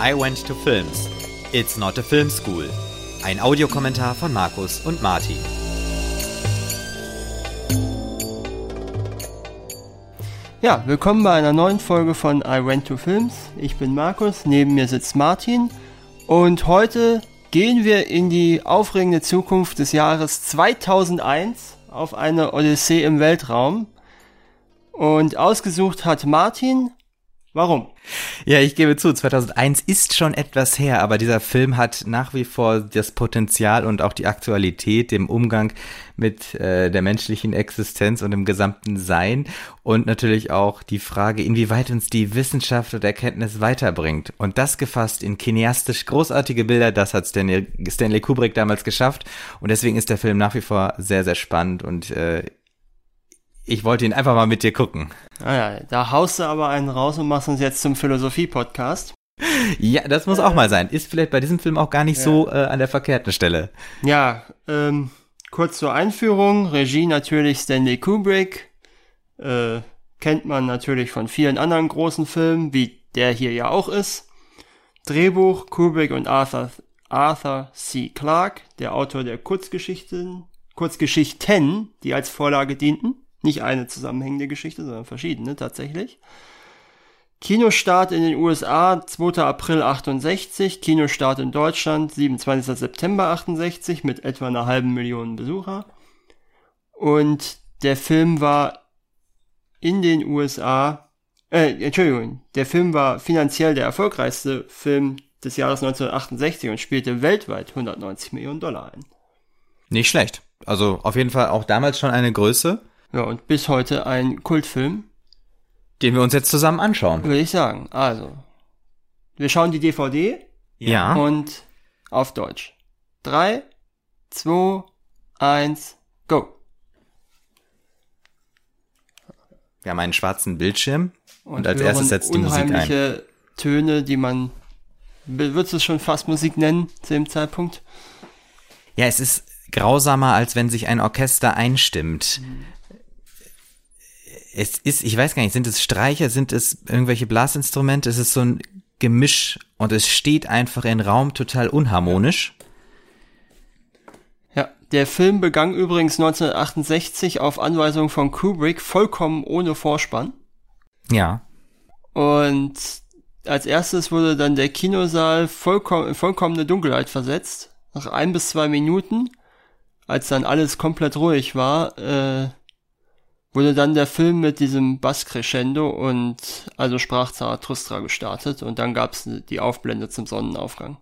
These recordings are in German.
I Went to Films. It's not a film school. Ein Audiokommentar von Markus und Martin. Ja, willkommen bei einer neuen Folge von I Went to Films. Ich bin Markus, neben mir sitzt Martin und heute gehen wir in die aufregende Zukunft des Jahres 2001 auf eine Odyssee im Weltraum. Und ausgesucht hat Martin Warum? Ja, ich gebe zu, 2001 ist schon etwas her, aber dieser Film hat nach wie vor das Potenzial und auch die Aktualität im Umgang mit äh, der menschlichen Existenz und dem gesamten Sein und natürlich auch die Frage, inwieweit uns die Wissenschaft und Erkenntnis weiterbringt. Und das gefasst in kineastisch großartige Bilder, das hat Stanley, Stanley Kubrick damals geschafft und deswegen ist der Film nach wie vor sehr, sehr spannend und äh, ich wollte ihn einfach mal mit dir gucken. Ah ja, da haust du aber einen raus und machst uns jetzt zum Philosophie-Podcast. Ja, das muss auch mal sein. Ist vielleicht bei diesem Film auch gar nicht ja. so äh, an der verkehrten Stelle. Ja, ähm, kurz zur Einführung. Regie natürlich Stanley Kubrick. Äh, kennt man natürlich von vielen anderen großen Filmen, wie der hier ja auch ist. Drehbuch Kubrick und Arthur, Arthur C. Clarke, der Autor der Kurzgeschichten, Kurzgeschichten, die als Vorlage dienten. Nicht eine zusammenhängende Geschichte, sondern verschiedene tatsächlich. Kinostart in den USA 2. April 68, Kinostart in Deutschland 27. September 68 mit etwa einer halben Million Besucher. Und der Film war in den USA, äh, Entschuldigung, der Film war finanziell der erfolgreichste Film des Jahres 1968 und spielte weltweit 190 Millionen Dollar ein. Nicht schlecht. Also auf jeden Fall auch damals schon eine Größe. Ja, und bis heute ein Kultfilm. Den wir uns jetzt zusammen anschauen. Würde ich sagen. Also, wir schauen die DVD. Ja. Und auf Deutsch. Drei, zwei, eins, go. Wir haben einen schwarzen Bildschirm und, und als erstes setzt die Musik ein. Töne, die man, würdest du es schon fast Musik nennen zu dem Zeitpunkt? Ja, es ist grausamer, als wenn sich ein Orchester einstimmt. Mhm es ist, ich weiß gar nicht, sind es Streicher, sind es irgendwelche Blasinstrumente? Es ist so ein Gemisch und es steht einfach in Raum total unharmonisch. Ja, der Film begann übrigens 1968 auf Anweisung von Kubrick vollkommen ohne Vorspann. Ja. Und als erstes wurde dann der Kinosaal vollkommen, vollkommene Dunkelheit versetzt. Nach ein bis zwei Minuten, als dann alles komplett ruhig war, äh, wurde dann der Film mit diesem Bass-Crescendo und also sprach Zarathustra gestartet und dann gab's die Aufblende zum Sonnenaufgang.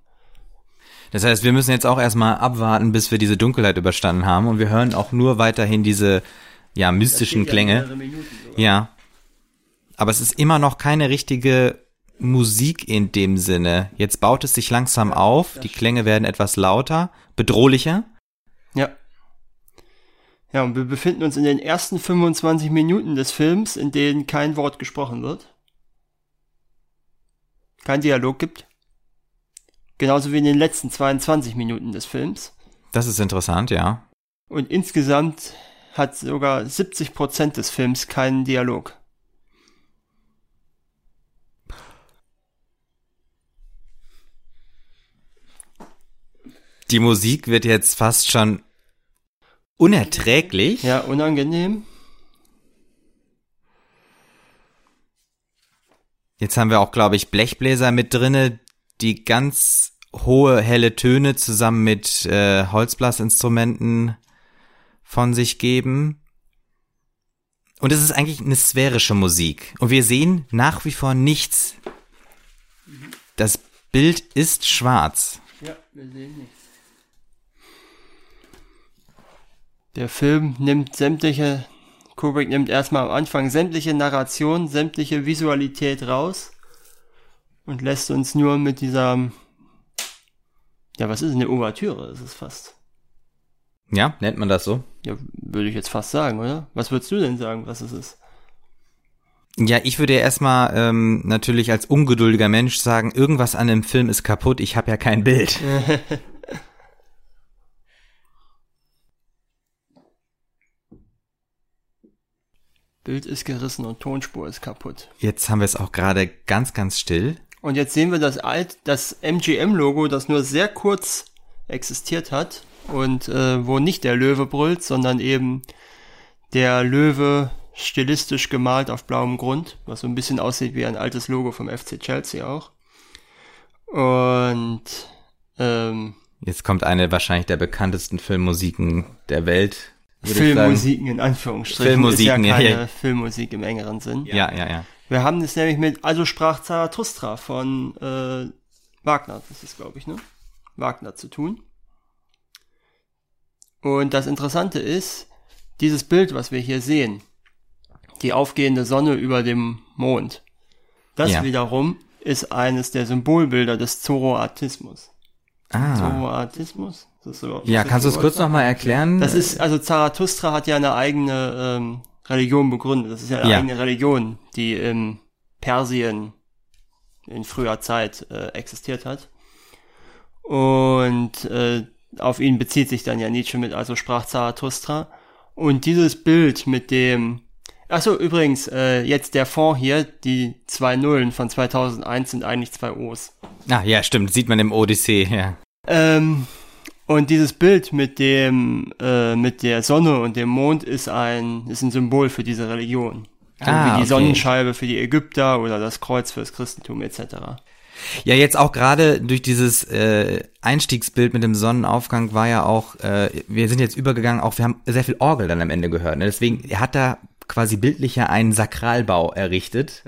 Das heißt, wir müssen jetzt auch erstmal abwarten, bis wir diese Dunkelheit überstanden haben und wir hören auch nur weiterhin diese ja mystischen Klänge. Ja. Aber es ist immer noch keine richtige Musik in dem Sinne. Jetzt baut es sich langsam auf, die Klänge werden etwas lauter, bedrohlicher. Ja. Und wir befinden uns in den ersten 25 Minuten des Films, in denen kein Wort gesprochen wird. Kein Dialog gibt. Genauso wie in den letzten 22 Minuten des Films. Das ist interessant, ja. Und insgesamt hat sogar 70 Prozent des Films keinen Dialog. Die Musik wird jetzt fast schon unerträglich. Ja, unangenehm. Jetzt haben wir auch, glaube ich, Blechbläser mit drinne, die ganz hohe, helle Töne zusammen mit äh, Holzblasinstrumenten von sich geben. Und es ist eigentlich eine sphärische Musik. Und wir sehen nach wie vor nichts. Das Bild ist schwarz. Ja, wir sehen nichts. Der Film nimmt sämtliche, Kubrick nimmt erstmal am Anfang sämtliche Narration, sämtliche Visualität raus und lässt uns nur mit dieser, ja, was ist eine Ouvertüre, ist es fast. Ja, nennt man das so? Ja, würde ich jetzt fast sagen, oder? Was würdest du denn sagen, was es ist? Ja, ich würde ja erstmal ähm, natürlich als ungeduldiger Mensch sagen, irgendwas an dem Film ist kaputt, ich habe ja kein Bild. Bild ist gerissen und Tonspur ist kaputt. Jetzt haben wir es auch gerade ganz, ganz still. Und jetzt sehen wir das alt, das MGM-Logo, das nur sehr kurz existiert hat und äh, wo nicht der Löwe brüllt, sondern eben der Löwe stilistisch gemalt auf blauem Grund, was so ein bisschen aussieht wie ein altes Logo vom FC Chelsea auch. Und ähm, Jetzt kommt eine wahrscheinlich der bekanntesten Filmmusiken der Welt. Filmmusiken in Anführungsstrichen. Filmmusiken, ist ja keine ja, ja. Filmmusik im engeren Sinn. Ja, ja, ja. Wir haben es nämlich mit Also sprach Zarathustra von äh, Wagner, das ist glaube ich, ne? Wagner zu tun. Und das Interessante ist, dieses Bild, was wir hier sehen, die aufgehende Sonne über dem Mond, das Ja. wiederum ist eines der Symbolbilder des Zoroastismus. Ah. Zoroastismus? Ja, kannst du es kurz nochmal erklären? das ist, also Zarathustra hat ja eine eigene ähm, Religion begründet. Das ist ja eine Ja. eigene Religion, die in Persien in früher Zeit äh, existiert hat. Und äh, auf ihn bezieht sich dann ja Nietzsche mit, also sprach Zarathustra. Und dieses Bild mit dem, achso, übrigens, äh, jetzt der Fond hier, die zwei Nullen von 2001 sind eigentlich zwei O's. ah, ja, stimmt. Sieht man im Odyssee, ja. Ähm, und dieses Bild mit dem, äh, mit der Sonne und dem Mond ist ein, ist ein Symbol für diese Religion. So Ah, wie die okay. Sonnenscheibe für die Ägypter oder das Kreuz fürs Christentum etc. Ja, jetzt auch gerade durch dieses äh, Einstiegsbild mit dem Sonnenaufgang war ja auch, äh, wir sind jetzt übergegangen, auch wir haben sehr viel Orgel dann am Ende gehört. Ne? Deswegen, hat da quasi bildlich ja einen Sakralbau errichtet.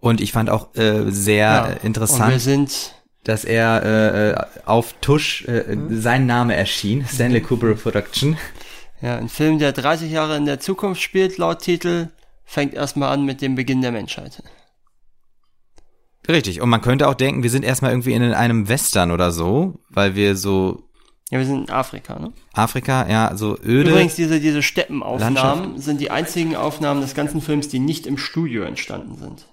Und ich fand auch äh, sehr äh, Und wir interessant, sind, dass er äh, äh, auf Tusch äh, sein Name erschien, Stanley Kubrick Production. ja, ein Film, der 30 Jahre in der Zukunft spielt, laut Titel, fängt erstmal an mit dem Beginn der Menschheit. Richtig, und man könnte auch denken, wir sind erstmal irgendwie in einem Western oder so, weil wir so Ja, wir sind in Afrika, ne? Afrika, ja, so öde. Übrigens, diese, diese Steppenaufnahmen Landschaft. sind die einzigen Aufnahmen des ganzen Films, die nicht im Studio entstanden sind.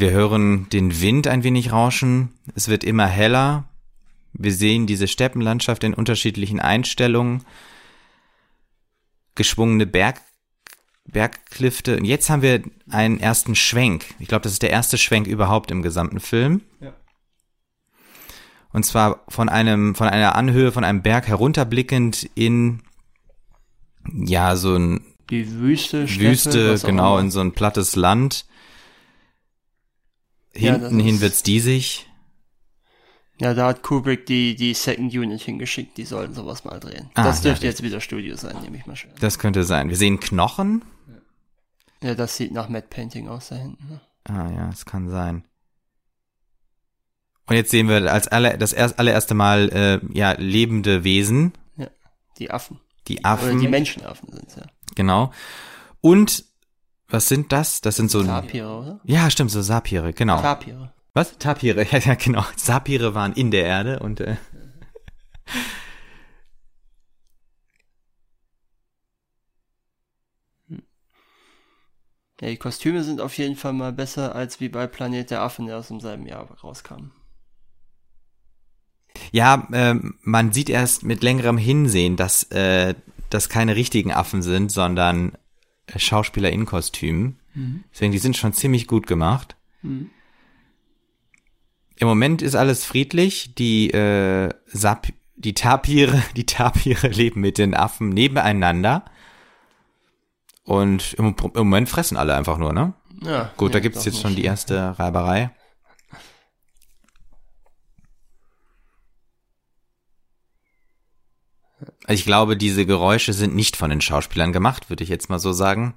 Wir hören den Wind ein wenig rauschen. Es wird immer heller. Wir sehen diese Steppenlandschaft in unterschiedlichen Einstellungen. Geschwungene Berg, Bergklifte. Und jetzt haben wir einen ersten Schwenk. Ich glaube, das ist der erste Schwenk überhaupt im gesamten Film. Ja. Und zwar von einem, von einer Anhöhe, von einem Berg herunterblickend in, ja, so ein Die Wüste, Steppe, Wüste, genau, in so ein plattes Land. Ja, Hinten hin ist- wird's diesig. Ja, da hat Kubrick die, die Second Unit hingeschickt, die sollten sowas mal drehen. Ah, das ja, dürfte jetzt wieder Studio sein, nehme ich mal schön. Das könnte sein. Wir sehen Knochen. Ja, das sieht nach Matte Painting aus da hinten. Ne? Ah ja, es kann sein. Und jetzt sehen wir als aller, das erst, allererste Mal äh, ja lebende Wesen, Die Affen. die Oder Affen, die Menschenaffen sind's ja. genau. Und was sind das? Das sind so Tapire, oder? ja, stimmt, so Sapire, genau. Tapire. was? Tapire, ja, ja, genau. Sapire waren in der Erde und äh, Ja, die Kostüme sind auf jeden Fall mal besser als wie bei Planet der Affen, der aus dem selben Jahr rauskam. Ja, ähm, man sieht erst mit längerem Hinsehen, dass äh, das keine richtigen Affen sind, sondern äh, Schauspieler in Kostümen. Deswegen, die sind schon ziemlich gut gemacht. Mhm. Im Moment ist alles friedlich. Die äh, Sap die Tapire, die Tapire leben mit den Affen nebeneinander. Und im, im Moment fressen alle einfach nur, ne? Ja, Gut, da ja, gibt's doch jetzt schon die erste Reiberei. Ich glaube, diese Geräusche sind nicht von den Schauspielern gemacht, würde ich jetzt mal so sagen.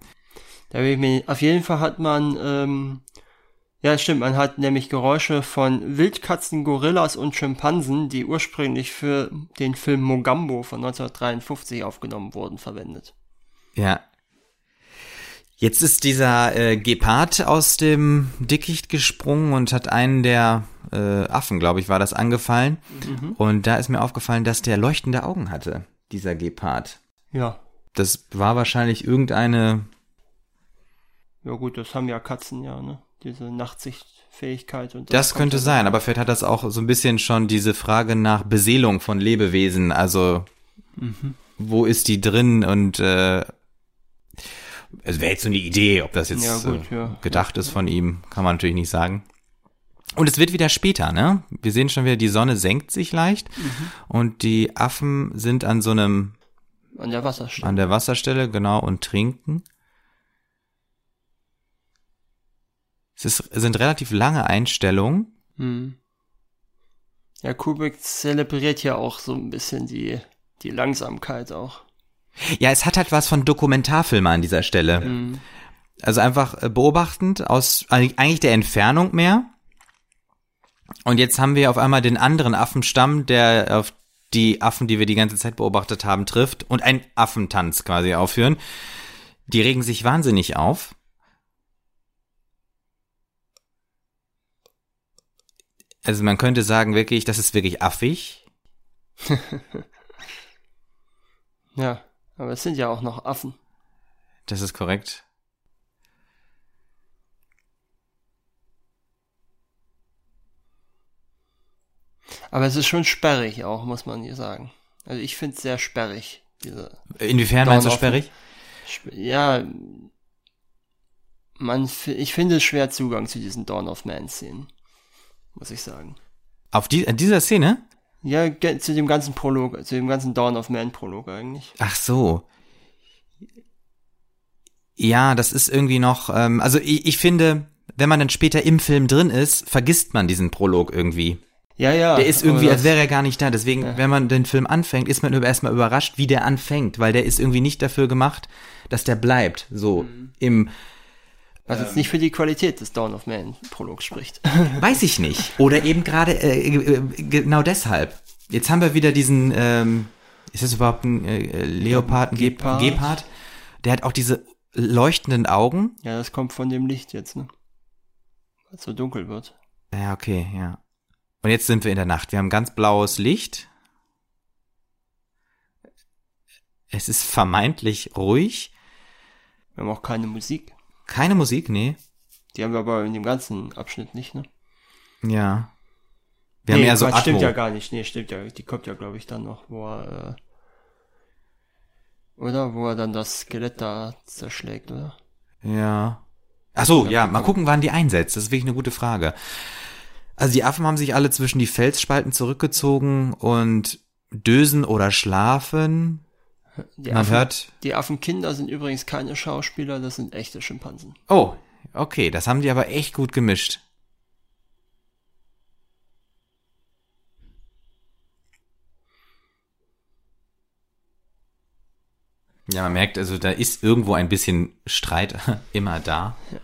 Da will ich mir, auf jeden Fall hat man, ähm, ja stimmt, man hat nämlich Geräusche von Wildkatzen, Gorillas und Schimpansen, die ursprünglich für den Film Mogambo von 1953 aufgenommen wurden, verwendet. Ja. Jetzt ist dieser äh, Gepard aus dem Dickicht gesprungen und hat einen der äh, Affen, glaube ich, war das angefallen. Und da ist mir aufgefallen, dass der leuchtende Augen hatte, dieser Gepard. Ja. Das war wahrscheinlich irgendeine Ja gut, das haben ja Katzen ja, ne? Diese Nachtsicht Fähigkeit. Und das könnte ja sein, aber vielleicht hat das auch so ein bisschen schon diese Frage nach Beseelung von Lebewesen. Also mhm. wo ist die drin und äh, es wäre jetzt so eine Idee, ob das jetzt ja, gut, äh, gedacht ist von ihm, kann man natürlich nicht sagen. Und es wird wieder später, ne? Wir sehen schon wieder, die Sonne senkt sich leicht mhm. und die Affen sind an so einem an der Wasserstelle. An der Wasserstelle, genau, und trinken. Es ist, sind relativ lange Einstellungen. Mhm. Ja, Kubrick zelebriert ja auch so ein bisschen die, die Langsamkeit auch. Ja, es hat halt was von Dokumentarfilme an dieser Stelle. Mhm. Also einfach äh, beobachtend aus eigentlich der Entfernung mehr. Und jetzt haben wir auf einmal den anderen Affenstamm, der auf die Affen, die wir die ganze Zeit beobachtet haben, trifft und einen Affentanz quasi aufführen. Die regen sich wahnsinnig auf. Also man könnte sagen wirklich, das ist wirklich affig. ja. Aber es sind ja auch noch Affen. Das ist korrekt. Aber es ist schon sperrig auch, muss man hier sagen. Also ich finde es sehr sperrig. Diese Inwiefern meinst du sperrig? Ja, man, ich finde es schwer Zugang zu diesen Dawn of Man Szenen, muss ich sagen. Auf die, in dieser Szene? Ja, zu dem ganzen Prolog, zu dem ganzen Dawn of Man Prolog eigentlich. Ach so. Ja, das ist irgendwie noch, ähm, also ich, ich finde, wenn man dann später im Film drin ist, vergisst man diesen Prolog irgendwie. Ja, ja. Der ist irgendwie, als wäre er gar nicht da. Deswegen, ja. wenn man den Film anfängt, ist man erstmal überrascht, wie der anfängt, weil der ist irgendwie nicht dafür gemacht, dass der bleibt. So mhm. im was jetzt nicht für die Qualität des Dawn of Man Prologs spricht. Weiß ich nicht. Oder eben gerade äh, äh, genau deshalb. Jetzt haben wir wieder diesen, ähm, ist das überhaupt ein äh, Leopard, ein Gepard. Gepard? Der hat auch diese leuchtenden Augen. Ja, das kommt von dem Licht jetzt, ne? Weil es so dunkel wird. Ja, okay, ja. Und jetzt sind wir in der Nacht. Wir haben ganz blaues Licht. Es ist vermeintlich ruhig. Wir haben auch keine Musik. Keine Musik, nee. Die haben wir aber in dem ganzen Abschnitt nicht, ne? Ja. Wir nee, haben ja so Atmo. stimmt ja gar nicht. Nee, stimmt ja. Die kommt ja, glaube ich, dann noch, wo er, äh, oder? Wo er dann das Skelett da zerschlägt, oder? Ja. Ach so, ja, mal gucken, wann die einsetzt. Das ist wirklich eine gute Frage. Also die Affen haben sich alle zwischen die Felsspalten zurückgezogen und dösen oder schlafen. Die Man Affen, hört. Die Affenkinder sind übrigens keine Schauspieler, das sind echte Schimpansen. Oh, okay, das haben die aber echt gut gemischt. Ja, man merkt, also da ist irgendwo ein bisschen Streit immer da. Ja.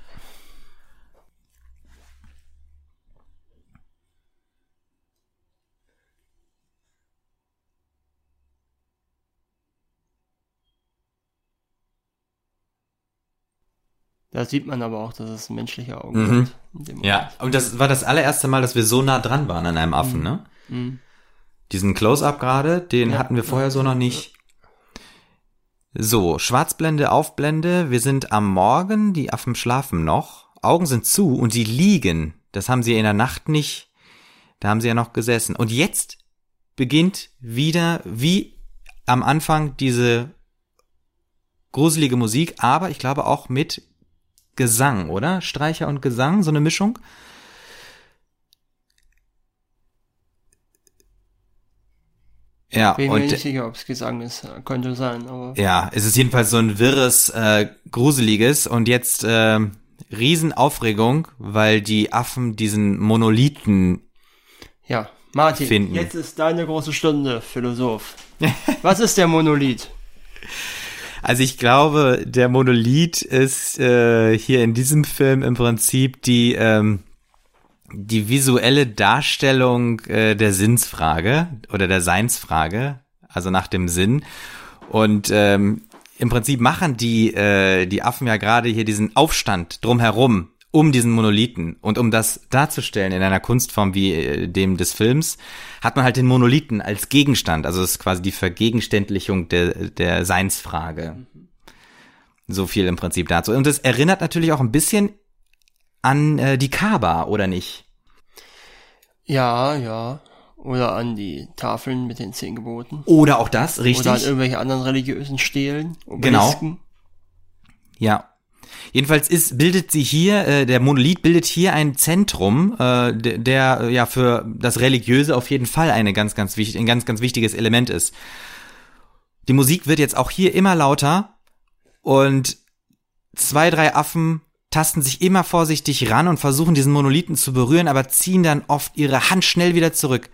Da sieht man aber auch, dass es menschliche Augen mhm. Ja, und das war das allererste Mal, dass wir so nah dran waren an einem Affen, mhm. ne? Mhm. Diesen Close-up gerade, den ja, hatten wir vorher ja, so noch nicht. So, Schwarzblende, Aufblende, wir sind am Morgen, die Affen schlafen noch, Augen sind zu und sie liegen. Das haben sie in der Nacht nicht, da haben sie ja noch gesessen. Und jetzt beginnt wieder, wie am Anfang, diese gruselige Musik, aber ich glaube auch mit Gesang, oder? Streicher und Gesang, so eine Mischung. Ja, Bin und, mir nicht sicher, ob es Gesang ist. Könnte sein, aber. Ja, es ist jedenfalls so ein wirres, äh, gruseliges und jetzt äh, Riesenaufregung, weil die Affen diesen Monolithen ja, Martin, finden. jetzt ist deine große Stunde, Philosoph. Was ist der Monolith? Also ich glaube, der Monolith ist äh, hier in diesem Film im Prinzip die ähm, die visuelle Darstellung äh, der Sinnsfrage oder der Seinsfrage, also nach dem Sinn. Und ähm, im Prinzip machen die äh, die Affen ja gerade hier diesen Aufstand drumherum um diesen Monolithen. Und um das darzustellen in einer Kunstform wie äh, dem des Films, hat man halt den Monolithen als Gegenstand. Also es ist quasi die Vergegenständlichung der, der Seinsfrage. So viel im Prinzip dazu. Und es erinnert natürlich auch ein bisschen an äh, die Kaaba, oder nicht? Ja, ja. Oder an die Tafeln mit den zehn Geboten. Oder auch das, richtig? Oder an irgendwelche anderen religiösen Stelen. Genau. Obelisken. Ja. Jedenfalls ist, bildet sie hier, äh, der Monolith bildet hier ein Zentrum, äh, der, der äh, ja für das Religiöse auf jeden Fall eine ganz, ganz wichtig, ein ganz, ganz wichtiges Element ist. Die Musik wird jetzt auch hier immer lauter und zwei, drei Affen tasten sich immer vorsichtig ran und versuchen diesen Monolithen zu berühren, aber ziehen dann oft ihre Hand schnell wieder zurück.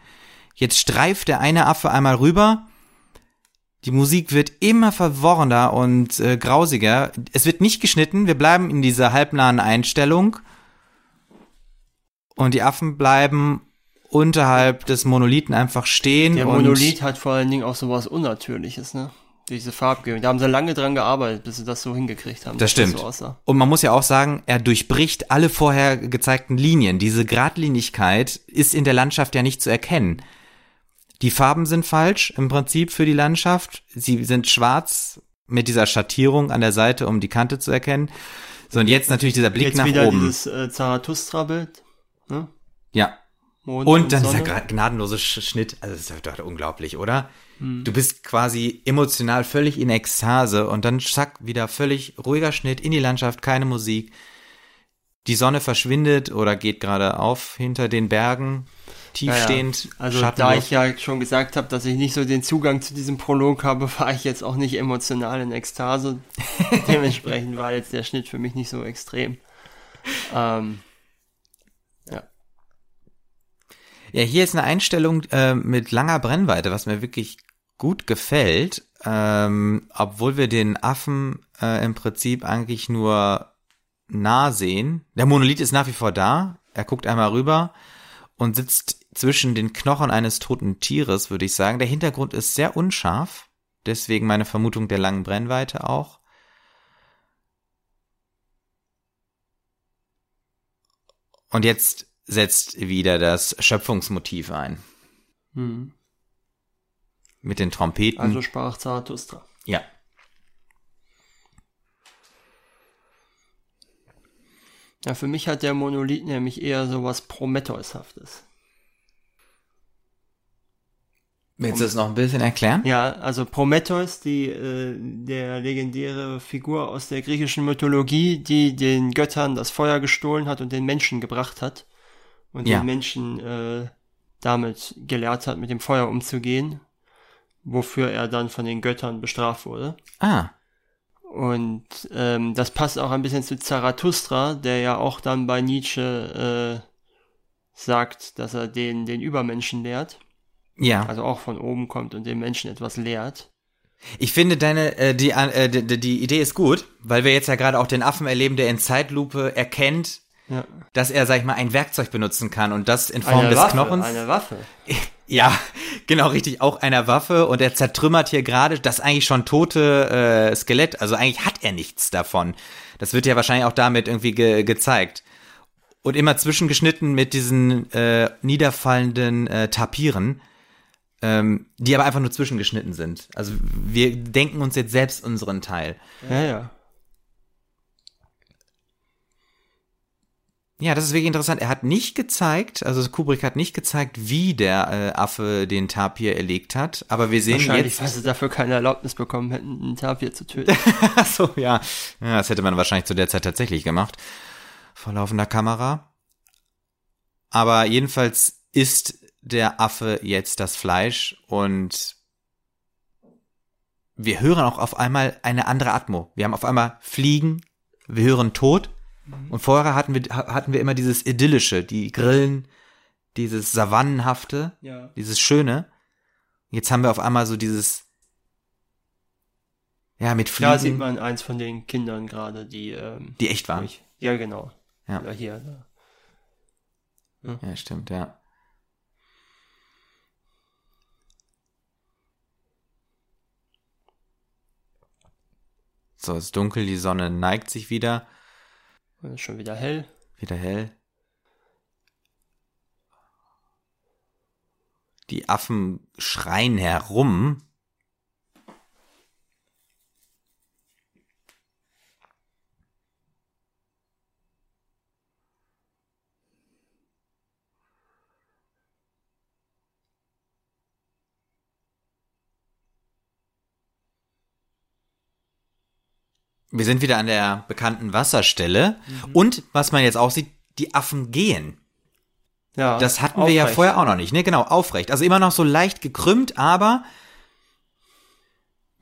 Jetzt streift der eine Affe einmal rüber. Die Musik wird immer verworrener und äh, grausiger. Es wird nicht geschnitten. Wir bleiben in dieser halbnahen Einstellung. Und die Affen bleiben unterhalb des Monolithen einfach stehen. Der Monolith hat vor allen Dingen auch sowas Unnatürliches, ne? Diese Farbgebung. Da haben sie lange dran gearbeitet, bis sie das so hingekriegt haben. Das stimmt. so aussah. Und man muss ja auch sagen, er durchbricht alle vorher gezeigten Linien. Diese Gradlinigkeit ist in der Landschaft ja nicht zu erkennen. Die Farben sind falsch im Prinzip für die Landschaft. Sie sind schwarz mit dieser Schattierung an der Seite, um die Kante zu erkennen. So, und jetzt natürlich dieser Blick Jetzt nach wieder oben. dieses äh, Zarathustra-Bild. Ne? Ja. Mond Und dann Sonne. dieser gnadenlose Sch- Schnitt. Also, das ist doch unglaublich, oder? Hm. Du bist quasi emotional völlig in Ekstase und dann zack, wieder völlig ruhiger Schnitt in die Landschaft, keine Musik. Die Sonne verschwindet oder geht gerade auf hinter den Bergen, tiefstehend. Ja, ja. Also schattenlos. da ich ja schon gesagt habe, dass ich nicht so den Zugang zu diesem Prolog habe, war ich jetzt auch nicht emotional in Ekstase. Dementsprechend war jetzt der Schnitt für mich nicht so extrem. Ähm, ja. Ja, hier ist eine Einstellung äh, mit langer Brennweite, was mir wirklich gut gefällt, ähm, obwohl wir den Affen äh, im Prinzip eigentlich nur nah sehen. Der Monolith ist nach wie vor da. Er guckt einmal rüber und sitzt zwischen den Knochen eines toten Tieres, würde ich sagen. Der Hintergrund ist sehr unscharf. Deswegen meine Vermutung der langen Brennweite auch. Und jetzt setzt wieder das Schöpfungsmotiv ein. Hm. Mit den Trompeten. Also sprach Zarathustra. ja. Ja, für mich hat der Monolith nämlich eher sowas Prometheushaftes. Willst du das noch ein bisschen erklären? Ja, also Prometheus, die äh, der legendäre Figur aus der griechischen Mythologie, die den Göttern das Feuer gestohlen hat und den Menschen gebracht hat und Ja. den Menschen äh, damit gelehrt hat, mit dem Feuer umzugehen, wofür er dann von den Göttern bestraft wurde. Ah, Und ähm, das passt auch ein bisschen zu Zarathustra, der ja auch dann bei Nietzsche äh, sagt, dass er den, den Übermenschen lehrt, ja. also auch von oben kommt und den Menschen etwas lehrt. Ich finde deine äh, die, äh, die die Idee ist gut, weil wir jetzt ja gerade auch den Affen erleben, der in Zeitlupe erkennt, Ja. dass er sag ich mal ein Werkzeug benutzen kann und das in Form Eine des Waffe, Knochens. eine Waffe. Ja, genau richtig, auch einer Waffe und er zertrümmert hier gerade das eigentlich schon tote äh, Skelett. Also eigentlich hat er nichts davon. Das wird ja wahrscheinlich auch damit irgendwie ge gezeigt. Und immer zwischengeschnitten mit diesen äh, niederfallenden äh, Tapiren, ähm, die aber einfach nur zwischengeschnitten sind. Also wir denken uns jetzt selbst unseren Teil. Ja, ja. Ja, das ist wirklich interessant. Er hat nicht gezeigt, also Kubrick hat nicht gezeigt, wie der äh, Affe den Tapir erlegt hat, aber wir sehen Wahrscheinlich, jetzt. weil sie dafür keine Erlaubnis bekommen hätten, einen Tapir zu töten. Ach so, ja. ja. Das hätte man wahrscheinlich zu der Zeit tatsächlich gemacht. Vor laufender Kamera. Aber jedenfalls isst der Affe jetzt das Fleisch und wir hören auch auf einmal eine andere Atmo. Wir haben auf einmal Fliegen, wir hören Tod und vorher hatten wir, hatten wir immer dieses Idyllische, die Grillen, dieses Savannenhafte, ja. dieses Schöne. Jetzt haben wir auf einmal so dieses, ja, mit Fliegen, Da sieht man eins von den Kindern gerade, die, ähm, die echt waren. durch- ja, genau. Ja. Oder hier. Da. Ja, stimmt, ja. So, es ist dunkel, die Sonne neigt sich wieder, Und ist schon wieder hell. wieder hell. Die Affen schreien herum. Wir sind wieder an der bekannten Wasserstelle. Und was man jetzt auch sieht, die Affen gehen. Ja, Das hatten wir ja aufrecht. vorher auch noch nicht, ne? Genau, aufrecht. Also immer noch so leicht gekrümmt, aber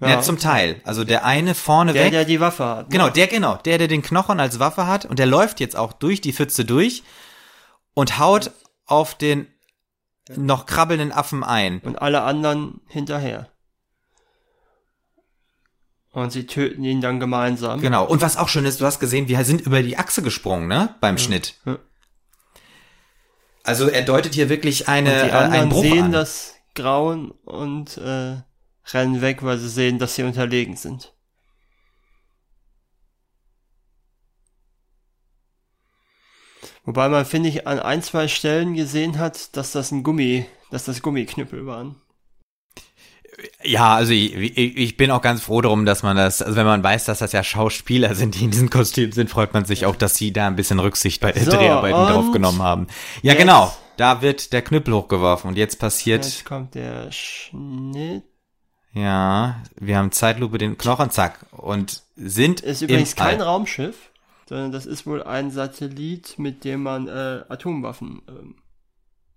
ja, Ja. zum Teil. Also der eine vorne Der, weg. der die Waffe hat. ne? genau, der genau, der der den Knochen als Waffe hat und der läuft jetzt auch durch die Pfütze durch und haut auf den noch krabbelnden Affen ein. Und alle anderen hinterher. Und sie töten ihn dann gemeinsam. Genau. Und was auch schön ist, du hast gesehen, wir sind über die Achse gesprungen, ne? Beim Schnitt. Ja. Also er deutet hier wirklich eine, Und die äh, einen anderen Bruch sehen an. das Grauen und äh, rennen weg, weil sie sehen, dass sie unterlegen sind. Wobei man, finde ich, an ein, zwei Stellen gesehen hat, dass das ein Gummi, dass das Gummiknüppel waren. Ja, also ich, ich, ich bin auch ganz froh darum, dass man das, also wenn man weiß, dass das ja Schauspieler sind, die in diesen Kostümen sind, freut man sich auch, dass sie da ein bisschen Rücksicht bei den So, Dreharbeiten und drauf genommen haben. Ja, jetzt- genau. Da wird der Knüppel hochgeworfen und jetzt passiert, Jetzt kommt der Schnitt. ja, wir haben Zeitlupe den Knochen, zack, und sind Ist übrigens im All. kein Raumschiff, sondern das ist wohl ein Satellit, mit dem man äh, Atomwaffen ähm,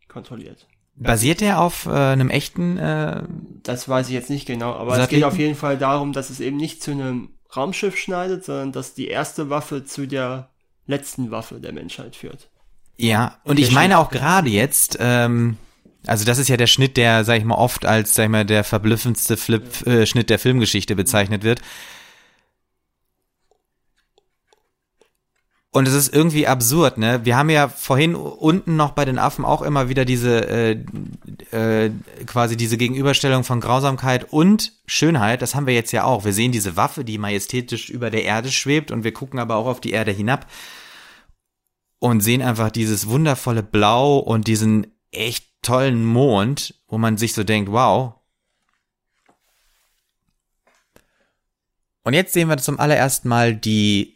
kontrolliert. Basiert der auf äh, einem echten, äh, Das weiß ich jetzt nicht genau, aber es Satelliten? geht auf jeden Fall darum, dass es eben nicht zu einem Raumschiff schneidet, sondern dass die erste Waffe zu der letzten Waffe der Menschheit führt. Ja, und Der ich meine auch gerade jetzt, ähm, also das ist ja der Schnitt, der, sag ich mal, oft als, sag ich mal, der verblüffendste Flip, äh, Schnitt der Filmgeschichte bezeichnet wird. Und es ist irgendwie absurd, ne? Wir haben ja vorhin unten noch bei den Affen auch immer wieder diese, äh, äh, quasi diese Gegenüberstellung von Grausamkeit und Schönheit. Das haben wir jetzt ja auch. Wir sehen diese Waffe, die majestätisch über der Erde schwebt und wir gucken aber auch auf die Erde hinab und sehen einfach dieses wundervolle Blau und diesen echt tollen Mond, wo man sich so denkt, wow. Und jetzt sehen wir zum allerersten Mal die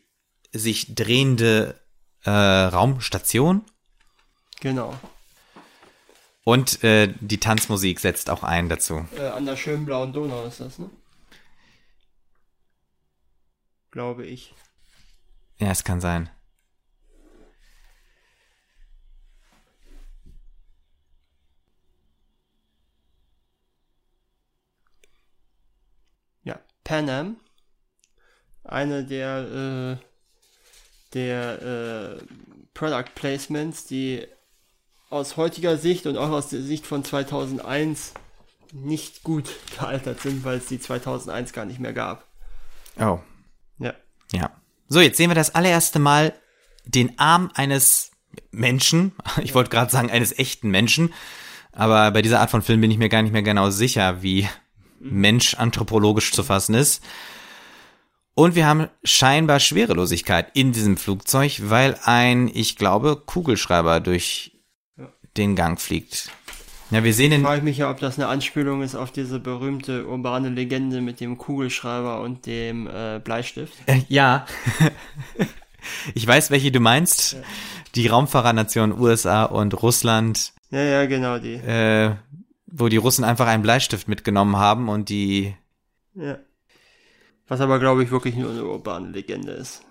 sich drehende äh, Raumstation Genau. und äh, die Tanzmusik setzt auch ein dazu. Äh, an der schönen blauen Donau ist das, ne? Glaube ich. Ja, es kann sein. Ja, Pan Am. Eine der, äh, der äh, Product Placements, die aus heutiger Sicht und auch aus der Sicht von 2001 nicht gut gealtert sind, weil es die 2001 gar nicht mehr gab. Oh, Ja. ja. So, jetzt sehen wir das allererste Mal den Arm eines Menschen. Ich wollte gerade sagen, eines echten Menschen. Aber bei dieser Art von Film bin ich mir gar nicht mehr genau sicher, wie Mensch anthropologisch zu fassen ist. Und wir haben scheinbar Schwerelosigkeit in diesem Flugzeug, weil ein, ich glaube, Kugelschreiber durch Ja. den Gang fliegt. Ja, wir sehen den. Frage ich mich ja, ob das eine Anspielung ist auf diese berühmte urbane Legende mit dem Kugelschreiber und dem äh, Bleistift. Äh, ja. ich weiß, welche du meinst. Die Raumfahrernation USA und Russland, Ja, ja, genau die. äh, wo die Russen einfach einen Bleistift mitgenommen haben und die. Ja. Was aber, glaube ich, wirklich nur eine urbane Legende ist.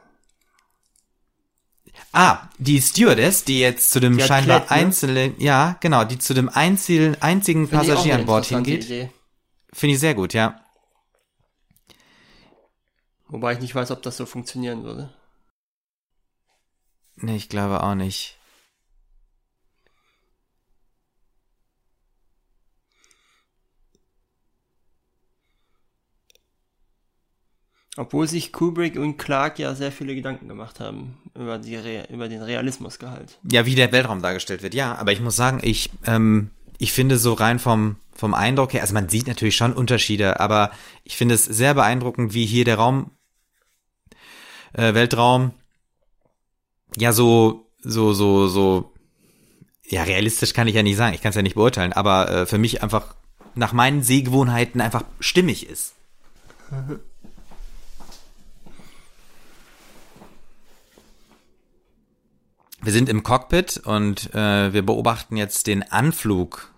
Ah, die Stewardess, die jetzt zu dem scheinbar Klett, ne? einzelnen, ja, genau, die zu dem einzigen, einzigen Passagier an Bord hingeht. Finde ich sehr gut, ja. Wobei ich nicht weiß, ob das so funktionieren würde. Nee, ich glaube auch nicht. Obwohl sich Kubrick und Clark ja sehr viele Gedanken gemacht haben über, die Re über den Realismusgehalt. Ja, wie der Weltraum dargestellt wird, ja. Aber ich muss sagen, ich, ähm, ich finde so rein vom, vom Eindruck her, also man sieht natürlich schon Unterschiede, aber ich finde es sehr beeindruckend, wie hier der Raum, äh, Weltraum, ja, so, so, so, so, ja, realistisch kann ich ja nicht sagen, ich kann es ja nicht beurteilen, aber äh, für mich einfach nach meinen Sehgewohnheiten einfach stimmig ist. Wir sind im Cockpit und äh, wir beobachten jetzt den Anflug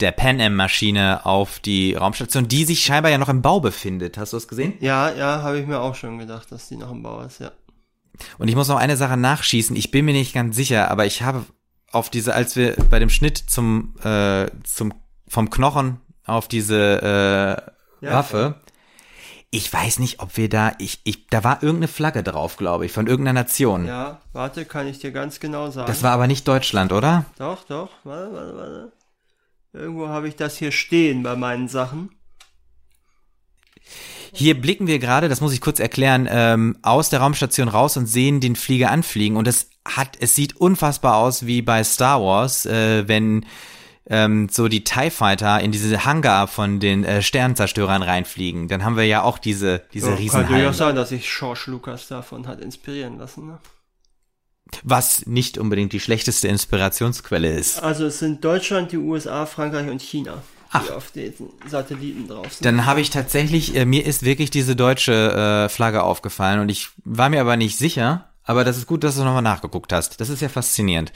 der Pan Am Maschine auf die Raumstation, die sich scheinbar ja noch im Bau befindet. Hast du es gesehen? Ja, ja, habe ich mir auch schon gedacht, dass die noch im Bau ist, ja. Und ich muss noch eine Sache nachschießen. Ich bin mir nicht ganz sicher, aber ich habe auf diese, als wir bei dem Schnitt zum, äh, zum, vom Knochen auf diese äh, Ja. Waffe, ich weiß nicht, ob wir da, ich, ich, da war irgendeine Flagge drauf, glaube ich, von irgendeiner Nation. Ja, warte, kann ich dir ganz genau sagen. Das war aber nicht Deutschland, oder? Doch, doch, warte, warte, warte. Irgendwo habe ich das hier stehen bei meinen Sachen. Hier blicken wir gerade, das muss ich kurz erklären, ähm, aus der Raumstation raus und sehen den Flieger anfliegen und es hat, es sieht unfassbar aus wie bei Star Wars, äh, wenn ähm, so die TIE Fighter in diese Hangar von den äh, Sternzerstörern reinfliegen. Dann haben wir ja auch diese, diese kann Riesenhallen. durchaus sein, dass sich George Lucas davon hat inspirieren lassen. Ne? Was nicht unbedingt die schlechteste Inspirationsquelle ist. Also es sind Deutschland, die USA, Frankreich und China, die Ach. auf diesen Satelliten drauf sind. Dann habe ich tatsächlich, äh, mir ist wirklich diese deutsche äh, Flagge aufgefallen und ich war mir aber nicht sicher. Aber das ist gut, dass du nochmal nachgeguckt hast. Das ist ja faszinierend.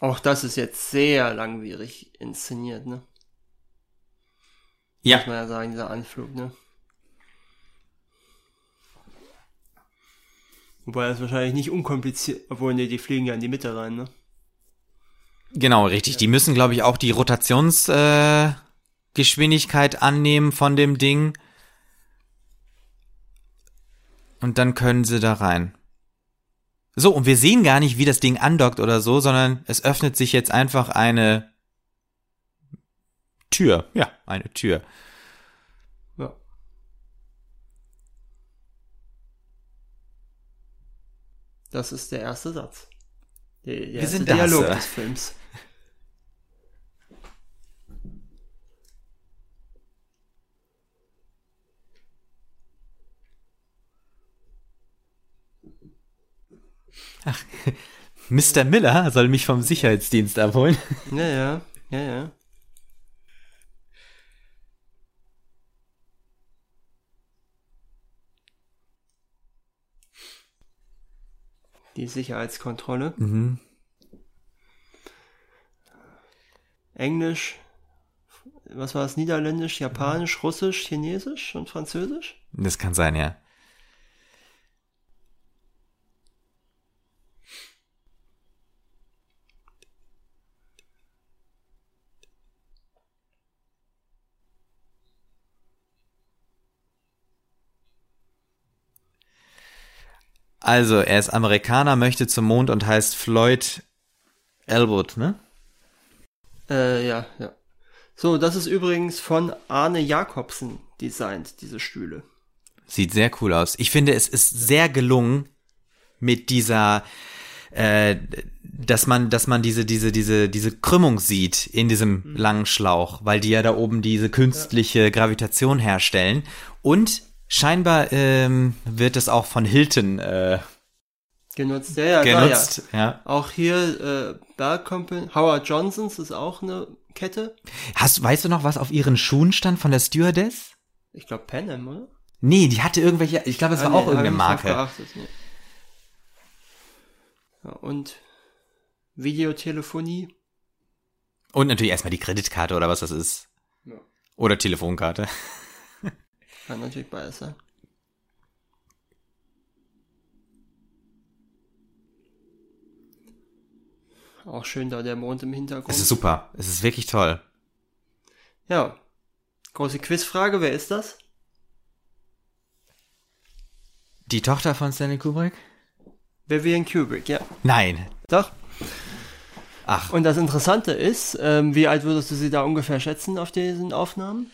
Auch das ist jetzt sehr langwierig inszeniert, ne? Ja. Muss man ja sagen, dieser Anflug, ne? Wobei das wahrscheinlich nicht unkompliziert, obwohl, ne, die fliegen ja in die Mitte rein, ne? Genau, richtig. Die müssen, glaube ich, auch die Rotationsgeschwindigkeit äh, annehmen von dem Ding. Und dann können sie da rein. So, und wir sehen gar nicht, wie das Ding andockt oder so, sondern es öffnet sich jetzt einfach eine Tür. Ja, eine Tür. Ja. Das ist der erste Satz. Der, der erste sind das, Dialog äh. des Films. Mr. Miller soll mich vom Sicherheitsdienst abholen. Ja, ja, ja, ja. Die Sicherheitskontrolle. Mhm. Englisch, was war es? Niederländisch, Japanisch, Russisch, Chinesisch und Französisch? Das kann sein, ja. Also, er ist Amerikaner, möchte zum Mond und heißt Floyd Elwood, ne? Äh, ja, ja. So, das ist übrigens von Arne Jakobsen designt, diese Stühle. Sieht sehr cool aus. Ich finde, es ist sehr gelungen mit dieser, äh, dass man, dass man diese, diese, diese, diese Krümmung sieht in diesem langen Schlauch, weil die ja da oben diese künstliche Gravitation herstellen. Und scheinbar ähm, wird es auch von Hilton äh, Genutzt, ja, ja, genutzt. ja. Ja. Auch hier, äh, Bell Company, Howard Johnsons ist auch eine Kette. Hast, weißt du noch, was auf ihren Schuhen stand von der Stewardess? Ich glaube Pan Am, oder? Nee, die hatte irgendwelche, ich glaube, es war Ah, nee, auch irgendeine Marke. geachtet, nee. Ja, und Videotelefonie. Und natürlich erstmal die Kreditkarte oder was das ist. Ja. Oder Telefonkarte. Kann natürlich beides sein. Auch schön da der Mond im Hintergrund. Es ist super. Es ist wirklich toll. ja. Große Quizfrage, wer ist das? Die Tochter von Stanley Kubrick? Vivian Kubrick, ja. Nein. Doch. Ach, Und das Interessante ist, ähm, wie alt würdest du sie da ungefähr schätzen auf diesen Aufnahmen?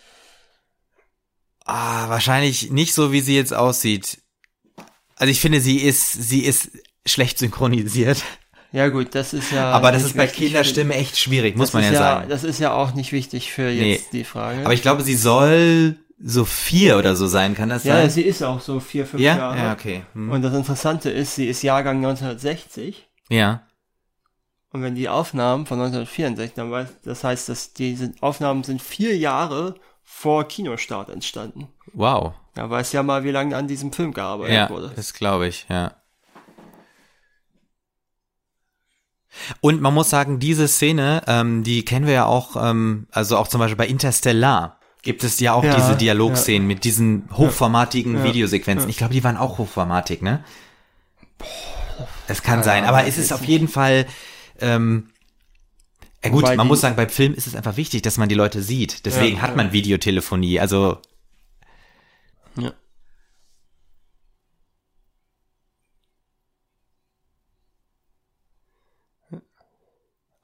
Ah, wahrscheinlich nicht so, wie sie jetzt aussieht. Also ich finde, sie ist, sie ist schlecht synchronisiert. Ja gut, das ist ja. Aber das ist bei Kinderstimme echt schwierig, muss man ist ja sagen. Das ist ja auch nicht wichtig für jetzt die Frage. Aber ich glaube, sie soll so vier oder so sein, kann das ja, sein? sie ist auch so vier, fünf ja, Jahre. ja, okay. Hm. Und das Interessante ist, sie ist Jahrgang 1960. Ja. Und wenn die Aufnahmen von 1964, dann weiß, das heißt, dass diese Aufnahmen sind vier Jahre vor Kinostart entstanden. Wow. Da weiß ja mal, wie lange an diesem Film gearbeitet Ja, wurde. das glaube ich, ja. Und man muss sagen, diese Szene, ähm, die kennen wir ja auch, ähm, also auch zum Beispiel bei Interstellar gibt es ja auch Ja, diese Dialogszenen mit diesen hochformatigen Ja, Videosequenzen. ja. Ich glaube, die waren auch hochformatig, ne? Es kann Ja, sein, aber es ist auf jeden Fall, ähm, ja gut, man die- muss sagen, bei Film ist es einfach wichtig, dass man die Leute sieht. Deswegen Ja, hat man Videotelefonie. Also Ja.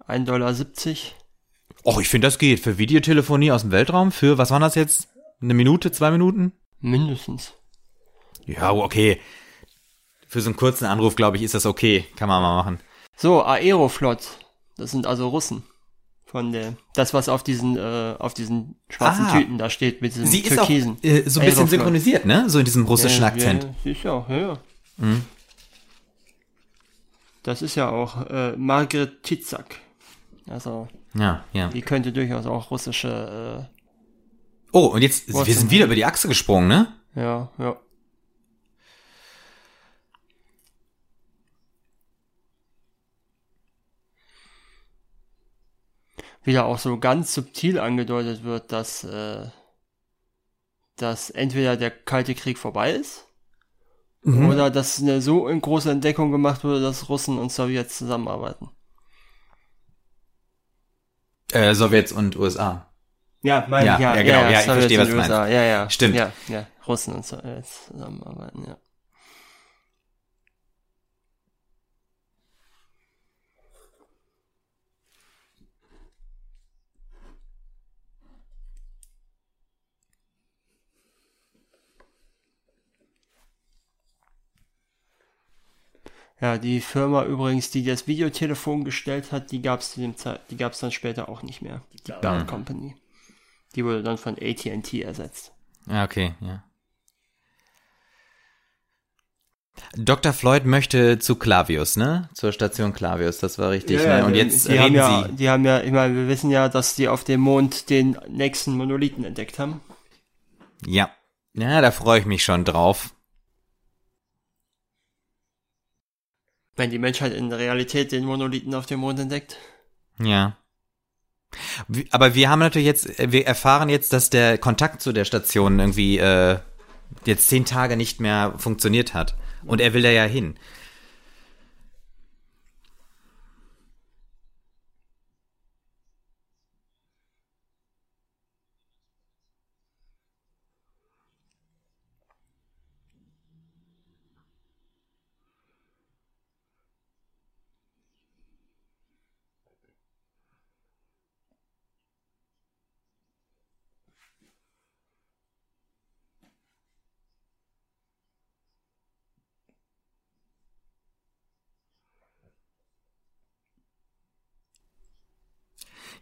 Ein Dollar siebzig. Och, ich finde, das geht. Für Videotelefonie aus dem Weltraum, für, was waren das jetzt? Eine Minute, zwei Minuten? Mindestens. Ja, okay. Für so einen kurzen Anruf, glaube ich, ist das okay. Kann man mal machen. So, Aeroflot. Das sind also Russen. Von der, das, was auf diesen, äh, auf diesen schwarzen Ah. Tüten da steht, mit diesem Sie ist auch türkisen. äh, so ein bisschen synchronisiert, ne? So in diesem russischen Ja, Akzent. Ja, sicher, ja, ja. Mhm. Das ist ja auch äh, Margret Titzak. Also, Ja, ja. die könnte durchaus auch russische, Oh, und jetzt, Was wir sind wieder über die Achse gesprungen, ne? äh, ja, ja. Wieder auch so ganz subtil angedeutet wird, dass, äh, dass entweder der Kalte Krieg vorbei ist, Mhm. oder dass eine so große Entdeckung gemacht wurde, dass Russen und Sowjets zusammenarbeiten. Äh, Sowjets und USA. Ja, meine Ja, ich, ja, ja, genau, ja, ich Sowjets verstehe, was und du USA, Ja, ja. Stimmt. Ja, ja, Russen und Sowjets zusammenarbeiten, ja. Ja, die Firma übrigens, die das Videotelefon gestellt hat, die gab es zu dem Zeit, die gab es dann später auch nicht mehr. Die Bell Company. Die wurde dann von AT&T ersetzt. Ja, okay, ja. Dr. Floyd möchte zu Clavius, ne? Zur Station Clavius, das war richtig, ne? Und die- jetzt die haben reden ja, sie. die haben ja, ich meine, wir wissen ja, dass die auf dem Mond den nächsten Monolithen entdeckt haben. Ja. Ja, da freue ich mich schon drauf. Wenn die Menschheit in der Realität den Monolithen auf dem Mond entdeckt. Ja. Aber wir haben natürlich jetzt, äh, wir erfahren jetzt, dass der Kontakt zu der Station irgendwie äh, jetzt zehn Tage nicht mehr funktioniert hat. Und er will da ja hin.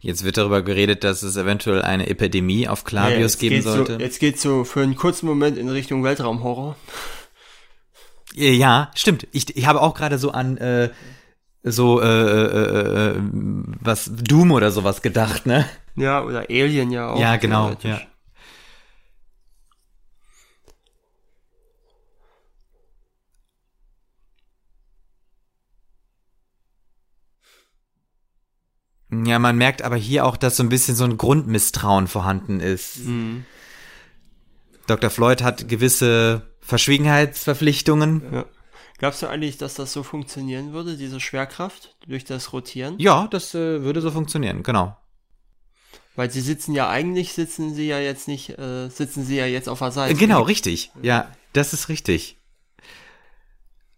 Jetzt wird darüber geredet, dass es eventuell eine Epidemie auf Clavius jetzt geben sollte. So, jetzt geht's so für einen kurzen Moment in Richtung Weltraumhorror. Äh, Ja, stimmt. Ich, ich habe auch gerade so an äh, so äh, äh, äh, was Doom oder sowas gedacht, ne? Ja, oder Alien ja auch. Ja, genau, ja. Ja, man merkt aber hier auch, dass so ein bisschen so ein Grundmisstrauen vorhanden ist. Mhm. Dr. Floyd hat gewisse Verschwiegenheitsverpflichtungen. Ja. Glaubst du eigentlich, dass das so funktionieren würde, diese Schwerkraft durch das Rotieren? Ja, das äh, würde so funktionieren, genau. Weil sie sitzen ja eigentlich, sitzen sie ja jetzt nicht, äh, sitzen sie ja jetzt auf der Seite. Genau, richtig. Ja, das ist richtig.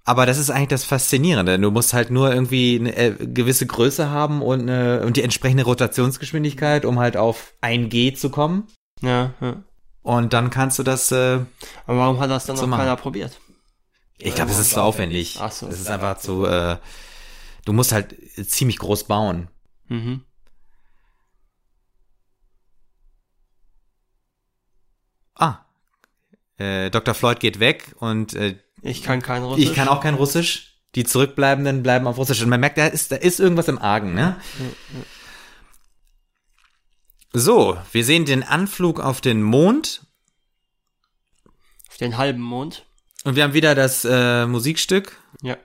Aber das ist eigentlich das Faszinierende. Du musst halt nur irgendwie eine äh, gewisse Größe haben und, äh, und die entsprechende Rotationsgeschwindigkeit, um halt auf 1G zu kommen. Ja, ja. Und dann kannst du das, äh, Aber warum hat das dann So noch machen. keiner probiert? ich glaube, es ist zu aufwendig. Ach so. Es ist einfach zu, äh, du musst halt ziemlich groß bauen. Mhm. Ah, äh, Dr. Floyd geht weg und äh, Ich kann kein Russisch. Ich kann auch kein Russisch. Die Zurückbleibenden bleiben auf Russisch. Und man merkt, da ist, da ist irgendwas im Argen, ne? So, wir sehen den Anflug auf den Mond. Auf den halben Mond. Und wir haben wieder das äh, Musikstück. Ja.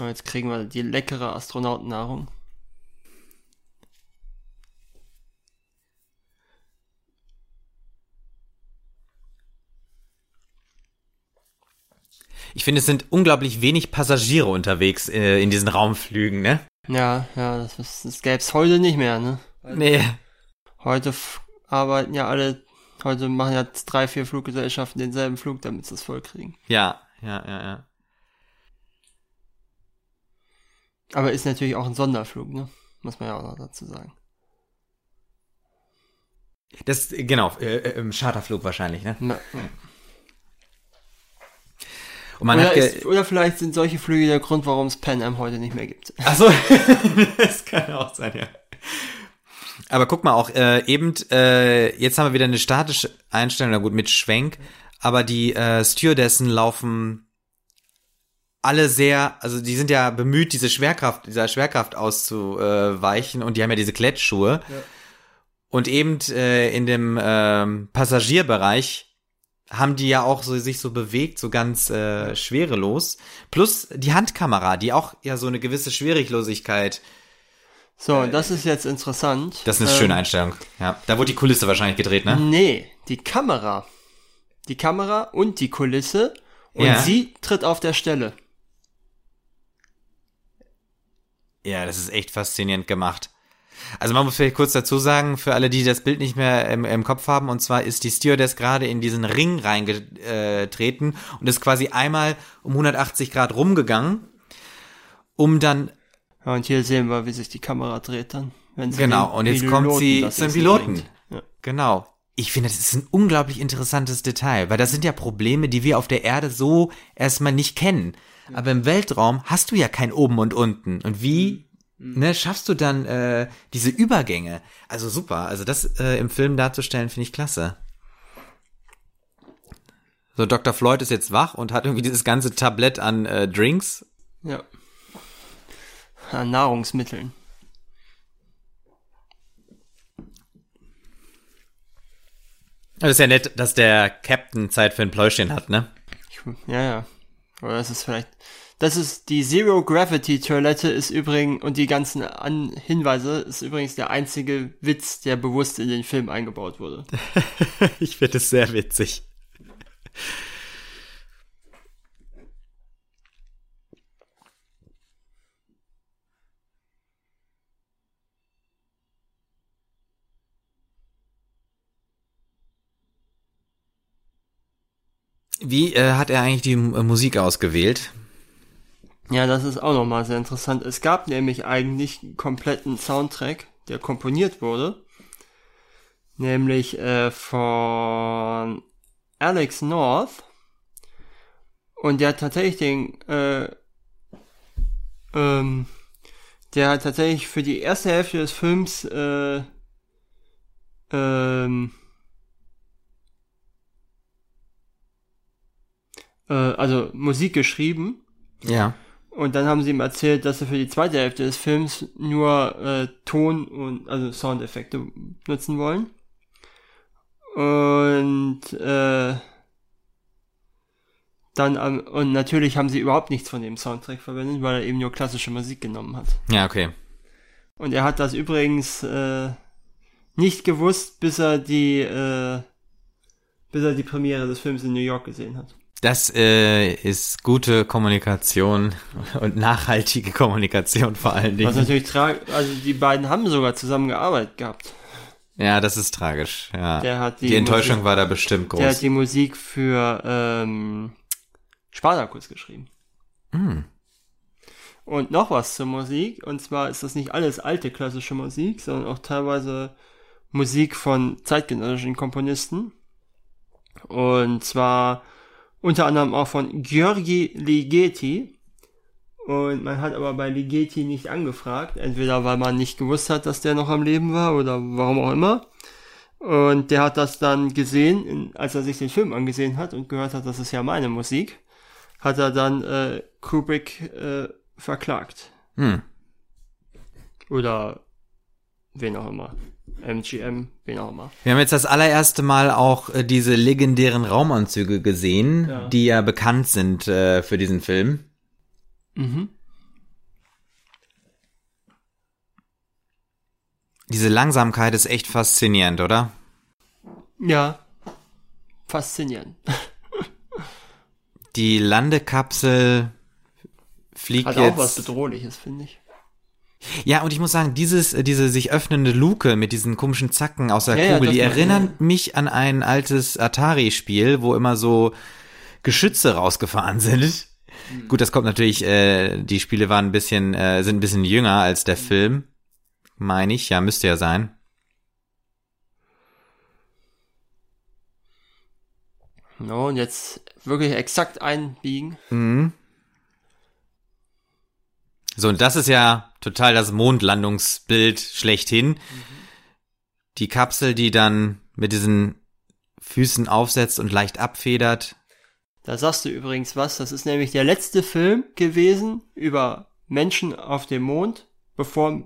Oh, jetzt kriegen wir die leckere Astronautennahrung. Ich finde, es sind unglaublich wenig Passagiere unterwegs äh, in diesen Raumflügen, ne? Ja, ja, das, ist, das gäb's heute nicht mehr, ne? Nee. Heute arbeiten ja alle, heute machen ja drei, vier Fluggesellschaften denselben Flug, damit sie es voll kriegen. Ja, ja, ja, ja. Aber ist natürlich auch ein Sonderflug, ne? Muss man ja auch noch dazu sagen. Das, genau, äh, äh, im Charterflug wahrscheinlich, ne? Na, Und man oder, hat ist, oder vielleicht sind solche Flüge der Grund, warum es Pan Am heute nicht mehr gibt. Ach so, das kann auch sein, ja. Aber guck mal, auch äh, eben, äh, jetzt haben wir wieder eine statische Einstellung, na gut, mit Schwenk, aber die äh, Stewardessen laufen alle sehr, also die sind ja bemüht, diese Schwerkraft, dieser Schwerkraft auszuweichen und die haben ja diese Klettschuhe. Ja. Und eben äh, in dem ähm, Passagierbereich haben die ja auch so sich so bewegt, so ganz äh, schwerelos. Plus die Handkamera, die auch ja so eine gewisse Schwieriglosigkeit. So, und das ist jetzt interessant. Das ist eine Ähm, schöne Einstellung. Ja, da wurde die Kulisse wahrscheinlich gedreht, ne? Nee, die Kamera. Die Kamera und die Kulisse. Und Ja. sie tritt auf der Stelle. Ja, das ist echt faszinierend gemacht. Also man muss vielleicht kurz dazu sagen, für alle, die das Bild nicht mehr im, im Kopf haben, und zwar ist die Stewardess gerade in diesen Ring reingetreten und ist quasi einmal um 180 Grad rumgegangen, um dann Ja, und hier sehen wir, wie sich die Kamera dreht dann. Wenn sie Genau, und jetzt Piloten kommt sie zum Piloten. Ja. Genau. Ich finde, das ist ein unglaublich interessantes Detail, weil das sind ja Probleme, die wir auf der Erde so erstmal nicht kennen. Aber im Weltraum hast du ja kein Oben und Unten. Und wie ne, schaffst du dann äh, diese Übergänge? Also super. Also das äh, im Film darzustellen, finde ich klasse. So, Dr. Floyd ist jetzt wach und hat irgendwie dieses ganze Tablett an äh, Drinks. ja. An Nahrungsmitteln. Das ist ja nett, dass der Captain Zeit für ein Pläuschen hat, ne? Ja, ja. Oder das ist vielleicht. Das ist die Zero Gravity Toilette ist übrigens und die ganzen An Hinweise ist übrigens der einzige Witz, der bewusst in den Film eingebaut wurde. ich finde es sehr witzig. Wie äh, hat er eigentlich die äh, Musik ausgewählt? Ja, das ist auch nochmal sehr interessant. Es gab nämlich eigentlich einen kompletten Soundtrack, der komponiert wurde. Nämlich äh, von Alex North. Und der hat tatsächlich den, äh, ähm, der hat tatsächlich für die erste Hälfte des Films, äh, ähm, äh, also Musik geschrieben. Ja. Und dann haben sie ihm erzählt, dass sie für die zweite Hälfte des Films nur äh, Ton und also Soundeffekte nutzen wollen. Und äh, dann am- und natürlich haben sie überhaupt nichts von dem Soundtrack verwendet, weil er eben nur klassische Musik genommen hat. Ja, okay. Und er hat das übrigens äh, nicht gewusst, bis er die äh, bis er die Premiere des Films in New York gesehen hat. Das äh, ist gute Kommunikation und nachhaltige Kommunikation vor allen Was Dingen. natürlich tragisch, also die beiden haben sogar zusammen gearbeitet gehabt. Ja, das ist tragisch. Ja. Der hat die die Enttäuschung Musik- war da bestimmt Der hat groß. die Musik für ähm, Spartacus geschrieben. Hm. Und noch was zur Musik. Und zwar ist das nicht alles alte klassische Musik, sondern auch teilweise Musik von zeitgenössischen Komponisten. Und zwar unter anderem auch von Georgi Ligeti. Und man hat aber bei Ligeti nicht angefragt. Entweder weil man nicht gewusst hat, dass der noch am Leben war oder warum auch immer. Und der hat das dann gesehen, als er sich den Film angesehen hat und gehört hat, das ist ja meine Musik, hat er dann äh, Kubrick äh, verklagt. Hm. Oder wen auch immer. MGM, wen auch immer. Wir haben jetzt das allererste Mal auch äh, diese legendären Raumanzüge gesehen, ja. die ja bekannt sind äh, für diesen Film. Mhm. Diese Langsamkeit ist echt faszinierend, oder? Ja, faszinierend. Die Landekapsel fliegt Hat auch jetzt was Bedrohliches, finde ich. Ja, und ich muss sagen, dieses, äh, diese sich öffnende Luke mit diesen komischen Zacken aus der Ja, ja, Kugel, das die erinnern ja. mich an ein altes Atari-Spiel, wo immer so Geschütze rausgefahren sind. Hm. Gut, das kommt natürlich, äh, die Spiele waren ein bisschen, äh, sind ein bisschen jünger als der Film. Meine ich, ja, müsste ja sein. No, und jetzt wirklich exakt einbiegen. Mhm. So, und das ist ja total das Mondlandungsbild schlechthin. Die Kapsel, die dann mit diesen Füßen aufsetzt und leicht abfedert. Da sagst du übrigens was. Das ist nämlich der letzte Film gewesen über Menschen auf dem Mond, bevor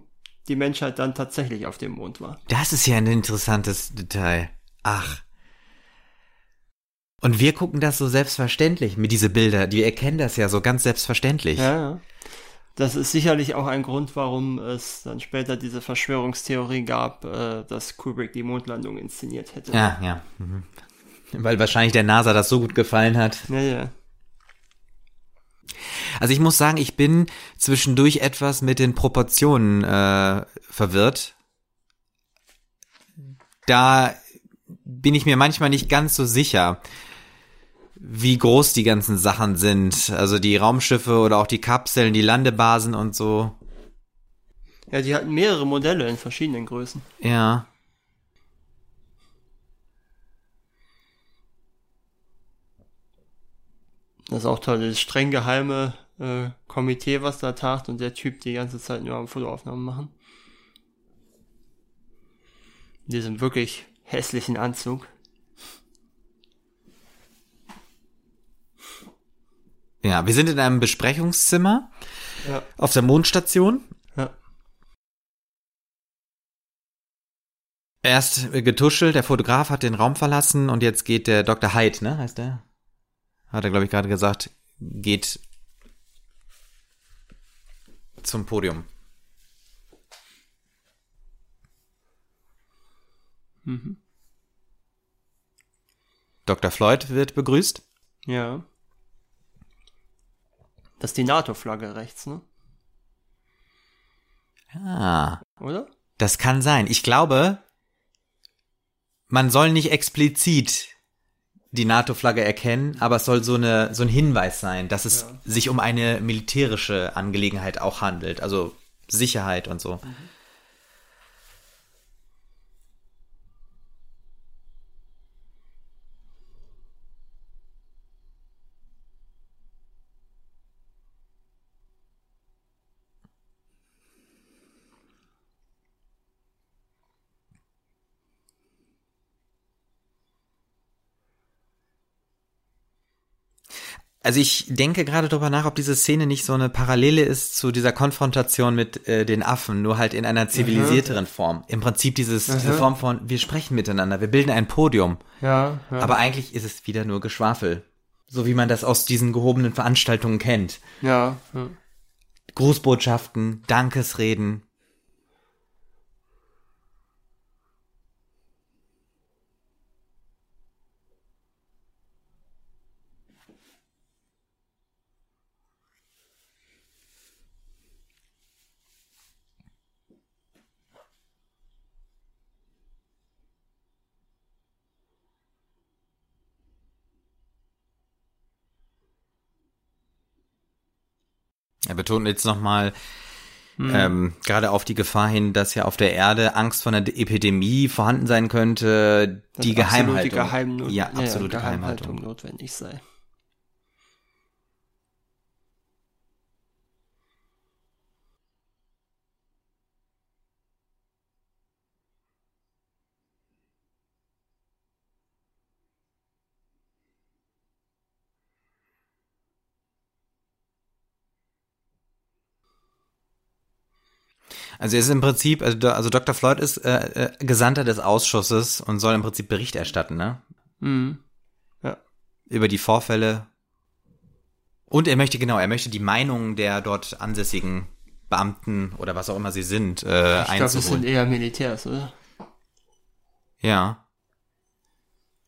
die Menschheit dann tatsächlich auf dem Mond war. Das ist ja ein interessantes Detail. Ach. Und wir gucken das so selbstverständlich mit diese Bilder. Die erkennen das ja so ganz selbstverständlich. Ja, ja. Das ist sicherlich auch ein Grund, warum es dann später diese Verschwörungstheorie gab, äh, dass Kubrick die Mondlandung inszeniert hätte. Ja, ja. Mhm. Weil wahrscheinlich der NASA das so gut gefallen hat. Ja, ja. Also ich muss sagen, ich bin zwischendurch etwas mit den Proportionen äh, verwirrt. Da bin ich mir manchmal nicht ganz so sicher, wie groß die ganzen Sachen sind. Also die Raumschiffe oder auch die Kapseln, die Landebasen und so. Ja, die hatten mehrere Modelle in verschiedenen Größen. Ja. Das ist auch toll, das streng geheime äh, Komitee, was da tagt und der Typ die ganze Zeit nur am Fotoaufnahmen machen. In diesem wirklich hässlichen Anzug. Ja, wir sind in einem Besprechungszimmer Ja. auf der Mondstation. Ja. Erst getuschelt, der Fotograf hat den Raum verlassen und jetzt geht der Dr. Hyde, ne, heißt der? Hat er, glaube ich, gerade gesagt, geht zum Podium. Mhm. Dr. Floyd wird begrüßt. Ja. Das ist die NATO-Flagge rechts, ne? Ah, Oder? das kann sein. Ich glaube, man soll nicht explizit die NATO-Flagge erkennen, aber es soll so, eine, so ein Hinweis sein, dass es Ja. sich um eine militärische Angelegenheit auch handelt, also Sicherheit und so. Also ich denke gerade drüber nach, ob diese Szene nicht so eine Parallele ist zu dieser Konfrontation mit äh, den Affen, nur halt in einer zivilisierteren Form. Im Prinzip dieses, diese Aha. Form von, wir sprechen miteinander, wir bilden ein Podium. Ja, ja. Aber eigentlich ist es wieder nur Geschwafel. So wie man das aus diesen gehobenen Veranstaltungen kennt. ja, ja. Grußbotschaften, Dankesreden. Er betont jetzt nochmal, ähm, gerade auf die Gefahr hin, dass ja auf der Erde Angst vor einer Epidemie vorhanden sein könnte, die Geheimhaltung. Absolute Geheim ja, absolute Geheimhaltung Geheimhaltung. notwendig sei. Also er ist im Prinzip, also, also Dr. Floyd ist äh, äh, Gesandter des Ausschusses und soll im Prinzip Bericht erstatten, ne? Mhm. Über die Vorfälle. Und er möchte, genau, er möchte die Meinungen der dort Ansässigen Beamten oder was auch immer sie sind, äh, ich glaube, das sind eher Militärs, oder? Ja.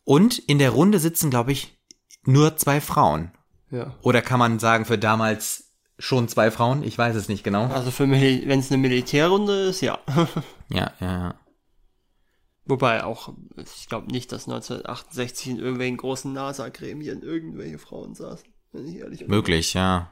Und in der Runde sitzen, glaube ich, nur zwei Frauen. Ja. Oder kann man sagen, für damals schon zwei Frauen? Ich weiß es nicht genau. Also für wenn es eine Militärrunde ist, ja. ja, ja, ja. Wobei auch, ich glaube nicht, dass 1968 in irgendwelchen großen NASA-Gremien irgendwelche Frauen saßen, wenn ich ehrlich bin. Möglich, ja.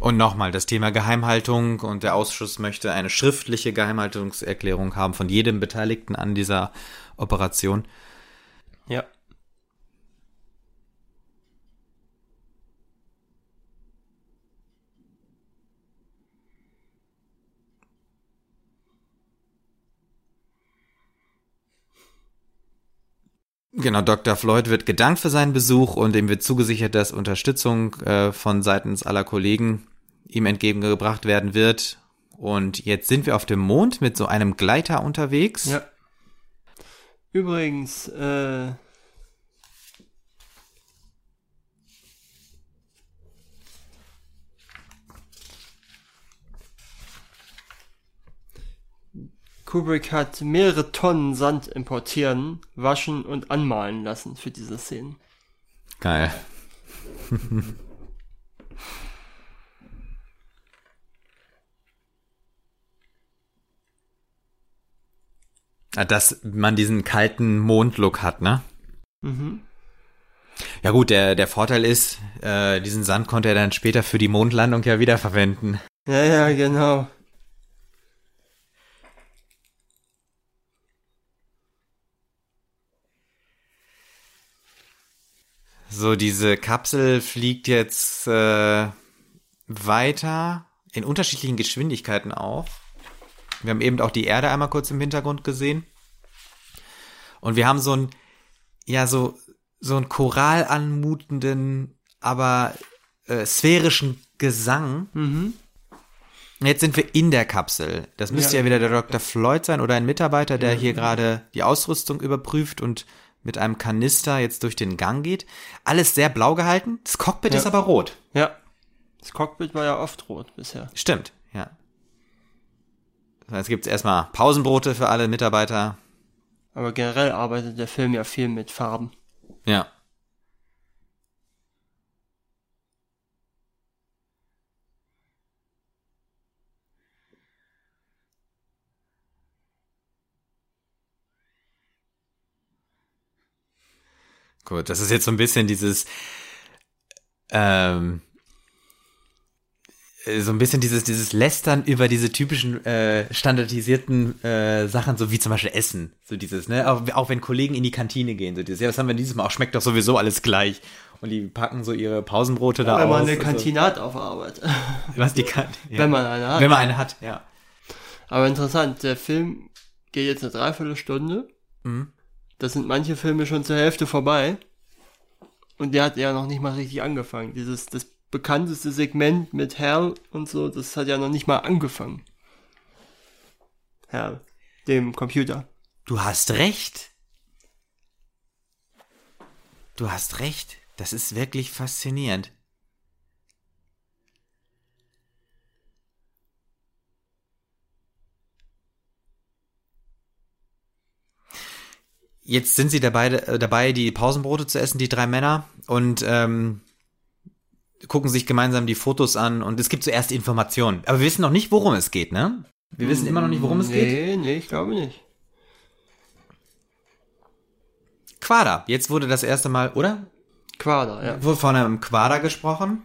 Und nochmal, das Thema Geheimhaltung und der Ausschuss möchte eine schriftliche Geheimhaltungserklärung haben von jedem Beteiligten an dieser Operation. Ja. Genau, Dr. Floyd wird gedankt für seinen Besuch und ihm wird zugesichert, dass Unterstützung äh, von seitens aller Kollegen ihm entgegengebracht werden wird. Und jetzt sind wir auf dem Mond mit so einem Gleiter unterwegs. Ja. Übrigens, äh, Kubrick hat mehrere Tonnen Sand importieren, waschen und anmalen lassen für diese Szenen. Geil. Dass man diesen kalten Mondlook hat, ne? Mhm. Ja gut, der, der Vorteil ist, äh, diesen Sand konnte er dann später für die Mondlandung ja wiederverwenden. Ja, ja, genau. So, diese Kapsel fliegt jetzt äh, weiter in unterschiedlichen Geschwindigkeiten auf. Wir haben eben auch die Erde einmal kurz im Hintergrund gesehen. Und wir haben so ein, ja, so, so ein choral anmutenden, aber äh, sphärischen Gesang. Mhm. Jetzt sind wir in der Kapsel. Das müsste ja, ja wieder der Dr. Floyd sein oder ein Mitarbeiter, der hier gerade die Ausrüstung überprüft und mit einem Kanister jetzt durch den Gang geht. Alles sehr blau gehalten. Das Cockpit ja. ist aber rot. Ja. Das Cockpit war ja oft rot bisher. Stimmt, ja. Jetzt gibt es erstmal Pausenbrote für alle Mitarbeiter. Aber generell arbeitet der Film ja viel mit Farben. Ja. Gut, das ist jetzt so ein bisschen dieses, ähm, äh, so ein bisschen dieses, dieses Lästern über diese typischen äh, standardisierten äh, Sachen, so wie zum Beispiel Essen. So dieses, ne? Auch, auch wenn Kollegen in die Kantine gehen, so dieses, ja, was haben wir dieses Mal? Auch schmeckt doch sowieso alles gleich. Und die packen so ihre Pausenbrote da wenn aus. Wenn man eine Kantine hat auf Arbeit. Was die Kantine? Ja. Wenn man eine hat. Wenn man eine hat, ja. Aber interessant, der Film geht jetzt eine Dreiviertelstunde. Mhm. Da sind manche Filme schon zur Hälfte vorbei. Und der hat ja noch nicht mal richtig angefangen. Dieses, das bekannteste Segment mit Hal und so, das hat ja noch nicht mal angefangen. Hal, dem Computer. Du hast recht. Du hast recht. Das ist wirklich faszinierend. Jetzt sind sie dabei, äh, dabei, die Pausenbrote zu essen, die drei Männer, und ähm, gucken sich gemeinsam die Fotos an und es gibt zuerst Informationen. Aber wir wissen noch nicht, worum es geht, ne? Wir wissen immer noch nicht, worum es nee, geht. Nee, nee, ich glaube nicht. Quader. Jetzt wurde das erste Mal, oder? Quader, ja. Wurde von einem Quader gesprochen.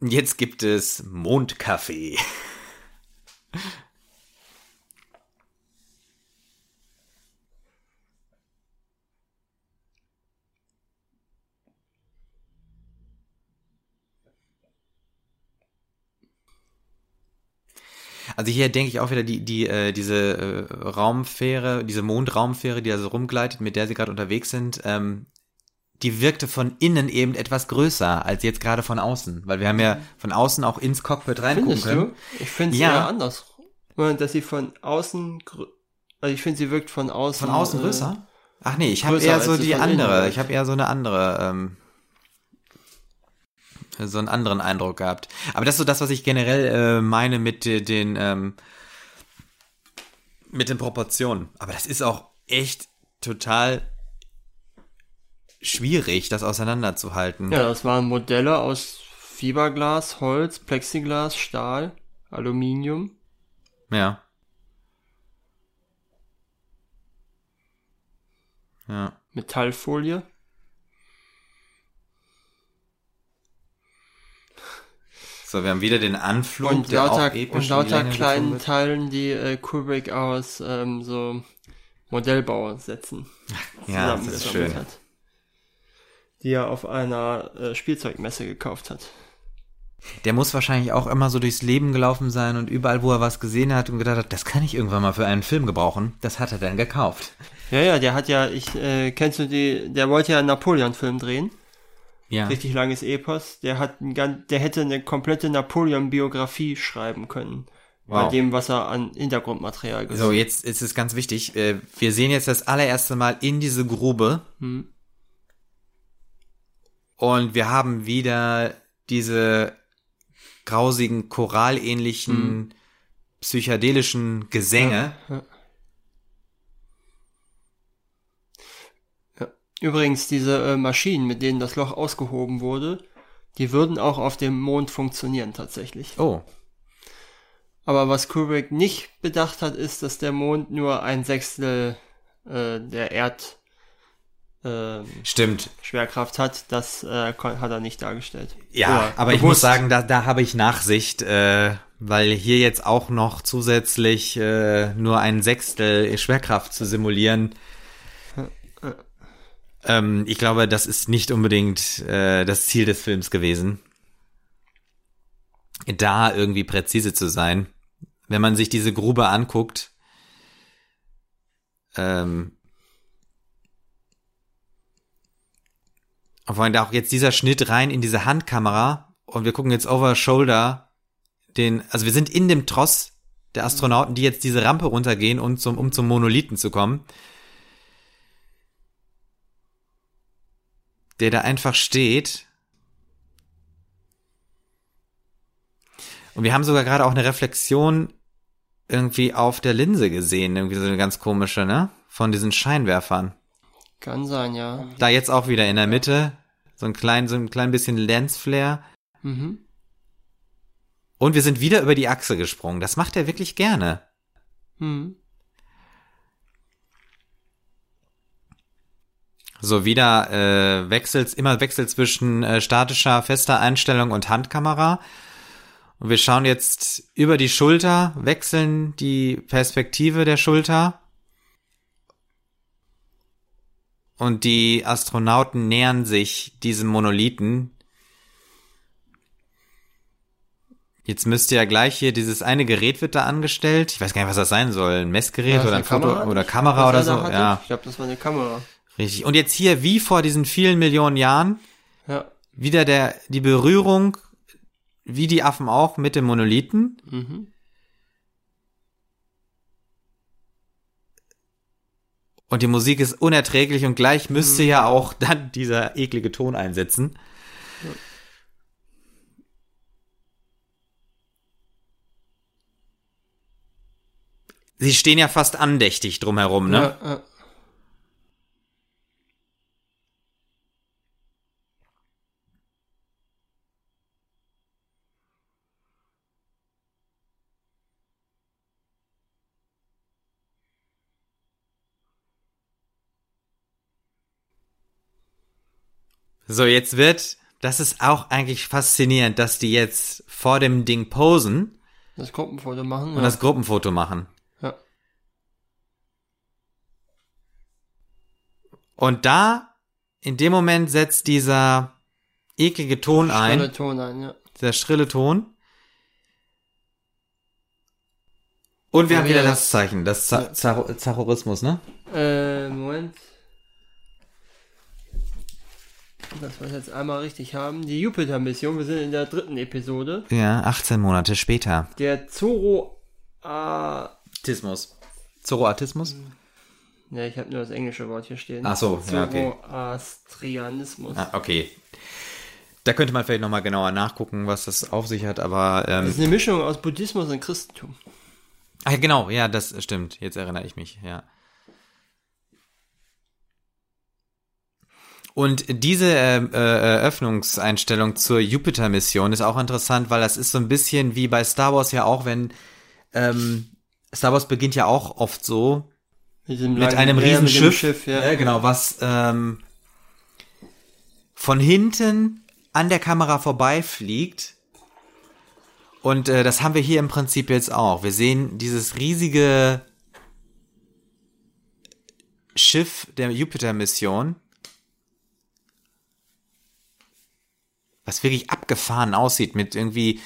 Jetzt gibt es Mondkaffee. Also hier denke ich auch wieder die, die, äh, diese äh, Raumfähre, diese Mondraumfähre, die also rumgleitet, mit der sie gerade unterwegs sind, ähm, die wirkte von innen eben etwas größer als jetzt gerade von außen, weil wir haben ja von außen auch ins Cockpit reingucken Findest können. Du? Ich finde es ja. eher anders. Dass sie von außen, also ich finde, sie wirkt von außen. Von außen äh, größer? Ach nee, ich habe eher so die andere. Ich habe eher so eine andere, ähm, so einen anderen Eindruck gehabt. Aber das ist so das, was ich generell äh, meine mit den ähm, mit den Proportionen. Aber das ist auch echt total schwierig, das auseinanderzuhalten. Ja, das waren Modelle aus Fiberglas, Holz, Plexiglas, Stahl, Aluminium. Ja. Ja. Metallfolie. So, wir haben wieder den Anflug, Und der lauter, auch episch und lauter kleinen. Teilen, die äh, Kubrick aus ähm, so Modellbausätzen Ja, das ist schön. hat. Die er auf einer äh, Spielzeugmesse gekauft hat. Der muss wahrscheinlich auch immer so durchs Leben gelaufen sein und überall, wo er was gesehen hat und gedacht hat, das kann ich irgendwann mal für einen Film gebrauchen. Das hat er dann gekauft. Ja, ja, der hat ja, ich, äh, kennst du die, der wollte ja einen Napoleon-Film drehen. Ja. Richtig langes Epos. Der hat ein, gan- der hätte eine komplette Napoleon-Biografie schreiben können. Bei Wow. dem, was er an Hintergrundmaterial gesehen So, jetzt ist es ganz wichtig. äh, Wir sehen jetzt das allererste Mal in diese Grube. Hm. Und wir haben wieder diese grausigen, choralähnlichen, psychedelischen Gesänge. Übrigens, diese äh, Maschinen, mit denen das Loch ausgehoben wurde, die würden auch auf dem Mond funktionieren tatsächlich. Oh. Aber was Kubrick nicht bedacht hat, ist, dass der Mond nur ein Sechstel äh, der Erd ähm, Stimmt. Schwerkraft hat. Das äh, hat er nicht dargestellt. Ja, Oder aber ich bewusst. muss sagen, da, da habe ich Nachsicht, äh, weil hier jetzt auch noch zusätzlich äh, nur ein Sechstel Schwerkraft zu simulieren. Ähm, ich glaube, das ist nicht unbedingt äh, das Ziel des Films gewesen, da irgendwie präzise zu sein. Wenn man sich diese Grube anguckt, ähm, vor allem auch jetzt dieser Schnitt rein in diese Handkamera und wir gucken jetzt over shoulder den, also wir sind in dem Tross der Astronauten, die jetzt diese Rampe runtergehen, um zum, um zum Monolithen zu kommen. Der da einfach steht. Und wir haben sogar gerade auch eine Reflexion irgendwie auf der Linse gesehen, irgendwie so eine ganz komische, ne? Von diesen Scheinwerfern. Kann sein, ja. Da jetzt auch wieder in der Mitte. So ein klein, so ein klein bisschen Lensflare. Mhm. Und wir sind wieder über die Achse gesprungen. Das macht er wirklich gerne. Mhm. So wieder äh, wechselt, immer Wechsel zwischen äh, statischer, fester Einstellung und Handkamera. Und wir schauen jetzt über die Schulter, wechseln die Perspektive der Schulter. Und die Astronauten nähern sich diesem Monolithen. Jetzt müsste ja gleich hier dieses eine Gerät wird da angestellt. Ich weiß gar nicht, was das sein soll. Ein Messgerät das oder ein Foto Kamera? oder Kamera oder er so. Ja, Ich glaube, das war eine Kamera. Richtig. Und jetzt hier, wie vor diesen vielen Millionen Jahren, Ja. wieder der, die Berührung, wie die Affen auch, mit dem Monolithen. Mhm. Und die Musik ist unerträglich und gleich müsste ja auch dann dieser eklige Ton einsetzen. Sie stehen ja fast andächtig drumherum, ne? Ja, ja. So, jetzt wird, das ist auch eigentlich faszinierend, dass die jetzt vor dem Ding posen Das Gruppenfoto machen. und ja. das Gruppenfoto machen. ja. Und da, in dem Moment setzt dieser eklige Ton ein, Schrille Ton ein, ja. dieser schrille Ton. Und wir Ja, haben wieder wieder das Zeichen, das Zachorismus, ne? Äh, Moment. Dass wir es jetzt einmal richtig haben. Die Jupiter-Mission, wir sind in der dritten Episode. Ja, 18 Monate später. Der Zoro Ah, Tismus. Zoroatismus? ne, ich habe nur das englische Wort hier stehen. Ach so, ja, okay. Zoroastrianismus. Ah, okay. Da könnte man vielleicht nochmal genauer nachgucken, was das auf sich hat, aber. Das Ähm, ist eine Mischung aus Buddhismus und Christentum. ach, ja, genau, ja, das stimmt. Jetzt erinnere ich mich, ja. Und diese ähm, äh, Eröffnungseinstellung zur Jupiter-Mission ist auch interessant, weil das ist so ein bisschen wie bei Star Wars ja auch, wenn ähm, Star Wars beginnt ja auch oft so, Mit, mit einem Riesenschiff. Schiff, ja. ja, genau, was ähm, von hinten an der Kamera vorbeifliegt. Und äh, das haben wir hier im Prinzip jetzt auch. Wir sehen dieses riesige Schiff der Jupiter-Mission, was wirklich abgefahren aussieht, mit irgendwie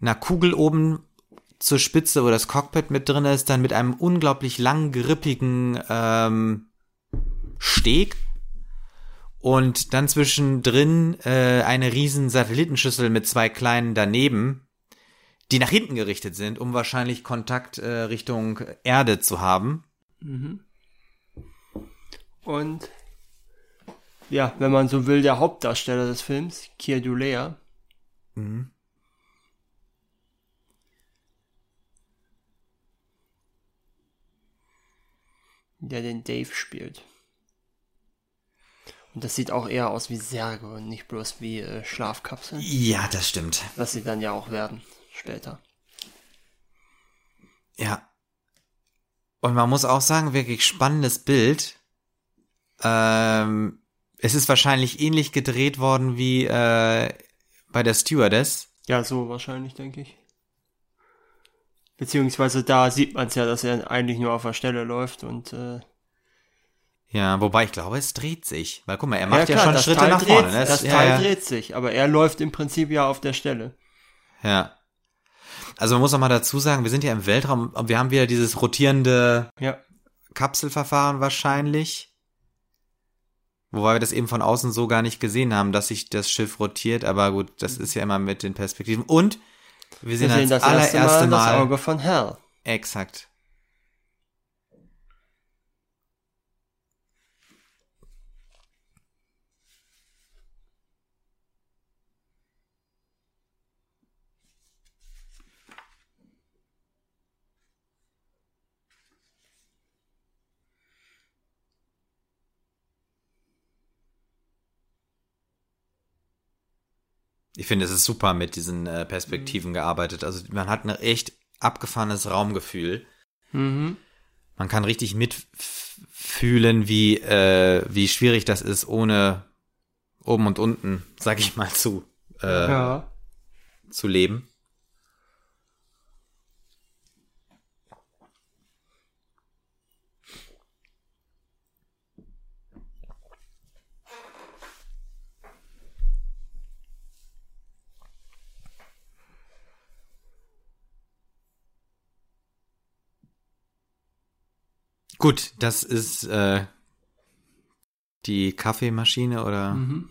einer Kugel oben zur Spitze, wo das Cockpit mit drin ist, dann mit einem unglaublich lang grippigen ähm, Steg und dann zwischendrin äh, eine riesen Satellitenschüssel mit zwei kleinen daneben, die nach hinten gerichtet sind, um wahrscheinlich Kontakt äh, Richtung Erde zu haben. Und ja, wenn man so will, der Hauptdarsteller des Films, Keir Dullea, der den Dave spielt. Und das sieht auch eher aus wie Särge und nicht bloß wie äh, Schlafkapseln, Ja, das stimmt. was sie dann ja auch werden später. Ja. Und man muss auch sagen, wirklich spannendes Bild. Ähm, es ist wahrscheinlich ähnlich gedreht worden wie äh, bei der Stewardess. Ja, so wahrscheinlich, denke ich. Beziehungsweise da sieht man es ja, dass er eigentlich nur auf der Stelle läuft und äh, Ja, wobei ich glaube, es dreht sich. Weil guck mal, er macht ja, klar, schon das Schritte Teil nach dreht, vorne. Ne? Das ja, Teil ja. dreht sich, aber er läuft im Prinzip ja auf der Stelle. Ja. Also man muss noch mal dazu sagen, wir sind ja im Weltraum und wir haben wieder dieses rotierende Ja. Kapselverfahren wahrscheinlich. Wobei wir das eben von außen so gar nicht gesehen haben, dass sich das Schiff rotiert, aber gut, das ist ja immer mit den Perspektiven. Und wir Wir sehen, sehen als das erste allererste Mal, Mal, das Auge von Hal. exakt. Ich finde, es ist super mit diesen äh, Perspektiven gearbeitet. Also man hat ein echt abgefahrenes Raumgefühl. Mhm. Man kann richtig mitfühlen, wie, äh, wie schwierig das ist, ohne oben und unten, sag ich mal, zu, äh, Ja. zu leben. Gut, das ist äh, die Kaffeemaschine oder Mhm.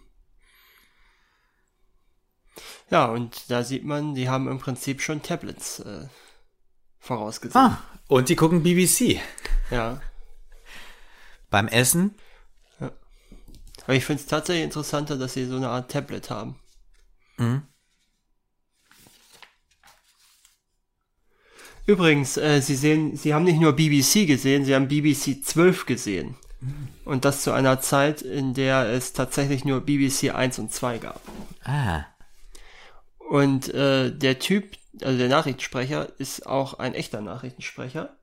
Ja, und da sieht man, die haben im Prinzip schon Tablets äh, vorausgesehen. Ah, und die gucken BBC. Ja. Beim Essen Aber ich finde es tatsächlich interessanter, dass sie so eine Art Tablet haben. Mhm. Übrigens, äh, Sie sehen, Sie haben nicht nur BBC gesehen, Sie haben BBC 12 gesehen. Und das zu einer Zeit, in der es tatsächlich nur BBC 1 und 2 gab. Ah. Und äh, der Typ, also der Nachrichtensprecher, ist auch ein echter Nachrichtensprecher.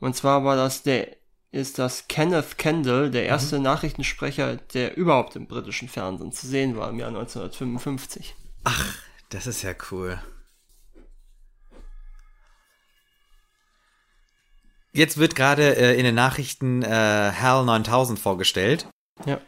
Und zwar war das der, ist das Kenneth Kendall, der erste Nachrichtensprecher, der überhaupt im britischen Fernsehen zu sehen war im Jahr 1955. Das ist ja cool. Jetzt wird gerade äh, in den Nachrichten äh, HAL 9000 vorgestellt. Ja.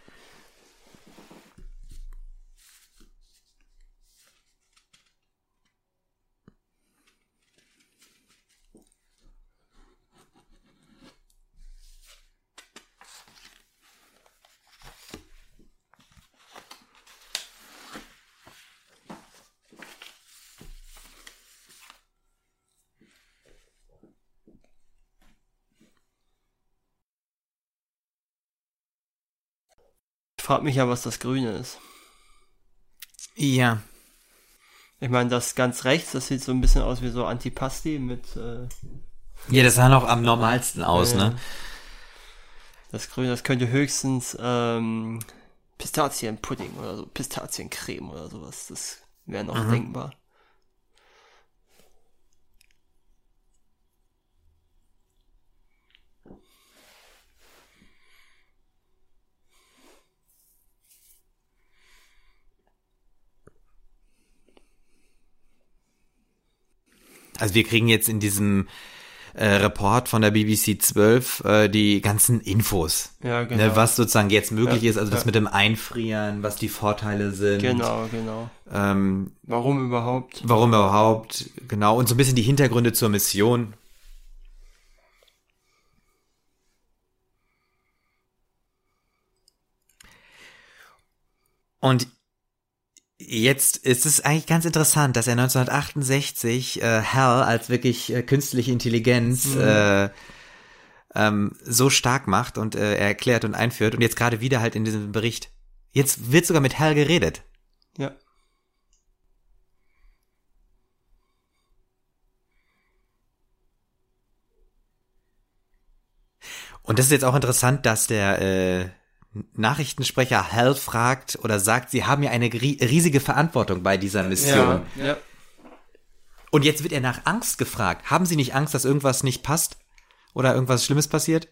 Frag mich ja, was das Grüne ist. Ja. Ich meine, das ganz rechts, das sieht so ein bisschen aus wie so Antipasti mit. Äh, ja, das sah noch am normalsten aus, ja, ne? Das Grüne, das könnte höchstens ähm, Pistazienpudding oder so, Pistaziencreme oder sowas. Das wäre noch mhm. denkbar. Also wir kriegen jetzt in diesem äh, Report von der BBC 12 äh, die ganzen Infos. Ja, genau. Ne, was sozusagen jetzt möglich ja, ist, also ja. das mit dem Einfrieren, was die Vorteile sind. Genau, genau. Ähm, warum überhaupt? Warum überhaupt, genau. Und so ein bisschen die Hintergründe zur Mission. Und Jetzt ist es eigentlich ganz interessant, dass er 1968 äh, Hal als wirklich äh, künstliche Intelligenz mhm. äh, ähm, so stark macht und äh, erklärt und einführt und jetzt gerade wieder halt in diesem Bericht. Jetzt wird sogar mit Hal geredet. Ja. Und das ist jetzt auch interessant, dass der äh, Nachrichtensprecher Hal fragt oder sagt, sie haben ja eine riesige Verantwortung bei dieser Mission. Ja, ja. Und jetzt wird er nach Angst gefragt. Haben Sie nicht Angst, dass irgendwas nicht passt? Oder irgendwas Schlimmes passiert?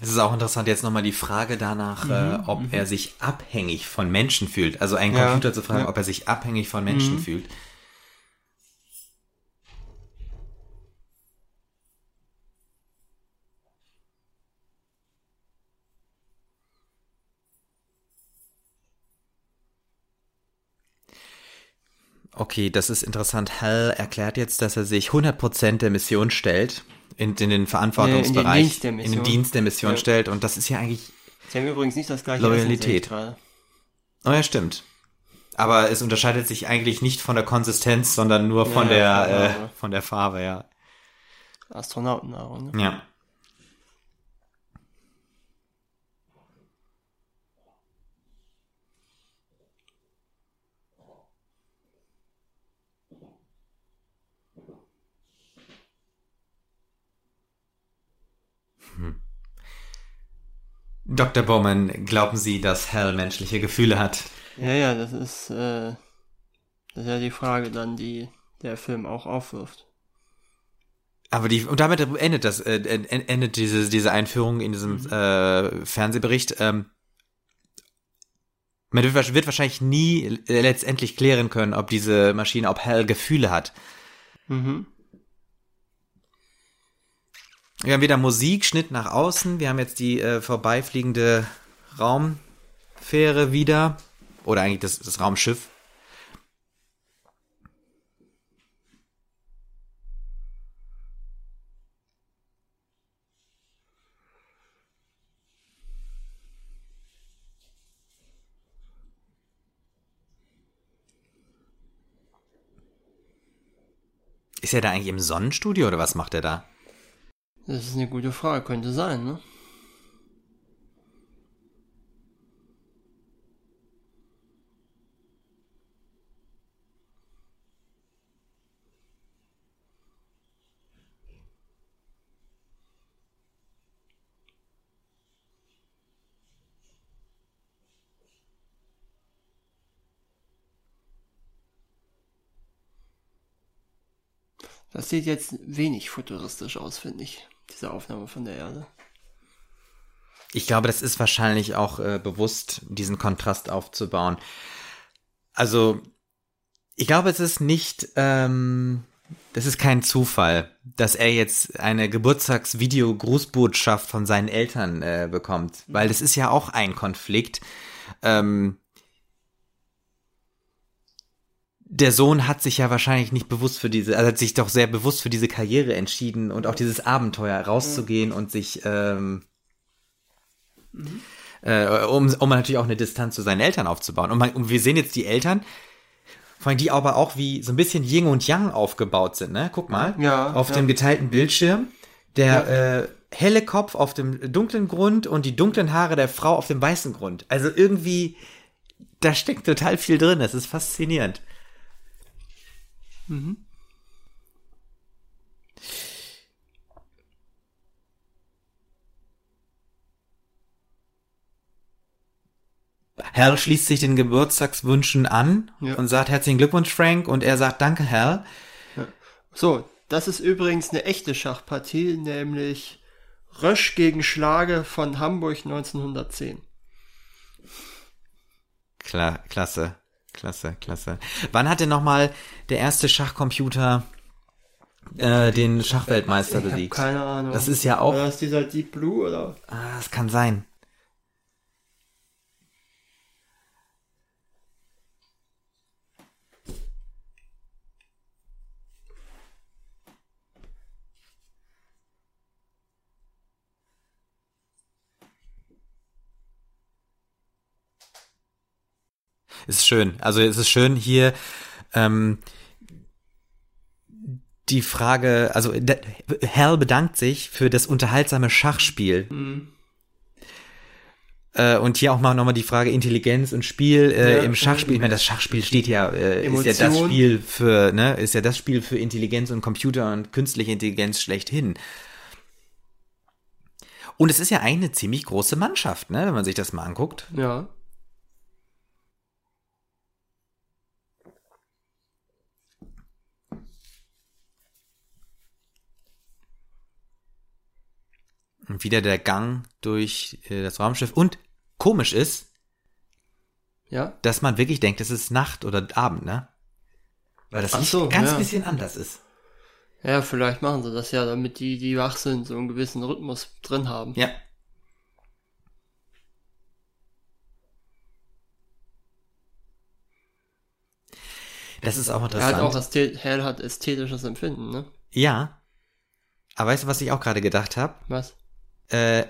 Es ist auch interessant jetzt nochmal die Frage danach, mhm, äh, ob mhm. er sich abhängig von Menschen fühlt. Also einen ja, Computer zu fragen, ja. ob er sich abhängig von Menschen mhm. fühlt. Okay, das ist interessant. Hal erklärt jetzt, dass er sich 100% der Mission stellt in, in den Verantwortungsbereich, in den Dienst der Mission, Dienst der Mission ja. stellt. Und das ist ja eigentlich Sie haben übrigens nicht das gleiche Loyalität. Oh ja, stimmt. Aber es unterscheidet sich eigentlich nicht von der Konsistenz, sondern nur von ja, der äh, von der Farbe, ja. Astronautennahrung. Ne? Ja. Dr. Bowman, glauben Sie, dass Hal menschliche Gefühle hat? Ja, ja, das ist, äh, das ist ja die Frage dann, die der Film auch aufwirft. Aber die, und damit endet das, äh, endet diese, diese Einführung in diesem mhm. äh, Fernsehbericht. Ähm, man wird, wahrscheinlich nie letztendlich klären können, ob diese Maschine, ob Hal Gefühle hat. Mhm. Wir haben wieder Musik, Schnitt nach außen. Wir haben jetzt die äh, vorbeifliegende Raumfähre wieder. Oder eigentlich das, das Raumschiff. Ist er da eigentlich im Sonnenstudio oder was macht er da? Das ist eine gute Frage, könnte sein, ne? Das sieht jetzt wenig futuristisch aus, finde ich diese Aufnahme von der Erde. Ich glaube, das ist wahrscheinlich auch äh, bewusst, diesen Kontrast aufzubauen. Also, ich glaube, es ist nicht, ähm, das ist kein Zufall, dass er jetzt eine Geburtstagsvideo-Grußbotschaft von seinen Eltern äh, bekommt, weil das ist ja auch ein Konflikt. Ähm, der Sohn hat sich ja wahrscheinlich nicht bewusst für diese, also hat sich doch sehr bewusst für diese Karriere entschieden und auch dieses Abenteuer rauszugehen und sich, ähm, mhm. äh, um, um natürlich auch eine Distanz zu seinen Eltern aufzubauen. Und, man, und wir sehen jetzt die Eltern, vor allem die aber auch wie so ein bisschen Yin und Yang aufgebaut sind, ne? Guck mal, ja, auf ja. dem geteilten Bildschirm, der Ja. äh, helle Kopf auf dem dunklen Grund und die dunklen Haare der Frau auf dem weißen Grund. Also irgendwie, da steckt total viel drin. Das ist faszinierend. Hal schließt sich den Geburtstagswünschen an Ja. und sagt herzlichen Glückwunsch, Frank, und er sagt Danke, Hal. So, das ist übrigens eine echte Schachpartie, nämlich Rösch gegen Schlage von Hamburg 1910. Klar, klasse, klasse, klasse. Wann hat denn nochmal der erste Schachcomputer äh, den Schachweltmeister besiegt? keine Ahnung. Das ist ja auch, Oder ist dieser Deep Blue oder? ah, das kann sein. Ist schön. Also es ist schön hier ähm, die Frage, also Hal bedankt sich für das unterhaltsame Schachspiel. Mhm. Äh, und hier auch mal nochmal die Frage Intelligenz und Spiel äh, Ja, im Schachspiel. Ich meine, das Schachspiel steht ja, äh, ist ja das. Spiel für, ne, ist ja das Spiel für Intelligenz und Computer und künstliche Intelligenz schlechthin. Und es ist ja eigentlich eine ziemlich große Mannschaft, ne, wenn man sich das mal anguckt. Ja. Wieder der Gang durch äh, das Raumschiff. Und komisch ist, Ja. dass man wirklich denkt, es ist Nacht oder Abend, ne? Weil das Ach nicht so, ganz ja. bisschen anders ist. Ja, vielleicht machen sie das ja, damit die, die wach sind, so einen gewissen Rhythmus drin haben. Ja. Das ist auch Er interessant. hat auch Ästhet Hell hat ästhetisches Empfinden, ne? ja. Aber weißt du, was ich auch gerade gedacht habe? Was? Äh,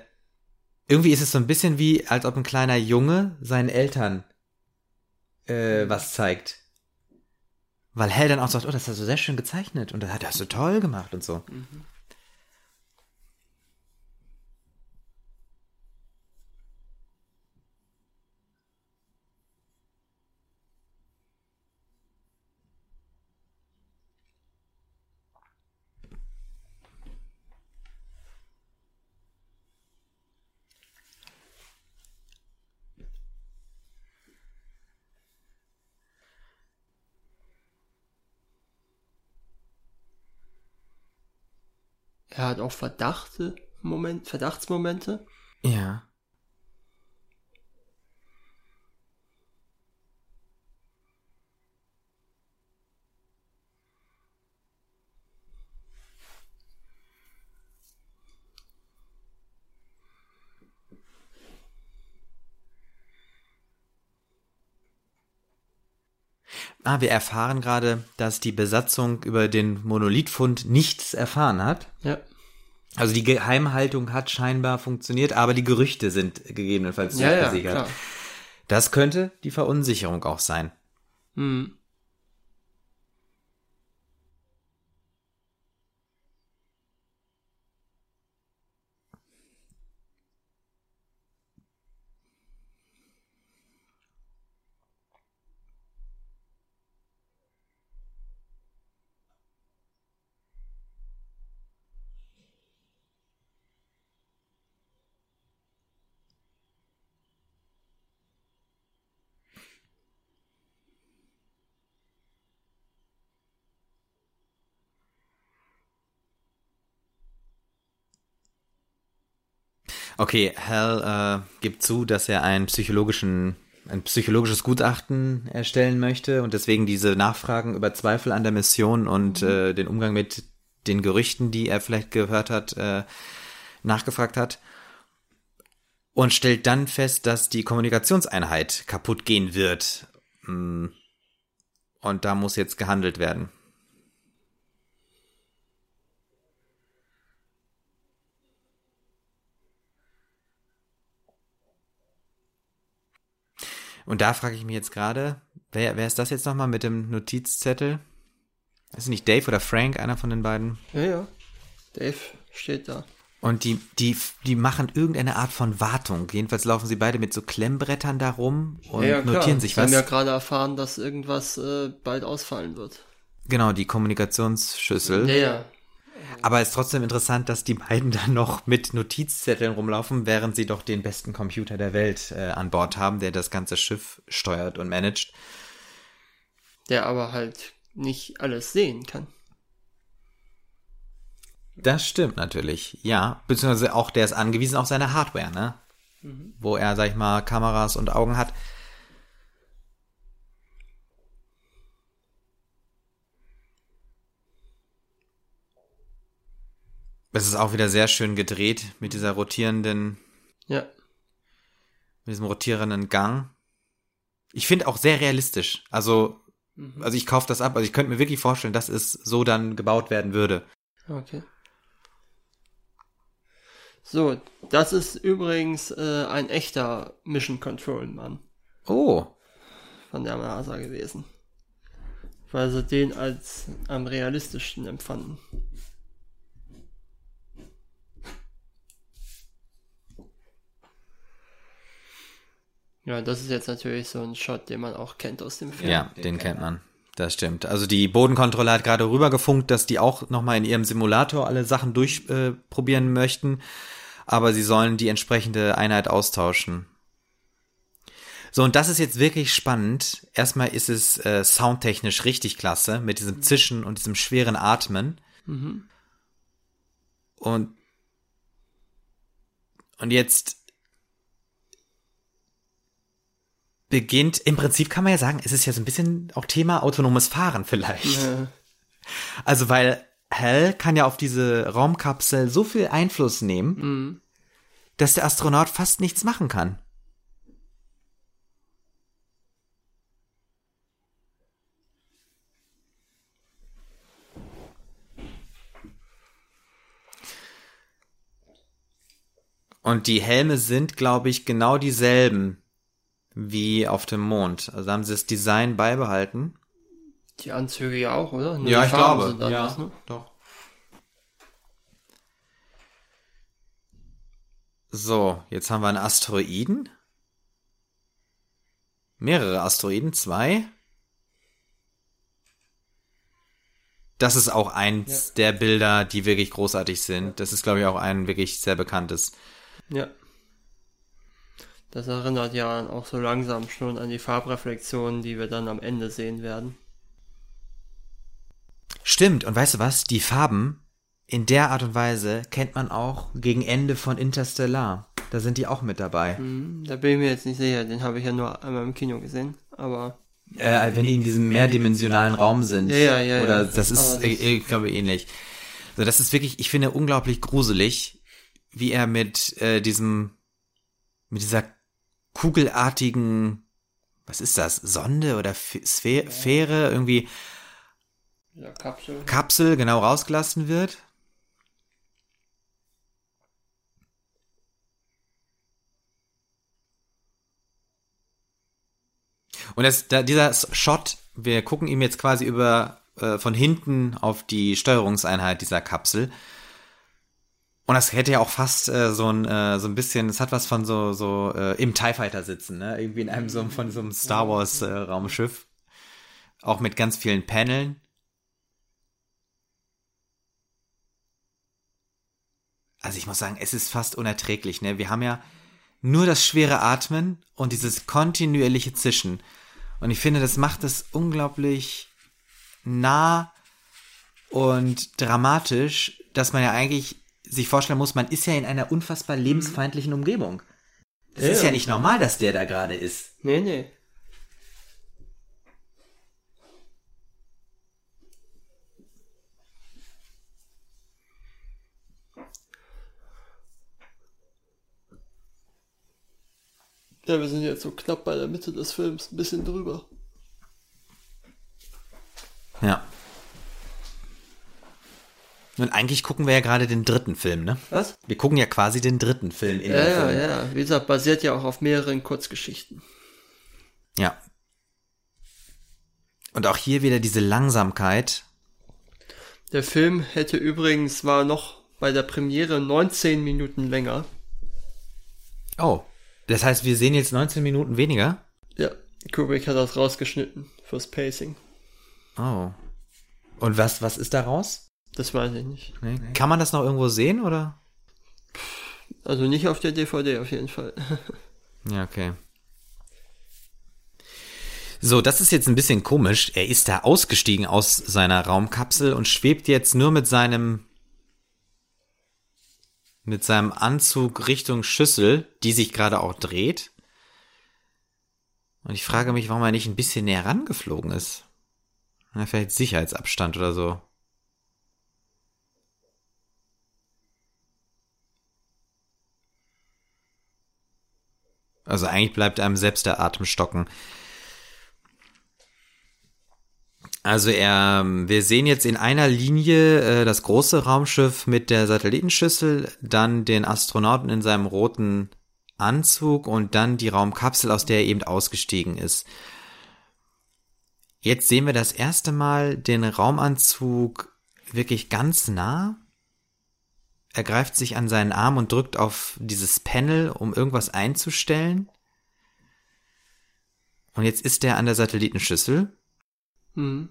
irgendwie ist es so ein bisschen wie, als ob ein kleiner Junge seinen Eltern äh, was zeigt. Weil Hell dann auch sagt, oh, das hast du sehr schön gezeichnet und das hast du toll gemacht und so. Er hat auch Verdachte, Moment, Verdachtsmomente. Ja. Ah, wir erfahren gerade, dass die Besatzung über den Monolithfund nichts erfahren hat. Ja. Also die Geheimhaltung hat scheinbar funktioniert, aber die Gerüchte sind gegebenenfalls Ja, ja, durchgesickert. klar. Das könnte die Verunsicherung auch sein. Hm. Okay, Hal äh, gibt zu, dass er einen psychologischen, ein psychologisches Gutachten erstellen möchte und deswegen diese Nachfragen über Zweifel an der Mission und äh, den Umgang mit den Gerüchten, die er vielleicht gehört hat, äh, nachgefragt hat. Und stellt dann fest, dass die Kommunikationseinheit kaputt gehen wird. Mm. Und da muss jetzt gehandelt werden. Und da frage ich mich jetzt gerade, wer, wer ist das jetzt nochmal mit dem Notizzettel? Ist nicht Dave oder Frank, einer von den beiden? Ja, ja. Dave steht da. Und die, die, die machen irgendeine Art von Wartung. Jedenfalls laufen sie beide mit so Klemmbrettern da rum und ja, ja, notieren sich Sie was. haben ja gerade erfahren, dass irgendwas äh, bald ausfallen wird. Genau, die Kommunikationsschüssel. Ja, ja. Aber es ist trotzdem interessant, dass die beiden dann noch mit Notizzetteln rumlaufen, während sie doch den besten Computer der Welt äh, an Bord haben, der das ganze Schiff steuert und managt. Der aber halt nicht alles sehen kann. Das stimmt natürlich, ja. Beziehungsweise auch der ist angewiesen auf seine Hardware, ne? Wo er, sag ich mal, Kameras und Augen hat. Es ist auch wieder sehr schön gedreht mit dieser rotierenden, Ja. mit diesem rotierenden Gang. Ich finde auch sehr realistisch. Also, also ich kaufe das ab. Also ich könnte mir wirklich vorstellen, dass es so dann gebaut werden würde. Okay. So, das ist übrigens äh, ein echter Mission Control Mann Oh, von der NASA gewesen. Weil sie den als am realistischsten empfanden. Ja, das ist jetzt natürlich so ein Shot, den man auch kennt aus dem Film. Ja, den kennt man. Das stimmt. Also die Bodenkontrolle hat gerade rübergefunkt, dass die auch nochmal in ihrem Simulator alle Sachen durchprobieren äh, möchten. Aber sie sollen die entsprechende Einheit austauschen. So, und das ist jetzt wirklich spannend. Erstmal ist es äh, soundtechnisch richtig klasse, mit diesem Zischen und diesem schweren Atmen. Und, und jetzt beginnt, im Prinzip kann man ja sagen, es ist ja so ein bisschen auch Thema autonomes Fahren vielleicht. Äh, Also weil Hal kann ja auf diese Raumkapsel so viel Einfluss nehmen, dass der Astronaut fast nichts machen kann. Und die Helme sind, glaube ich, genau dieselben wie auf dem Mond. Also haben sie das Design beibehalten. die Anzüge ja auch, oder? Nur die Farben sind anders, ne? doch. So, jetzt haben wir einen Asteroiden. Mehrere Asteroiden, zwei. Das ist auch eins der Bilder, die wirklich großartig sind. Das ist, glaube ich, auch ein wirklich sehr bekanntes. Ja. Das erinnert ja auch so langsam schon an die Farbreflexionen, die wir dann am Ende sehen werden. Stimmt, und weißt du was? Die Farben in der Art und Weise kennt man auch gegen Ende von Interstellar. Da sind die auch mit dabei. Hm, Da bin ich mir jetzt nicht sicher, den habe ich ja nur einmal im Kino gesehen. Aber Äh, wenn die in diesem mehrdimensionalen Raum sind. Ja, ja, ja, Oder ja. das ist, das- ich, ich glaube, ähnlich. Also das ist wirklich, ich finde, unglaublich gruselig, wie er mit äh, diesem, mit dieser kugelartigen, was ist das, Sonde oder F Sphä Fähre, irgendwie ja, Kapsel. Kapsel genau rausgelassen wird. Und das, da, dieser Shot, wir gucken ihm jetzt quasi über äh, von hinten auf die Steuerungseinheit dieser Kapsel. Und das hätte ja auch fast äh, so ein äh, so ein bisschen, es hat was von so so äh, im Tie Fighter sitzen, ne? Irgendwie in einem so von so einem Star Wars äh, Raumschiff, auch mit ganz vielen Paneln. Also ich muss sagen, es ist fast unerträglich, ne? Wir haben ja nur das schwere Atmen und dieses kontinuierliche Zischen. Und ich finde, das macht es unglaublich nah und dramatisch, dass man ja eigentlich sich vorstellen muss, man ist ja in einer unfassbar lebensfeindlichen Umgebung. Es Ja, ist ja ja. nicht normal, dass der da gerade ist. Nee, nee. Ja, wir sind jetzt so knapp bei der Mitte des Films, ein bisschen drüber. Ja. Und eigentlich gucken wir ja gerade den dritten Film, ne? Was? Wir gucken ja quasi den dritten Film in Ja, ja, Film. ja. Wie gesagt, basiert ja auch auf mehreren Kurzgeschichten. Ja. Und auch hier wieder diese Langsamkeit. Der Film hätte übrigens, war noch bei der Premiere 19 Minuten länger. Oh. Das heißt, wir sehen jetzt 19 Minuten weniger? Ja, Kubrick hat das rausgeschnitten fürs Pacing. Oh. Und was, was ist daraus? Das weiß ich nicht. Nee. Kann man das noch irgendwo sehen, oder? Also nicht auf der DVD auf jeden Fall. Ja, okay. So, das ist jetzt ein bisschen komisch. Er ist da ausgestiegen aus seiner Raumkapsel und schwebt jetzt nur mit seinem mit seinem Anzug Richtung Schüssel, die sich gerade auch dreht. Und ich frage mich, warum er nicht ein bisschen näher rangeflogen ist. Na, vielleicht Sicherheitsabstand oder so. Also eigentlich bleibt einem selbst der Atem stocken. Also er, wir sehen jetzt in einer Linie äh, das große Raumschiff mit der Satellitenschüssel, dann den Astronauten in seinem roten Anzug und dann die Raumkapsel, aus der er eben ausgestiegen ist. Jetzt sehen wir das erste Mal den Raumanzug wirklich ganz nah. Er greift sich an seinen Arm und drückt auf dieses Panel, um irgendwas einzustellen. Und jetzt ist er an der Satellitenschüssel. Mhm.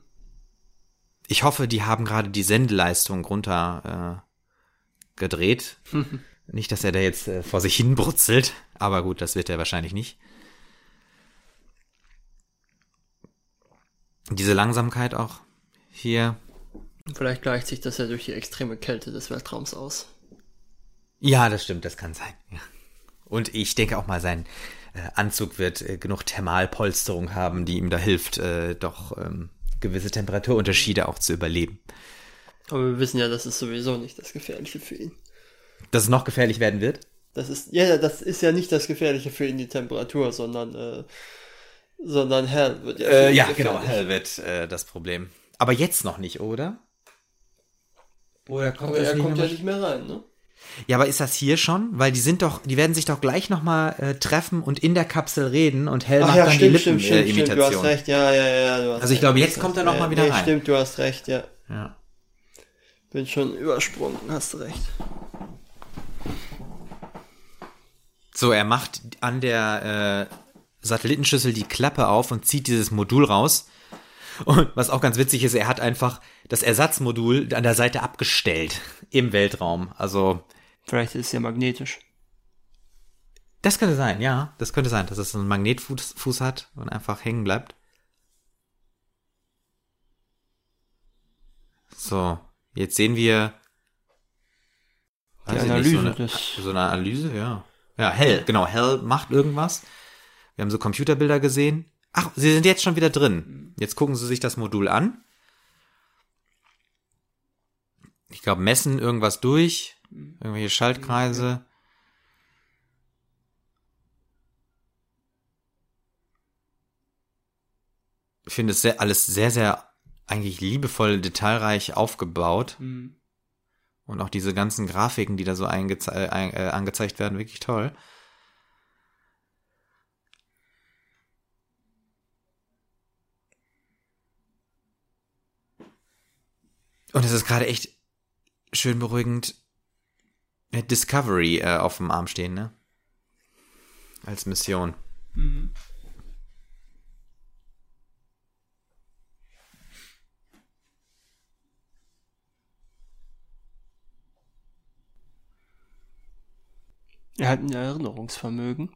Ich hoffe, die haben gerade die Sendeleistung runter äh, gedreht. nicht, dass er da jetzt äh, vor sich hin brutzelt, aber gut, das wird er wahrscheinlich nicht. Diese Langsamkeit auch hier. Vielleicht gleicht sich das ja durch die extreme Kälte des Weltraums aus. Ja, das stimmt, das kann sein. Ja. Und ich denke auch mal, sein äh, Anzug wird äh, genug Thermalpolsterung haben, die ihm da hilft, äh, doch ähm, gewisse Temperaturunterschiede auch zu überleben. Aber wir wissen ja, das ist sowieso nicht das Gefährliche für ihn. Dass es noch gefährlich werden wird? Das ist, ja, das ist ja nicht das Gefährliche für ihn, die Temperatur, sondern, äh, sondern Hell wird ja. Äh, ja, genau, Hell wird äh, das Problem. Aber jetzt noch nicht, oder? Oder kommt Aber er nicht kommt ja nicht mehr rein, ne? Ja, aber ist das hier schon? Weil die sind doch, die werden sich doch gleich nochmal äh, treffen und in der Kapsel reden und Hell Ach macht ja, dann stimmt, die stimmt, stimmt, stimmt, du hast recht, ja, ja, ja, du hast Also ich glaube, jetzt kommt er recht. noch mal Ja, wieder nee, rein. Stimmt, du hast recht, ja. ja. Bin schon übersprungen, hast recht. So, er macht an der äh, Satellitenschüssel die Klappe auf und zieht dieses Modul raus. Und was auch ganz witzig ist, er hat einfach das Ersatzmodul an der Seite abgestellt im Weltraum. Also Vielleicht ist es ja magnetisch. Das könnte sein, ja. Das könnte sein, dass es einen Magnetfuß Fuß hat und einfach hängen bleibt. So, jetzt sehen wir Die Analyse so, eine, so eine Analyse, ja. Ja, Hell, genau, Hell macht irgendwas. Wir haben so Computerbilder gesehen. Ach, sie sind jetzt schon wieder drin. Jetzt gucken sie sich das Modul an. Ich glaube, messen irgendwas durch. Irgendwelche Schaltkreise. Ich finde es sehr, alles sehr, sehr eigentlich liebevoll, detailreich aufgebaut. Und auch diese ganzen Grafiken, die da so eingeze äh, äh, angezeigt werden, wirklich toll. Und es ist gerade echt schön beruhigend, Discovery äh, auf dem Arm stehen, ne? Als Mission. Er hat ein Erinnerungsvermögen.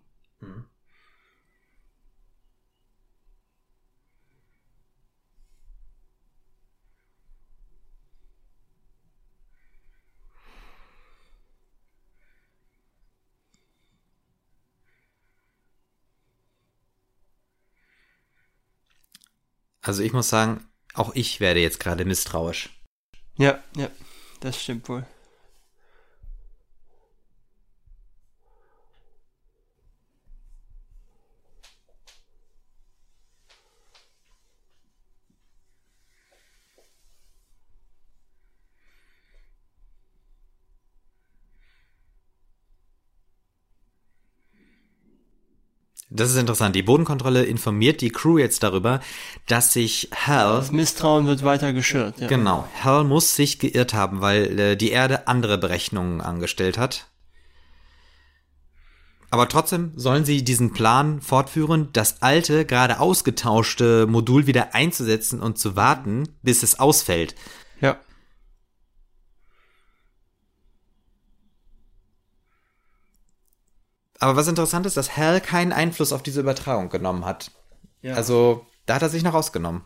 Also ich muss sagen, auch ich werde jetzt gerade misstrauisch. Ja, ja, das stimmt wohl. Das ist interessant. Die Bodenkontrolle informiert die Crew jetzt darüber, dass sich Hal. Das Misstrauen wird weiter geschürt. Ja. Genau. Hal muss sich geirrt haben, weil äh, die Erde andere Berechnungen angestellt hat. Aber trotzdem sollen sie diesen Plan fortführen, das alte, gerade ausgetauschte Modul wieder einzusetzen und zu warten, bis es ausfällt. Ja. Aber was interessant ist, dass Hal keinen Einfluss auf diese Übertragung genommen hat. Ja. Also, da hat er sich noch rausgenommen.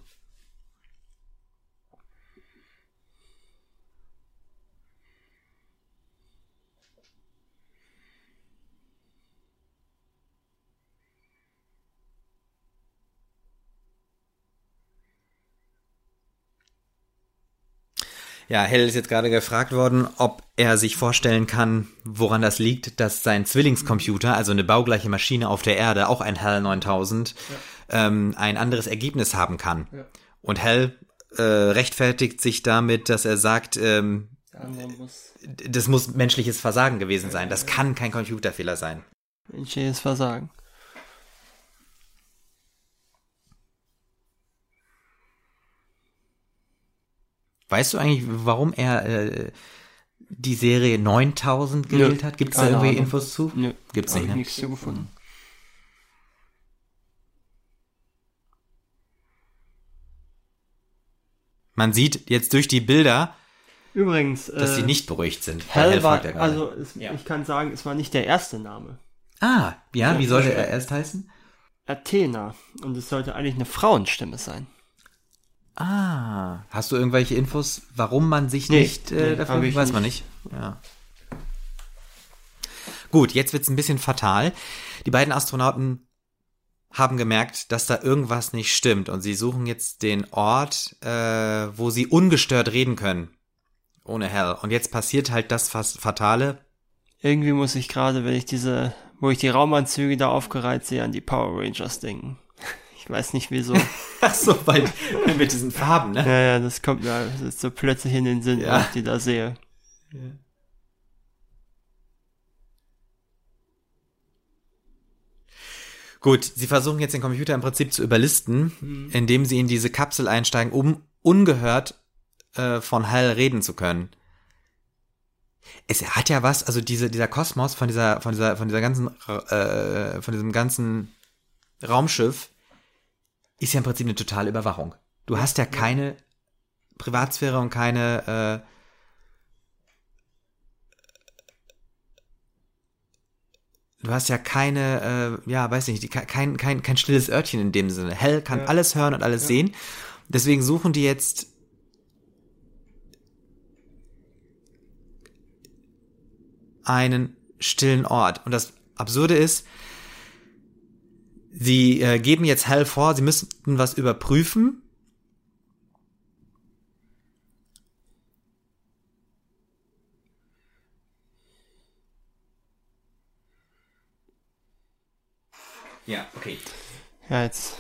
Ja, Hell ist jetzt gerade gefragt worden, ob er sich vorstellen kann, woran das liegt, dass sein Zwillingscomputer, also eine baugleiche Maschine auf der Erde, auch ein Hell 9000, ja. ähm, ein anderes Ergebnis haben kann. Ja. Und Hell äh, rechtfertigt sich damit, dass er sagt, ähm, muss das muss menschliches Versagen gewesen sein. Das kann kein Computerfehler sein. Menschliches Versagen. Weißt du eigentlich, warum er äh, die Serie 9000 gewählt Nö, hat? Gibt es da irgendwie Ahnung. Infos zu? Nö, gibt's nicht. Ne? nichts zu gefunden. Man sieht jetzt durch die Bilder, Übrigens, dass äh, sie nicht beruhigt sind. Hell war, also es, ja. ich kann sagen, es war nicht der erste Name. Ah, ja, wie sollte er erst heißen? Athena. Und es sollte eigentlich eine Frauenstimme sein. Ah, hast du irgendwelche Infos, warum man sich nee, nicht äh, nee, dafür weiß nicht. man nicht. Ja. Gut, jetzt wird's ein bisschen fatal. Die beiden Astronauten haben gemerkt, dass da irgendwas nicht stimmt und sie suchen jetzt den Ort, äh, wo sie ungestört reden können. Ohne Hell. Und jetzt passiert halt das Fatale. Irgendwie muss ich gerade, wenn ich diese, wo ich die Raumanzüge da aufgereiht sehe, an die Power Rangers denken. Ich weiß nicht wieso. Ach so, weil mit diesen Farben, ne? Ja, ja, das kommt mir das so plötzlich in den Sinn, ja. wenn ich die da sehe. Ja. Gut, sie versuchen jetzt den Computer im Prinzip zu überlisten, mhm. indem sie in diese Kapsel einsteigen, um ungehört äh, von Hal reden zu können. Es hat ja was, also diese, dieser Kosmos von dieser, von dieser, von dieser ganzen, äh, von diesem ganzen Raumschiff ist ja im Prinzip eine totale Überwachung. Du hast ja keine Privatsphäre und keine äh, Du hast ja keine, äh, ja, weiß nicht, kein, kein, kein stilles Örtchen in dem Sinne. Hell kann ja. alles hören und alles ja. sehen. Deswegen suchen die jetzt einen stillen Ort. Und das Absurde ist, Sie äh, geben jetzt Hell vor, sie müssten was überprüfen. Ja, okay. Ja, jetzt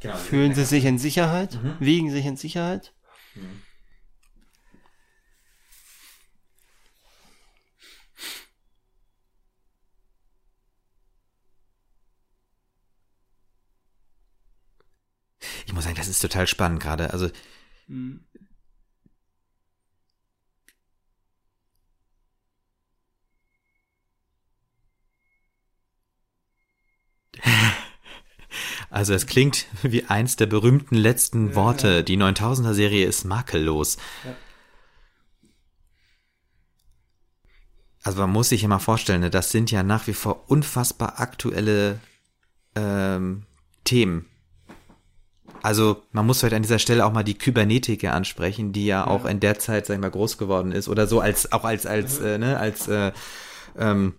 genau, fühlen sie sich in Sicherheit, mhm. wiegen sich in Sicherheit. Mhm. ich muss sagen, das ist total spannend gerade. Also mhm. Also es klingt wie eins der berühmten letzten ja, Worte. Ja. Die 9000er Serie ist makellos. Ja. Also man muss sich immer vorstellen, ne, das sind ja nach wie vor unfassbar aktuelle ähm, Themen. Also man muss vielleicht an dieser Stelle auch mal die Kybernetik ansprechen, die ja, ja. auch in der Zeit, sag ich mal, groß geworden ist oder so als auch als als mhm. äh, ne als äh, ähm,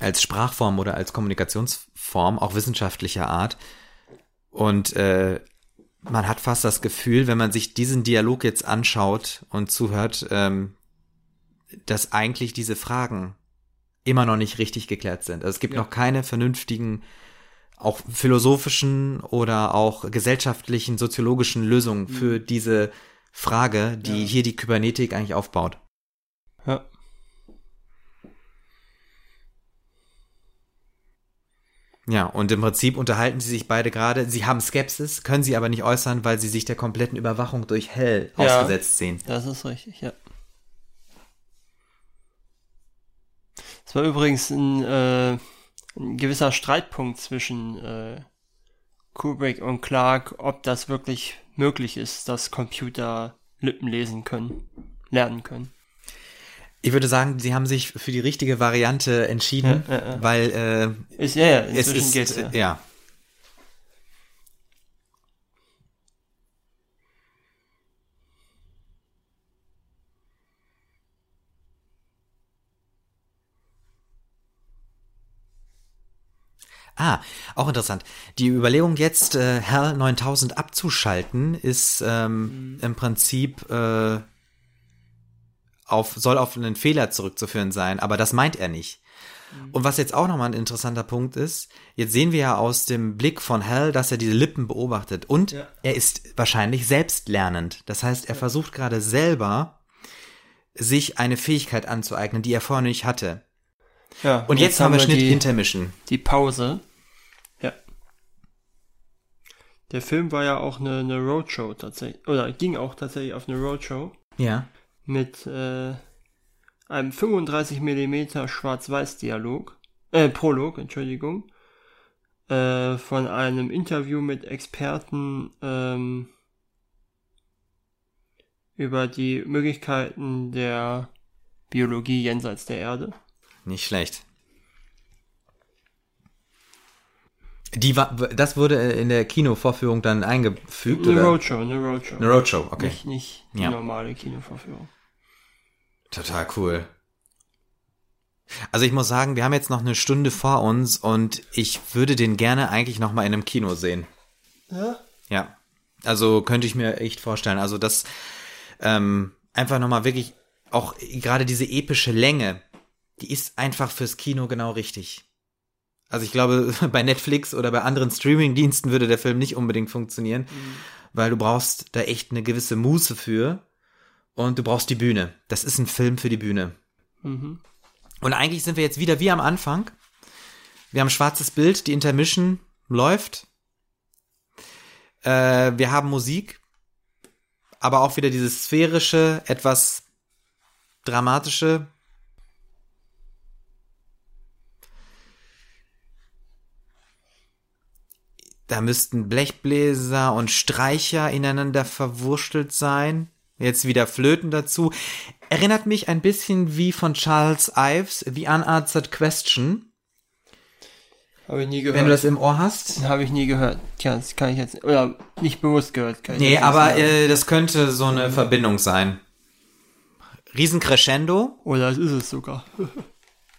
als Sprachform oder als Kommunikationsform auch wissenschaftlicher Art und äh, man hat fast das Gefühl, wenn man sich diesen Dialog jetzt anschaut und zuhört, ähm, dass eigentlich diese Fragen immer noch nicht richtig geklärt sind. Also es gibt ja. noch keine vernünftigen auch philosophischen oder auch gesellschaftlichen, soziologischen Lösungen mhm. für diese Frage, die ja. hier die Kybernetik eigentlich aufbaut. Ja. Ja, und im Prinzip unterhalten sie sich beide gerade. Sie haben Skepsis, können sie aber nicht äußern, weil sie sich der kompletten Überwachung durch Hell Ja. ausgesetzt sehen. Das ist richtig, ja. Es war übrigens ein, äh, ein gewisser Streitpunkt zwischen äh, Kubrick und Clark, ob das wirklich möglich ist, dass Computer Lippen lesen können, lernen können. Ich würde sagen, sie haben sich für die richtige Variante entschieden, Ja, ja, ja. weil äh, Ist ja, ja es inzwischen ist, geht's ja. ja. Ah, auch interessant. Die Überlegung jetzt, äh, HAL 9000 abzuschalten, ist ähm, im Prinzip äh, auf, soll auf einen Fehler zurückzuführen sein, aber das meint er nicht. Und was jetzt auch nochmal ein interessanter Punkt ist, jetzt sehen wir ja aus dem Blick von Hal, dass er diese Lippen beobachtet und Ja. er ist wahrscheinlich selbstlernend. Das heißt, er versucht gerade selber, sich eine Fähigkeit anzueignen, die er vorher nicht hatte. ja Und jetzt, haben wir Schnitt die, Intermission. die Pause. Ja. Der Film war ja auch eine, eine Roadshow tatsächlich, oder ging auch tatsächlich auf eine Roadshow. Ja. mit äh, einem 35 mm Schwarz-Weiß-Dialog, äh, Prolog, Entschuldigung, äh, von einem Interview mit Experten ähm, über die Möglichkeiten der Biologie jenseits der Erde. Nicht schlecht. Die war, das wurde in der Kinovorführung dann eingefügt, Eine oder? Roadshow, eine Roadshow. Eine Roadshow, okay. Nicht, nicht die Ja. normale Kinovorführung. Total cool. Also ich muss sagen, wir haben jetzt noch eine Stunde vor uns und ich würde den gerne eigentlich noch mal in einem Kino sehen. Ja? Ja. Also könnte ich mir echt vorstellen. Also das ähm, einfach noch mal wirklich auch gerade diese epische Länge, die ist einfach fürs Kino genau richtig. Also ich glaube, bei Netflix oder bei anderen Streaming-Diensten würde der Film nicht unbedingt funktionieren, weil du brauchst da echt eine gewisse Muße für und du brauchst die Bühne. Das ist ein Film für die Bühne. Mhm. Und eigentlich sind wir jetzt wieder wie am Anfang. Wir haben schwarzes Bild, die Intermission läuft. Äh, wir haben Musik, aber auch wieder dieses sphärische, etwas dramatische. Da müssten Blechbläser und Streicher ineinander verwurstelt sein. Jetzt wieder Flöten dazu. Erinnert mich ein bisschen wie von Charles Ives, The Unanswered Question. Habe ich nie Wenn du gehört. das im Ohr hast. Habe ich nie gehört. Tja, das kann ich jetzt, oder nicht bewusst gehört. Kann Nee, aber äh, das könnte so eine Verbindung sein. Riesencrescendo. Oder es ist es sogar.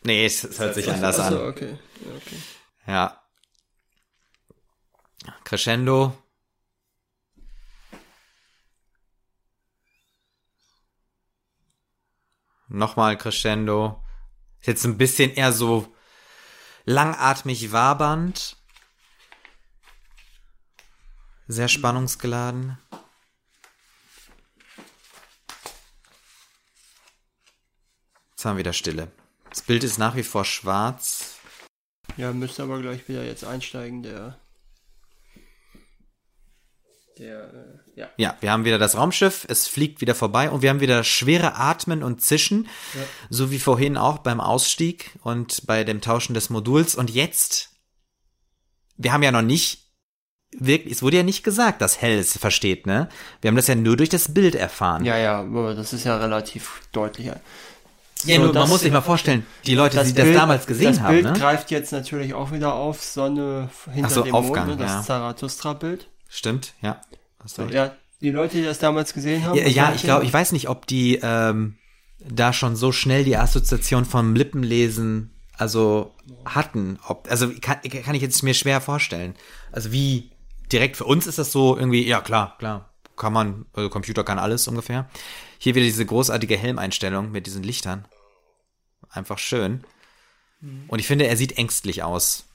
Nee, es, hört sich anders Ach so, an. okay. Okay. Ja. Crescendo. Nochmal Crescendo. Jetzt ein bisschen eher so langatmig wabernd. Sehr spannungsgeladen. Jetzt haben wir wieder Stille. Das Bild ist nach wie vor schwarz. Ja, müsste aber gleich wieder jetzt einsteigen, der. Der, äh, ja. Ja, wir haben wieder das Raumschiff, es fliegt wieder vorbei und wir haben wieder schwere Atmen und Zischen, Ja. so wie vorhin auch beim Ausstieg und bei dem Tauschen des Moduls. Und jetzt, wir haben ja noch nicht wirklich, es wurde ja nicht gesagt, dass Hell es versteht, ne? Wir haben das ja nur durch das Bild erfahren. Ja, ja, aber das ist ja relativ deutlich. Ja, So, nur, man das- muss sich mal vorstellen, die Leute, die das Bild- damals gesehen das haben, Bild ne? greift jetzt natürlich auch wieder auf Sonne hinter so, dem Aufgang, Mond, ne, das ja. Zarathustra-Bild. Stimmt, ja. Hast recht. Ja, die Leute, die das damals gesehen haben. Ja, ja ich glaube, ich weiß nicht, ob die ähm, da schon so schnell die Assoziation vom Lippenlesen also hatten. Ob, also kann, kann ich jetzt mir schwer vorstellen. Also wie direkt für uns ist das so irgendwie, ja klar, klar, kann man, also Computer kann alles ungefähr. Hier wieder diese großartige Helmeinstellung mit diesen Lichtern. Einfach schön. Und ich finde, er sieht ängstlich aus.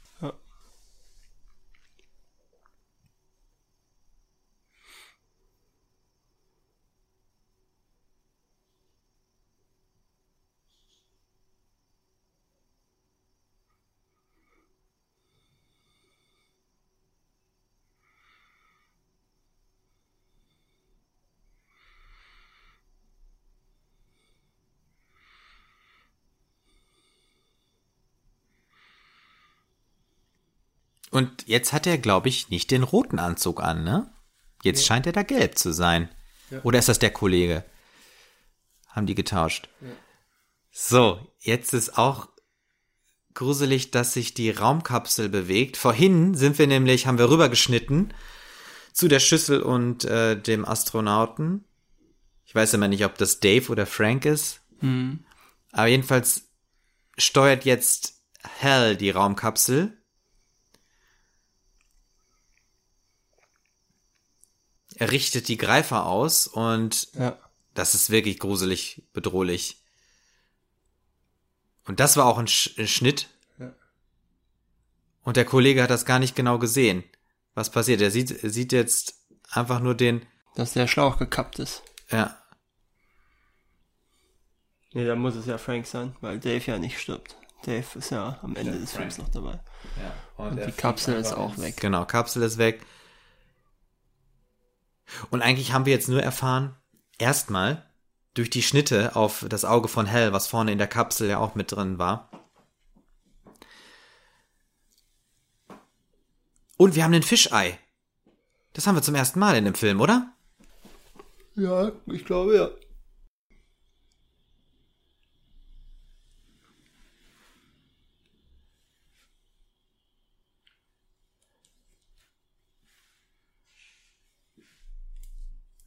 Und jetzt hat er, glaube ich, nicht den roten Anzug an, ne? Jetzt scheint er da gelb zu sein. Oder ist das der Kollege? Haben die getauscht? So, jetzt ist auch gruselig, dass sich die Raumkapsel bewegt. Vorhin sind wir nämlich, haben wir rübergeschnitten zu der Schüssel und äh, dem Astronauten. Ich weiß immer nicht, ob das Dave oder Frank ist. Aber jedenfalls steuert jetzt Hal die Raumkapsel. Richtet die Greifer aus und Ja. das ist wirklich gruselig, bedrohlich. Und das war auch ein, Sch ein Schnitt. Ja. Und der Kollege hat das gar nicht genau gesehen. Was passiert? Er sieht, sieht jetzt einfach nur den, Dass der Schlauch gekappt ist. ja, Nee, dann muss es ja Frank sein, weil Dave ja nicht stirbt. Dave ist ja am Ende des Films noch dabei. Und die Kapsel ist auch weg. Genau, Kapsel ist weg. Und eigentlich haben wir jetzt nur erfahren, erstmal durch die Schnitte auf das Auge von Hell, was vorne in der Kapsel ja auch mit drin war. Und wir haben den Fischei. Das haben wir zum ersten Mal in dem Film, oder? Ja, ich glaube ja.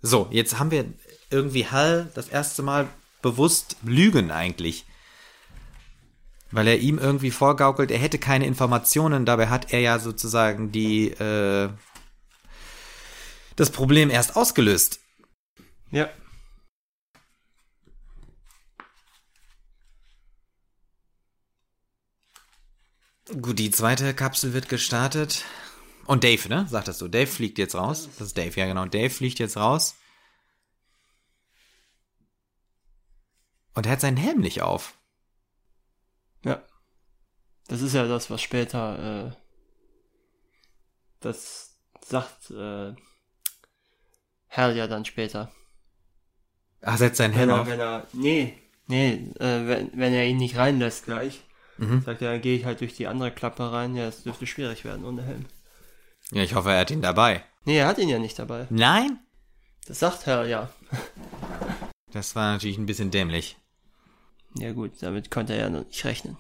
So, jetzt haben wir irgendwie Hal das erste Mal bewusst lügen eigentlich. Weil er ihm irgendwie vorgaukelt, er hätte keine Informationen, dabei hat er ja sozusagen die äh, das Problem erst ausgelöst. Ja. Gut, die zweite Kapsel wird gestartet. Und Dave, ne? Sagtest du, Dave fliegt jetzt raus. Das ist Dave, ja genau. Dave fliegt jetzt raus. Und er hat seinen Helm nicht auf. Ja. Das ist ja das, was später, äh, das sagt, äh, Hal ja dann später. Ach, setzt seinen Wenn Helm er, auf. wenn er, nee, nee, äh, wenn, wenn er ihn nicht reinlässt gleich, Mhm. sagt er, dann gehe ich halt durch die andere Klappe rein, ja, es dürfte schwierig werden ohne Helm. Ja, ich hoffe, er hat ihn dabei. Nee, er hat ihn ja nicht dabei. Nein? Das sagt Hal ja. Das war natürlich ein bisschen dämlich. Ja gut, damit konnte er ja noch nicht rechnen.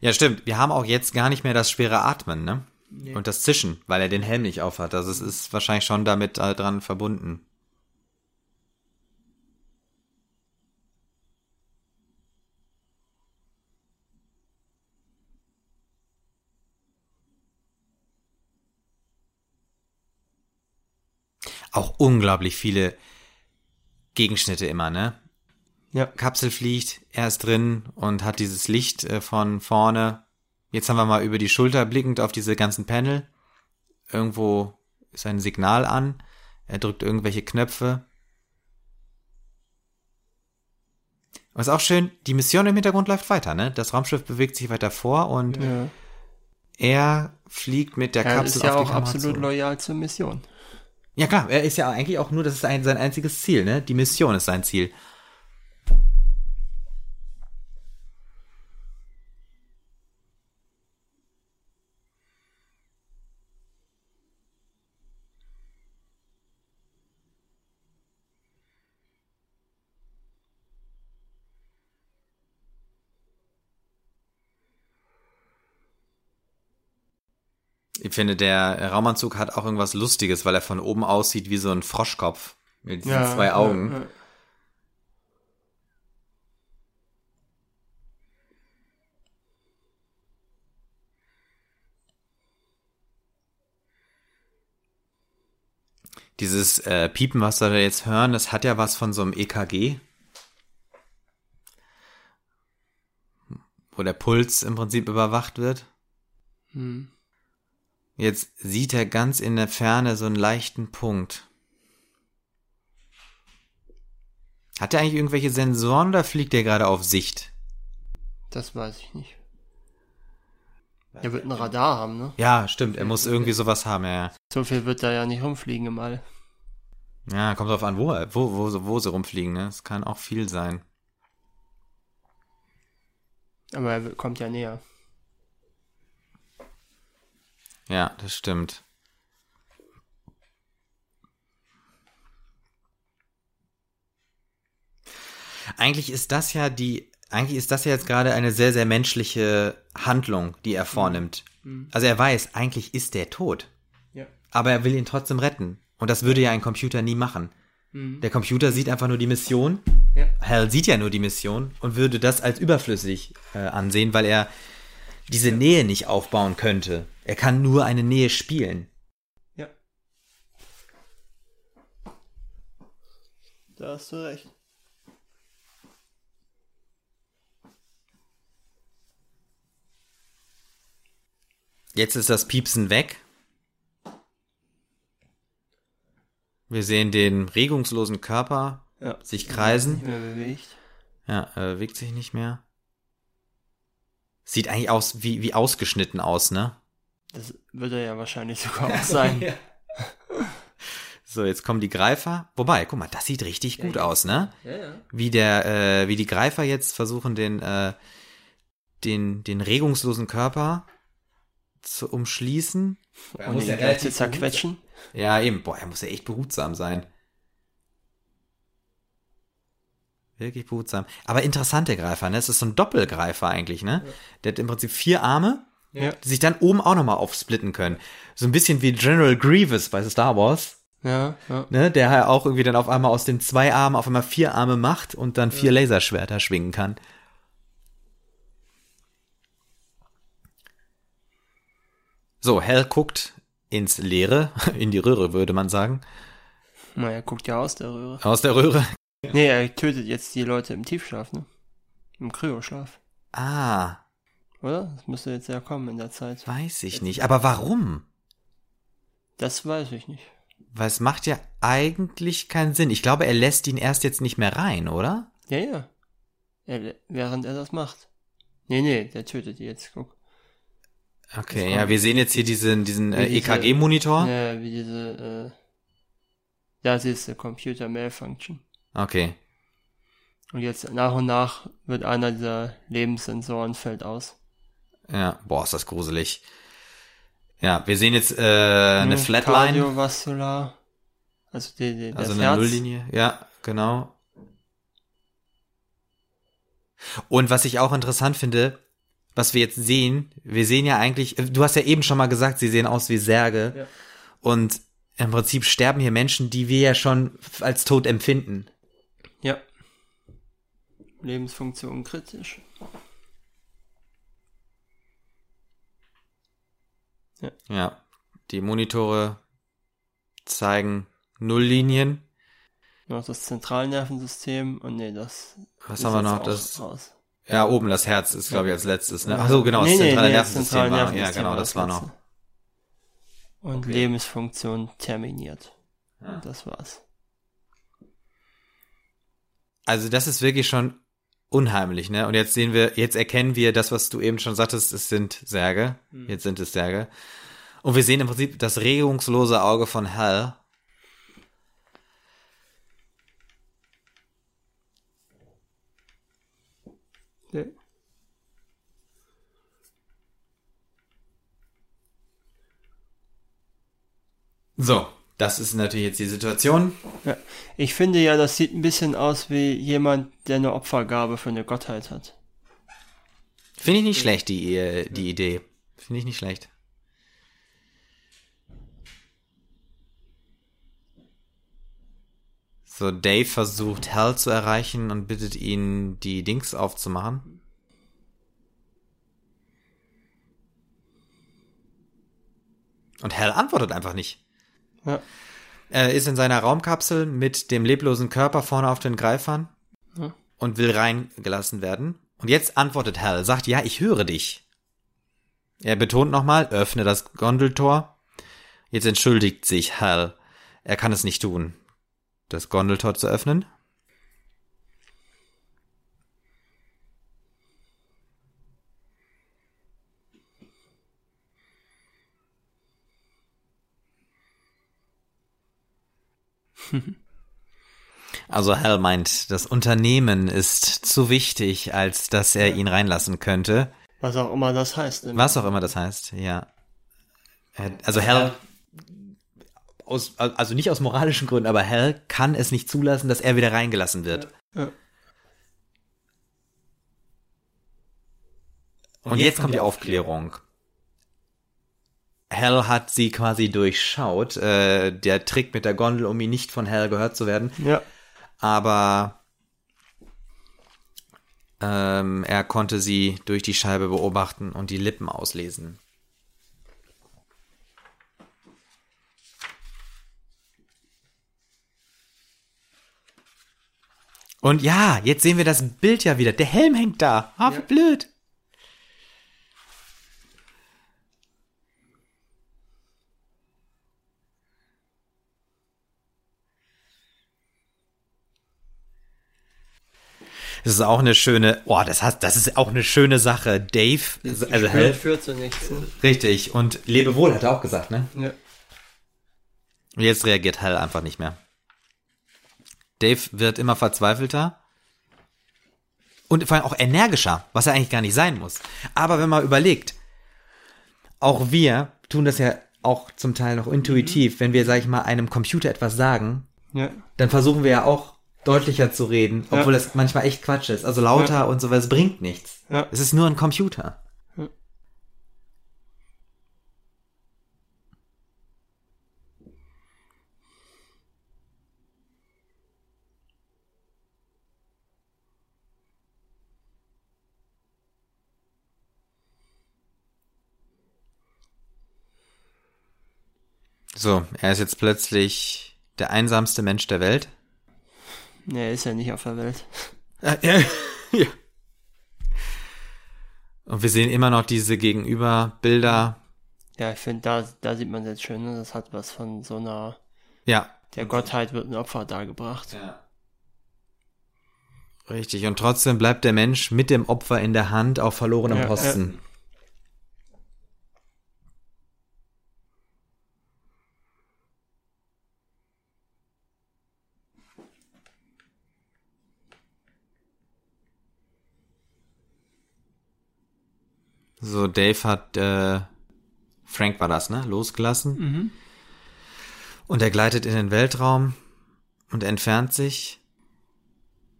Ja, stimmt. Wir haben auch jetzt gar nicht mehr das schwere Atmen, ne? Und das Zischen, weil er den Helm nicht aufhat. Also es ist wahrscheinlich schon damit äh, dran verbunden. Auch unglaublich viele Gegenschnitte immer, ne? Ja. Kapsel fliegt, er ist drin und hat dieses Licht äh, von vorne. Jetzt haben wir mal über die Schulter blickend auf diese ganzen Panel. Irgendwo ist ein Signal an. Er drückt irgendwelche Knöpfe. Und ist auch schön, die Mission im Hintergrund läuft weiter, ne? Das Raumschiff bewegt sich weiter vor und ja. er fliegt mit der Er Kapsel ist ja auf die auch Kamera absolut zu. loyal zur Mission. Ja klar, er ist ja eigentlich auch nur, das ist ein, sein einziges Ziel, ne? Die Mission ist sein Ziel. Finde, der Raumanzug hat auch irgendwas Lustiges, weil er von oben aussieht wie so ein Froschkopf. Mit diesen zwei Augen. Ja, ja. Dieses äh, Piepen, was wir da jetzt hören, das hat ja was von so einem EKG. Wo der Puls im Prinzip überwacht wird. Hm. Jetzt sieht er ganz in der Ferne so einen leichten Punkt. Hat er eigentlich irgendwelche Sensoren oder fliegt er gerade auf Sicht? Das weiß ich nicht. Er wird ein Radar haben, ne? Ja, stimmt, er muss irgendwie sowas haben, ja. So viel wird da ja nicht rumfliegen im All. Ja, kommt drauf an, wo, wo, wo, wo sie rumfliegen, ne? Das kann auch viel sein. Aber er kommt ja näher. Ja, das stimmt. Eigentlich ist das ja die, eigentlich ist das ja jetzt gerade eine sehr, sehr menschliche Handlung, die er vornimmt. Also er weiß, eigentlich ist der tot. Ja. Aber er will ihn trotzdem retten. Und das würde ja ein Computer nie machen. Der Computer sieht einfach nur die Mission. Ja. Hal sieht ja nur die Mission und würde das als überflüssig äh, ansehen, weil er diese Nähe nicht aufbauen könnte. Er kann nur eine Nähe spielen. Ja. Da hast du recht. Jetzt ist das Piepsen weg. Wir sehen den regungslosen Körper Ja. sich kreisen. Mehr bewegt. Ja, er bewegt sich nicht mehr. Sieht eigentlich aus wie, wie ausgeschnitten aus, ne? Das wird er ja wahrscheinlich sogar auch sein. So, jetzt kommen die Greifer. Wobei, guck mal, das sieht richtig gut aus, ne? Ja, ja. Wie der, äh, wie die Greifer jetzt versuchen, den, äh, den, den regungslosen Körper zu umschließen. Und ihn gleich zu zerquetschen. Ja, eben. Boah, er muss ja echt behutsam sein. Wirklich behutsam. Aber interessante Greifer, ne? Es ist so ein Doppelgreifer eigentlich, ne? Der hat im Prinzip vier Arme, Ja. die sich dann oben auch nochmal aufsplitten können. So ein bisschen wie General Grievous bei Star Wars, Ja, ja. ne? Der ja auch irgendwie dann auf einmal aus den zwei Armen auf einmal vier Arme macht und dann vier Laserschwerter schwingen kann. So, Hell guckt ins Leere, in die Röhre, würde man sagen. Na, er guckt ja aus der Röhre. Aus der Röhre. Nee, er tötet jetzt die Leute im Tiefschlaf, ne? Im Kryoschlaf. Ah, Oder? Das müsste jetzt ja kommen in der Zeit. weiß ich nicht. Aber warum? Das weiß ich nicht. Weil es macht ja eigentlich keinen Sinn. Ich glaube, er lässt ihn erst jetzt nicht mehr rein, oder? Ja, ja. Er, während er das macht. Nee, nee, der tötet die jetzt, guck. Okay, Das ja, wir sehen jetzt hier diesen, diesen äh, EKG-Monitor. Ja, wie diese, äh, da siehst du Computer Malfunction. Okay. Und jetzt nach und nach wird einer dieser Lebenssensoren fällt aus. Ja, boah, ist das gruselig. Ja, wir sehen jetzt äh, eine Ja, Flatline, Kardiovaskular. Also die, die, also eine Herz. Nulllinie. Ja, genau. Und was ich auch interessant finde, was wir jetzt sehen, wir sehen ja eigentlich, du hast ja eben schon mal gesagt, sie sehen aus wie Särge. Ja. Und im Prinzip sterben hier Menschen, die wir ja schon als tot empfinden. Ja. Lebensfunktion kritisch. Ja, die Monitore zeigen Nulllinien. Noch das Zentralnervensystem und nee, das. Was haben wir noch? Das, raus. ja, oben das Herz ist, glaube ich, als letztes. Ne? Ach so, genau, das Nee, nee, zentrale nee, das zentrale war. Ja, genau, das war noch. Und Okay. Lebensfunktion terminiert. Ja. Und das war's. Also das ist wirklich schon unheimlich, ne? Und jetzt sehen wir, jetzt erkennen wir das, was du eben schon sagtest, es sind Särge. Hm. Jetzt sind es Särge. Und wir sehen im Prinzip das regungslose Auge von Hal. Ja. So, das ist natürlich jetzt die Situation. Ja. Ich finde ja, das sieht ein bisschen aus wie jemand, der eine Opfergabe für eine Gottheit hat. Finde ich nicht schlecht, die, die Idee. Finde ich nicht schlecht. So, Dave versucht Hal zu erreichen und bittet ihn, die Dings aufzumachen. Und Hal antwortet einfach nicht. Ja. Er ist in seiner Raumkapsel mit dem leblosen Körper vorne auf den Greifern Ja. und will reingelassen werden. Und jetzt antwortet Hal, sagt, ja, ich höre dich. Er betont nochmal, öffne das Gondeltor. Jetzt entschuldigt sich Hal. Er kann es nicht tun, das Gondeltor zu öffnen. Also Hal meint, das Unternehmen ist zu wichtig, als dass er ihn reinlassen könnte. Was auch immer das heißt. Was auch immer das heißt, ja. Also Hal, aus, also nicht aus moralischen Gründen, aber Hal kann es nicht zulassen, dass er wieder reingelassen wird. Ja. Und, jetzt, kommt die Aufklärung. Hal hat sie quasi durchschaut. Äh, der Trick mit der Gondel, um ihn nicht von Hal gehört zu werden. Ja. Aber ähm, er konnte sie durch die Scheibe beobachten und die Lippen auslesen. Und ja, jetzt sehen wir das Bild ja wieder. Der Helm hängt da. Ah, wie Ja. blöd. Das ist auch eine schöne, oh, das hat, das ist auch eine schöne Sache. Dave, also Hal, führt zu nichts. Richtig. Und Lebewohl hat er auch gesagt, ne? Ja. Jetzt reagiert Hal einfach nicht mehr. Dave wird immer verzweifelter. Und vor allem auch energischer, was er eigentlich gar nicht sein muss. Aber wenn man überlegt, auch wir tun das ja auch zum Teil noch intuitiv, wenn wir, sag ich mal, einem Computer etwas sagen, Ja. dann versuchen wir ja auch deutlicher zu reden, Ja. obwohl das manchmal echt Quatsch ist. Also lauter Ja. und so, weil es bringt nichts. Ja. Es ist nur ein Computer. Ja. So, er ist jetzt plötzlich der einsamste Mensch der Welt. Nee, er ist ja nicht auf der Welt. Äh, ja. ja. Und wir sehen immer noch diese Gegenüberbilder. Ja, ich finde, da, da sieht man jetzt schön, ne? das hat was von so einer, Ja. der Gottheit wird ein Opfer dargebracht. ja. Richtig. Und trotzdem bleibt der Mensch mit dem Opfer in der Hand auf verlorenem Ja, Posten. So, Dave hat, äh, Frank war das, ne? Losgelassen. Mhm. Und er gleitet in den Weltraum und entfernt sich.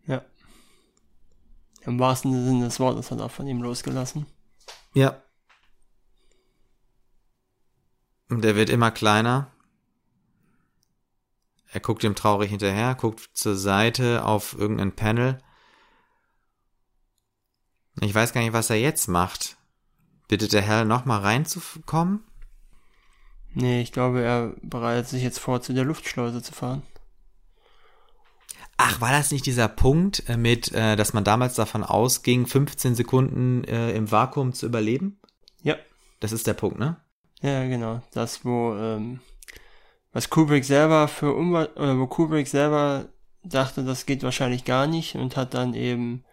Ja. Im wahrsten Sinne des Wortes hat er von ihm losgelassen. Ja. Und er wird immer kleiner. Er guckt ihm traurig hinterher, guckt zur Seite auf irgendein Panel. Ich weiß gar nicht, was er jetzt macht. Bittet der Herr nochmal reinzukommen? Nee, ich glaube, er bereitet sich jetzt vor, zu der Luftschleuse zu fahren. Ach, war das nicht dieser Punkt äh, mit, äh, dass man damals davon ausging, 15 Sekunden äh, im Vakuum zu überleben? Ja. Das ist der Punkt, ne? Ja, genau. Das, wo, ähm, was Kubrick selber für Unwa oder wo Kubrick selber dachte, das geht wahrscheinlich gar nicht und hat dann eben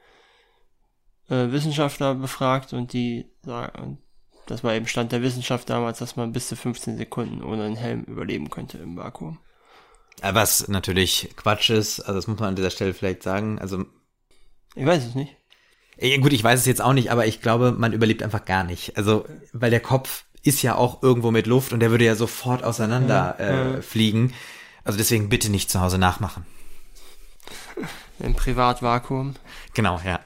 äh, Wissenschaftler befragt und die sagen, das war eben Stand der Wissenschaft damals, dass man bis zu 15 Sekunden ohne einen Helm überleben könnte im Vakuum. Äh, Was natürlich Quatsch ist, also das muss man an dieser Stelle vielleicht sagen. Also Ich weiß es nicht. Äh, Gut, ich weiß es jetzt auch nicht, aber ich glaube, man überlebt einfach gar nicht. Also, weil der Kopf ist ja auch irgendwo mit Luft und der würde ja sofort auseinander Ja, äh, ja. fliegen. Also deswegen bitte nicht zu Hause nachmachen. Im Privatvakuum. Genau, ja.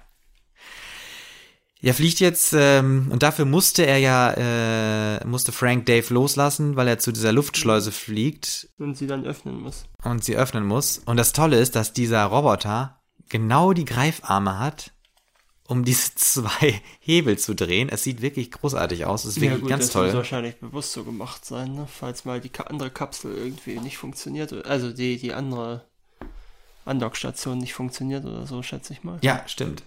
Er fliegt jetzt, ähm, und dafür musste er ja, äh, musste Frank Dave loslassen, weil er zu dieser Luftschleuse fliegt Und sie dann öffnen muss. und sie öffnen muss. Und das Tolle ist, dass dieser Roboter genau die Greifarme hat, um diese zwei Hebel zu drehen. Es sieht wirklich großartig aus. Es ist wirklich ganz das muss toll. wahrscheinlich bewusst so gemacht sein, ne? falls mal die andere Kapsel irgendwie nicht funktioniert. Also die, die andere Andockstation nicht funktioniert oder so, schätze ich mal. Ja, stimmt.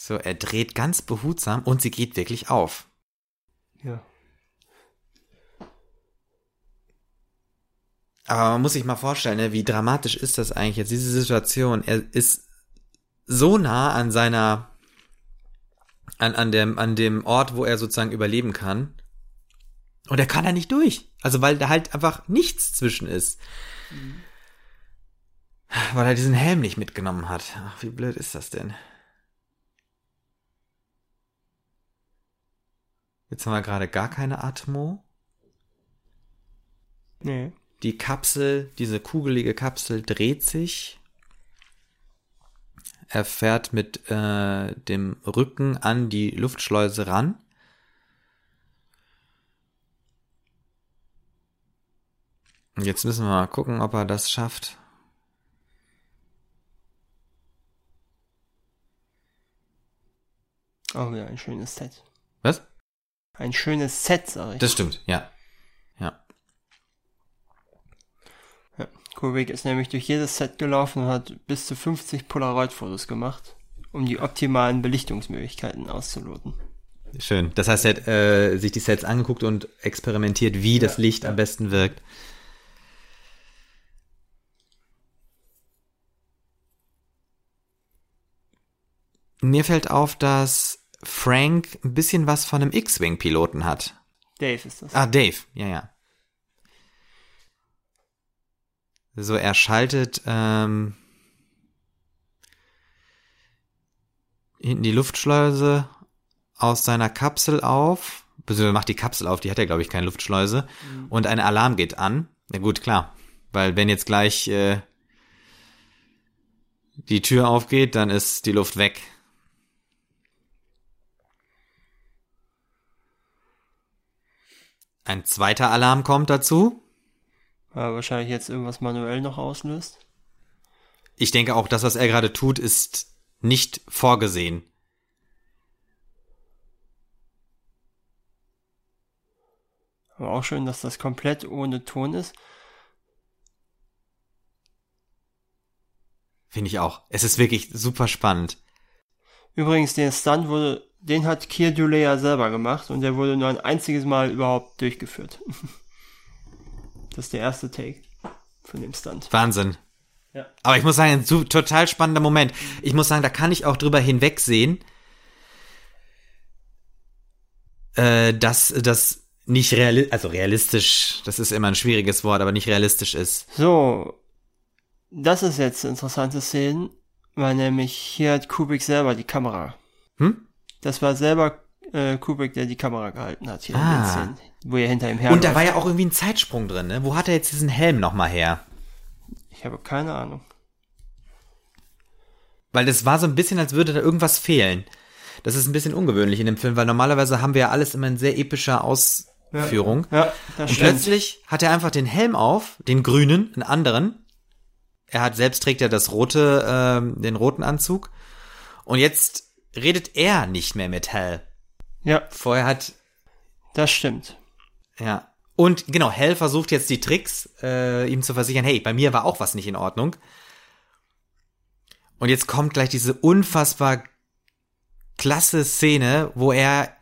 So, er dreht ganz behutsam und sie geht wirklich auf. Ja. Aber man muss sich mal vorstellen, ne, wie dramatisch ist das eigentlich jetzt, diese Situation. Er ist so nah an seiner, an, an dem, an dem Ort, wo er sozusagen überleben kann. Und er kann da nicht durch. Also weil da halt einfach nichts zwischen ist. Mhm. Weil er diesen Helm nicht mitgenommen hat. Ach, wie blöd ist das denn? Jetzt haben wir gerade gar keine Atmo. Nee. Die Kapsel, diese kugelige Kapsel dreht sich. Er fährt mit äh, dem Rücken an die Luftschleuse ran. Jetzt müssen wir mal gucken, ob er das schafft. Oh ja, ein schönes Set. Was? Ein schönes Set, sag ich. Das stimmt, ja. Ja. ja. Kubrick ist nämlich durch jedes Set gelaufen und hat bis zu 50 Polaroid-Fotos gemacht, um die optimalen Belichtungsmöglichkeiten auszuloten. Schön. Das heißt, er hat äh, sich die Sets angeguckt und experimentiert, wie ja, das Licht ja. am besten wirkt. Mir fällt auf, dass Frank ein bisschen was von einem X-Wing-Piloten hat. Dave ist das. Ah, Dave, ja, ja. So, er schaltet ähm, hinten die Luftschleuse aus seiner Kapsel auf. Beziehungsweise macht die Kapsel auf, die hat ja, glaube ich, keine Luftschleuse. Mhm. Und ein Alarm geht an. Ja gut, klar. Weil wenn jetzt gleich äh, die Tür aufgeht, dann ist die Luft weg. Ein zweiter Alarm kommt dazu. Ja, wahrscheinlich jetzt irgendwas manuell noch auslöst. Ich denke auch, das, was er gerade tut, ist nicht vorgesehen. Aber auch schön, dass das komplett ohne Ton ist. Finde ich auch. Es ist wirklich super spannend. Übrigens, den Stunt wurde den hat Kier Dulea selber gemacht und der wurde nur ein einziges Mal überhaupt durchgeführt. das ist der erste Take von dem Stunt. Wahnsinn. Ja. Aber ich muss sagen, ein total spannender Moment. Ich muss sagen, da kann ich auch drüber hinwegsehen, äh, dass das nicht realistisch, also realistisch, das ist immer ein schwieriges Wort, aber nicht realistisch ist. So, das ist jetzt interessante Szenen, weil nämlich hier hat Kubrick selber die Kamera. Hm? Das war selber äh, Kubrick, der die Kamera gehalten hat hier ah. in den. Szenen, wo er hinter ihm her. Und da war ja auch irgendwie ein Zeitsprung drin, ne? Wo hat er jetzt diesen Helm nochmal her? Ich habe keine Ahnung. Weil das war so ein bisschen, als würde da irgendwas fehlen. Das ist ein bisschen ungewöhnlich in dem Film, weil normalerweise haben wir ja alles immer in sehr epischer Ausführung. Ja, ja Und plötzlich hat er einfach den Helm auf, den grünen, einen anderen. Er hat selbst trägt ja das rote, äh, den roten Anzug. Und jetzt redet er nicht mehr mit Hal. Ja. Vorher hat. Das stimmt. Ja. Und genau, Hal versucht jetzt die Tricks, äh, ihm zu versichern, hey, bei mir war auch was nicht in Ordnung. Und jetzt kommt gleich diese unfassbar klasse Szene, wo er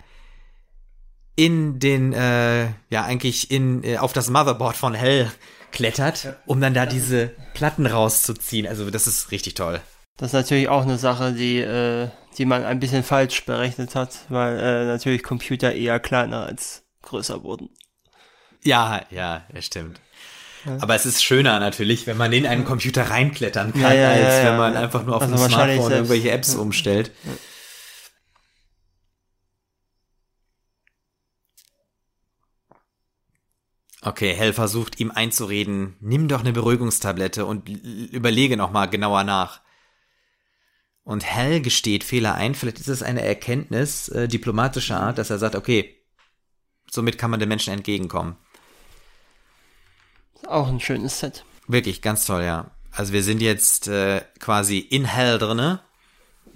in den, äh, ja, eigentlich in, äh, auf das Motherboard von Hell klettert, um dann da diese Platten rauszuziehen. Also das ist richtig toll. Das ist natürlich auch eine Sache, die, äh, die man ein bisschen falsch berechnet hat, weil äh, natürlich Computer eher kleiner als größer wurden. Ja, ja, das stimmt. Ja. Aber es ist schöner natürlich, wenn man in einen Computer reinklettern kann, ja, ja, als wenn man einfach nur auf also dem Smartphone selbst, irgendwelche Apps umstellt. Okay, Hell versucht ihm einzureden, nimm doch eine Beruhigungstablette und überlege nochmal genauer nach und Hell gesteht Fehler ein. Vielleicht ist es eine Erkenntnis äh, diplomatischer Art, dass er sagt, okay, somit kann man den Menschen entgegenkommen. Auch ein schönes Set. Wirklich, ganz toll, ja. Also wir sind jetzt äh, quasi in Hell drinne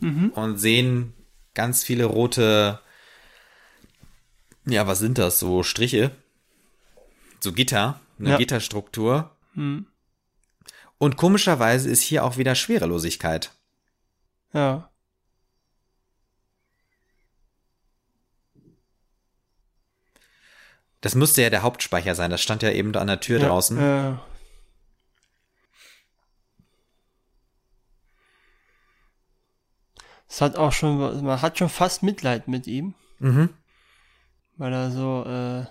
mhm. und sehen ganz viele rote, ja, was sind das? So Striche, so Gitter, eine ja. Gitterstruktur. Mhm. Und komischerweise ist hier auch wieder Schwerelosigkeit. Ja. Das müsste ja der Hauptspeicher sein. Das stand ja eben da an der Tür ja, draußen. Ja. Es hat auch schon, man hat schon fast Mitleid mit ihm. Mhm. Weil er so, äh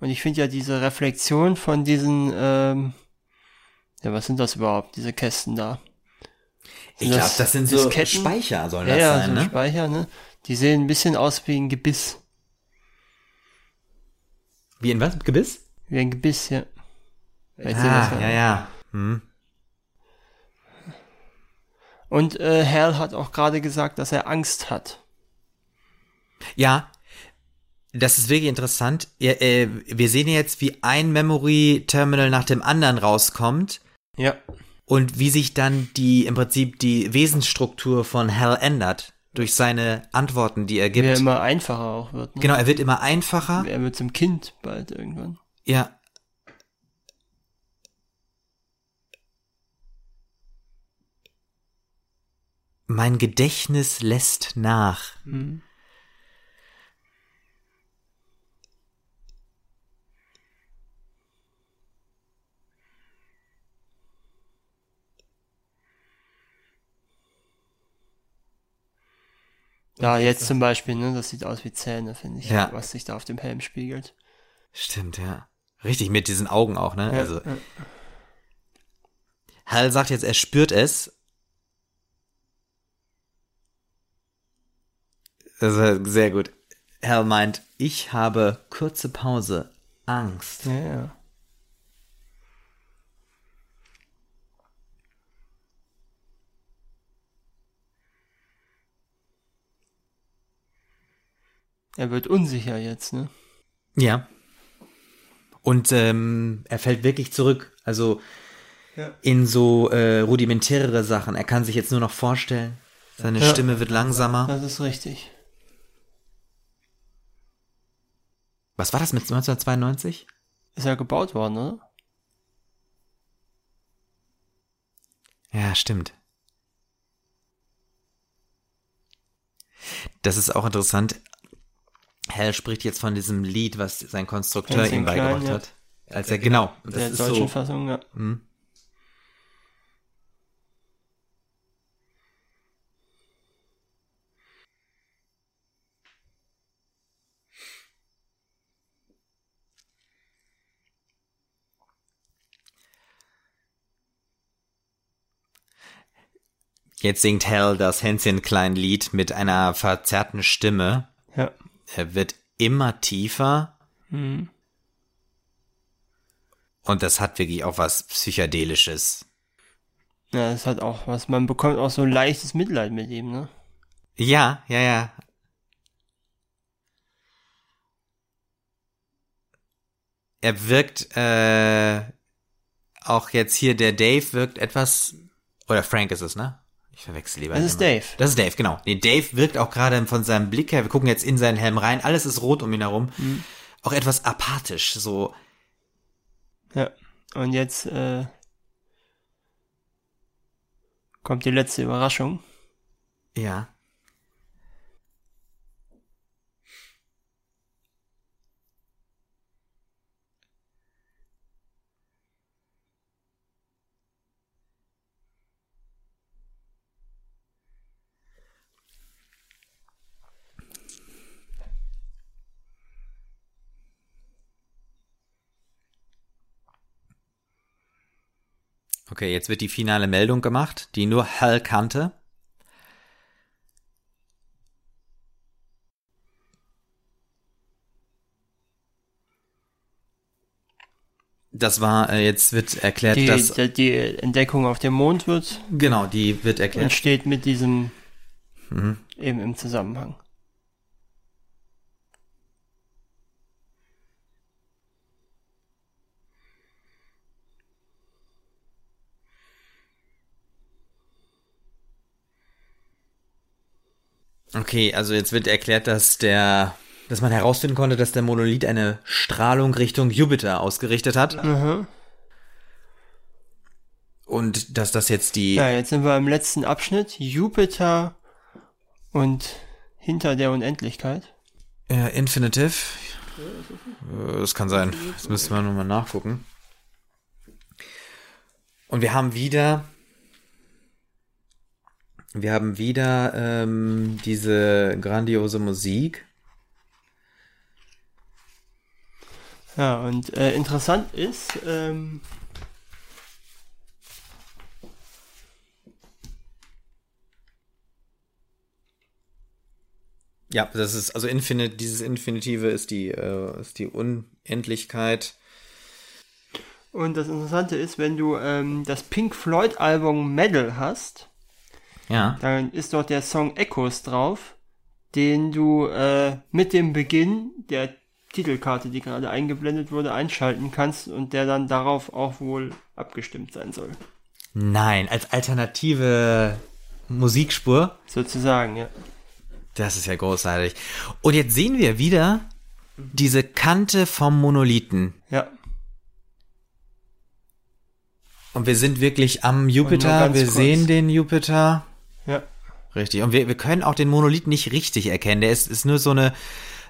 und ich finde ja diese Reflexion von diesen, ähm ja, was sind das überhaupt, diese Kästen da? ich glaube, das sind so Disketten? Speicher, sollen Ja, das ja, sein, so ne? Speicher, ne? Die sehen ein bisschen aus wie ein Gebiss. Wie in was? Gebiss? Wie ein Gebiss, ja. Vielleicht Ah, wir's ja, ja. Hm. Und äh, Hal hat auch gerade gesagt, dass er Angst hat. Ja, das ist wirklich interessant. Ja, äh, wir sehen jetzt, wie ein Memory Terminal nach dem anderen rauskommt Ja. und wie sich dann die im Prinzip die Wesensstruktur von Hal ändert durch seine Antworten, die er Wie er gibt. immer einfacher auch wird. Ne? Genau, er wird immer einfacher. Er wird zum Kind bald irgendwann. Ja. Mein Gedächtnis lässt nach. Mhm. Ja, jetzt zum Beispiel, ne? Das sieht aus wie Zähne, finde ich, Ja. was sich da auf dem Helm spiegelt. Stimmt, ja. Richtig, mit diesen Augen auch, ne? Ja, also, ja. Hal sagt jetzt, er spürt es. Das ist sehr gut. Hal meint, ich habe kurze Pause, Angst. ja, ja. Er wird unsicher jetzt, ne? Ja. Und ähm, er fällt wirklich zurück, also Ja. in so äh, rudimentärere Sachen. Er kann sich jetzt nur noch vorstellen. Seine Ja. Stimme wird langsamer. Das ist richtig. Was war das mit 1992? Ist ja gebaut worden, oder? Ja, stimmt. Das ist auch interessant. Hal spricht jetzt von diesem Lied, was sein Konstrukteur ihm Klein, beigebracht ja. hat. Als er, genau, das Der ist deutschen so. Fassung, ja. Hm. Jetzt singt Hal das Hänschen Klein Lied mit einer verzerrten Stimme. Ja. Er wird immer tiefer. Mhm. Und das hat wirklich auch was Psychedelisches. Ja, das hat auch was. Man bekommt auch so ein leichtes Mitleid mit ihm, ne? Ja, ja, ja. Er wirkt, äh, auch jetzt hier, der Dave wirkt etwas, oder Frank ist es, ne? Ich verwechsel lieber. Das ist. Dave. Das ist Dave, genau. Nee, Dave wirkt auch gerade von seinem Blick her, wir gucken jetzt in seinen Helm rein, alles ist rot um ihn herum, Mhm. auch etwas apathisch, so, Ja. Und jetzt äh, kommt die letzte Überraschung. ja. Okay, jetzt wird die finale Meldung gemacht, die nur Hal kannte. Das war, äh, jetzt wird erklärt, Die, dass, die, die Entdeckung auf dem Mond wird genau, die wird erklärt. entsteht mit diesem Mhm. eben im Zusammenhang. Okay, also jetzt wird erklärt, dass der, dass man herausfinden konnte, dass der Monolith eine Strahlung Richtung Jupiter ausgerichtet hat Mhm. und dass das jetzt die, Ja, jetzt sind wir im letzten Abschnitt. Jupiter und hinter der Unendlichkeit. äh, Infinitive. Das kann sein. Das müssen wir nochmal nachgucken. Und wir haben wieder, wir haben wieder ähm, diese grandiose Musik. Ja, und äh, interessant ist, ähm, Ja, das ist, also Infinite, dieses Infinitive ist die, äh, ist die Unendlichkeit. Und das Interessante ist, wenn du ähm, das Pink Floyd Album Medal hast, ja. dann ist dort der Song Echoes drauf, den du äh, mit dem Beginn der Titelkarte, die gerade eingeblendet wurde, einschalten kannst und der dann darauf auch wohl abgestimmt sein soll. Nein, als alternative Musikspur. Sozusagen, ja. Das ist ja großartig. Und jetzt sehen wir wieder diese Kante vom Monolithen. Ja. Und wir sind wirklich am Jupiter. Wir kurz. sehen den Jupiter. Ja. Richtig. Und wir, wir können auch den Monolith nicht richtig erkennen. Der ist, ist nur so eine,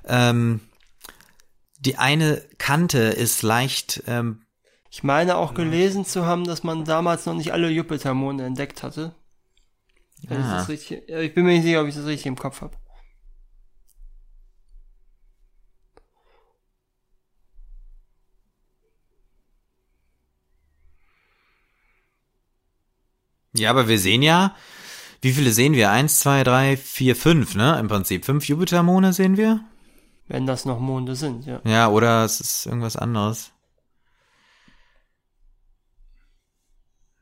ähm, die eine Kante ist leicht, ähm, ich meine auch gelesen zu haben, dass man damals noch nicht alle Jupitermonde entdeckt hatte. Ah. Richtig, ich bin mir nicht sicher, ob ich das richtig im Kopf habe. Ja, aber wir sehen ja, wie viele sehen wir? Eins, zwei, drei, vier, fünf, ne? Im Prinzip. Fünf Jupitermonde sehen wir? Wenn das noch Monde sind, ja. Ja, oder es ist irgendwas anderes.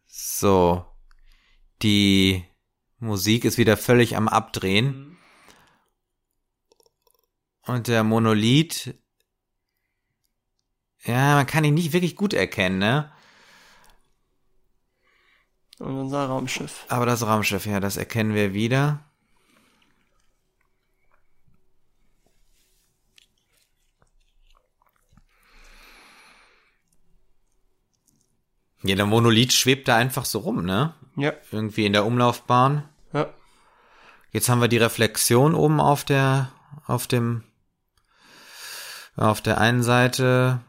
So. Die Musik ist wieder völlig am Abdrehen. Und der Monolith. Ja, man kann ihn nicht wirklich gut erkennen, ne? Und unser Raumschiff. Aber das Raumschiff, ja, das erkennen wir wieder. Ja, der Monolith schwebt da einfach so rum, ne? Ja. Irgendwie in der Umlaufbahn. Ja. Jetzt haben wir die Reflexion oben auf der, auf dem, auf der einen Seite.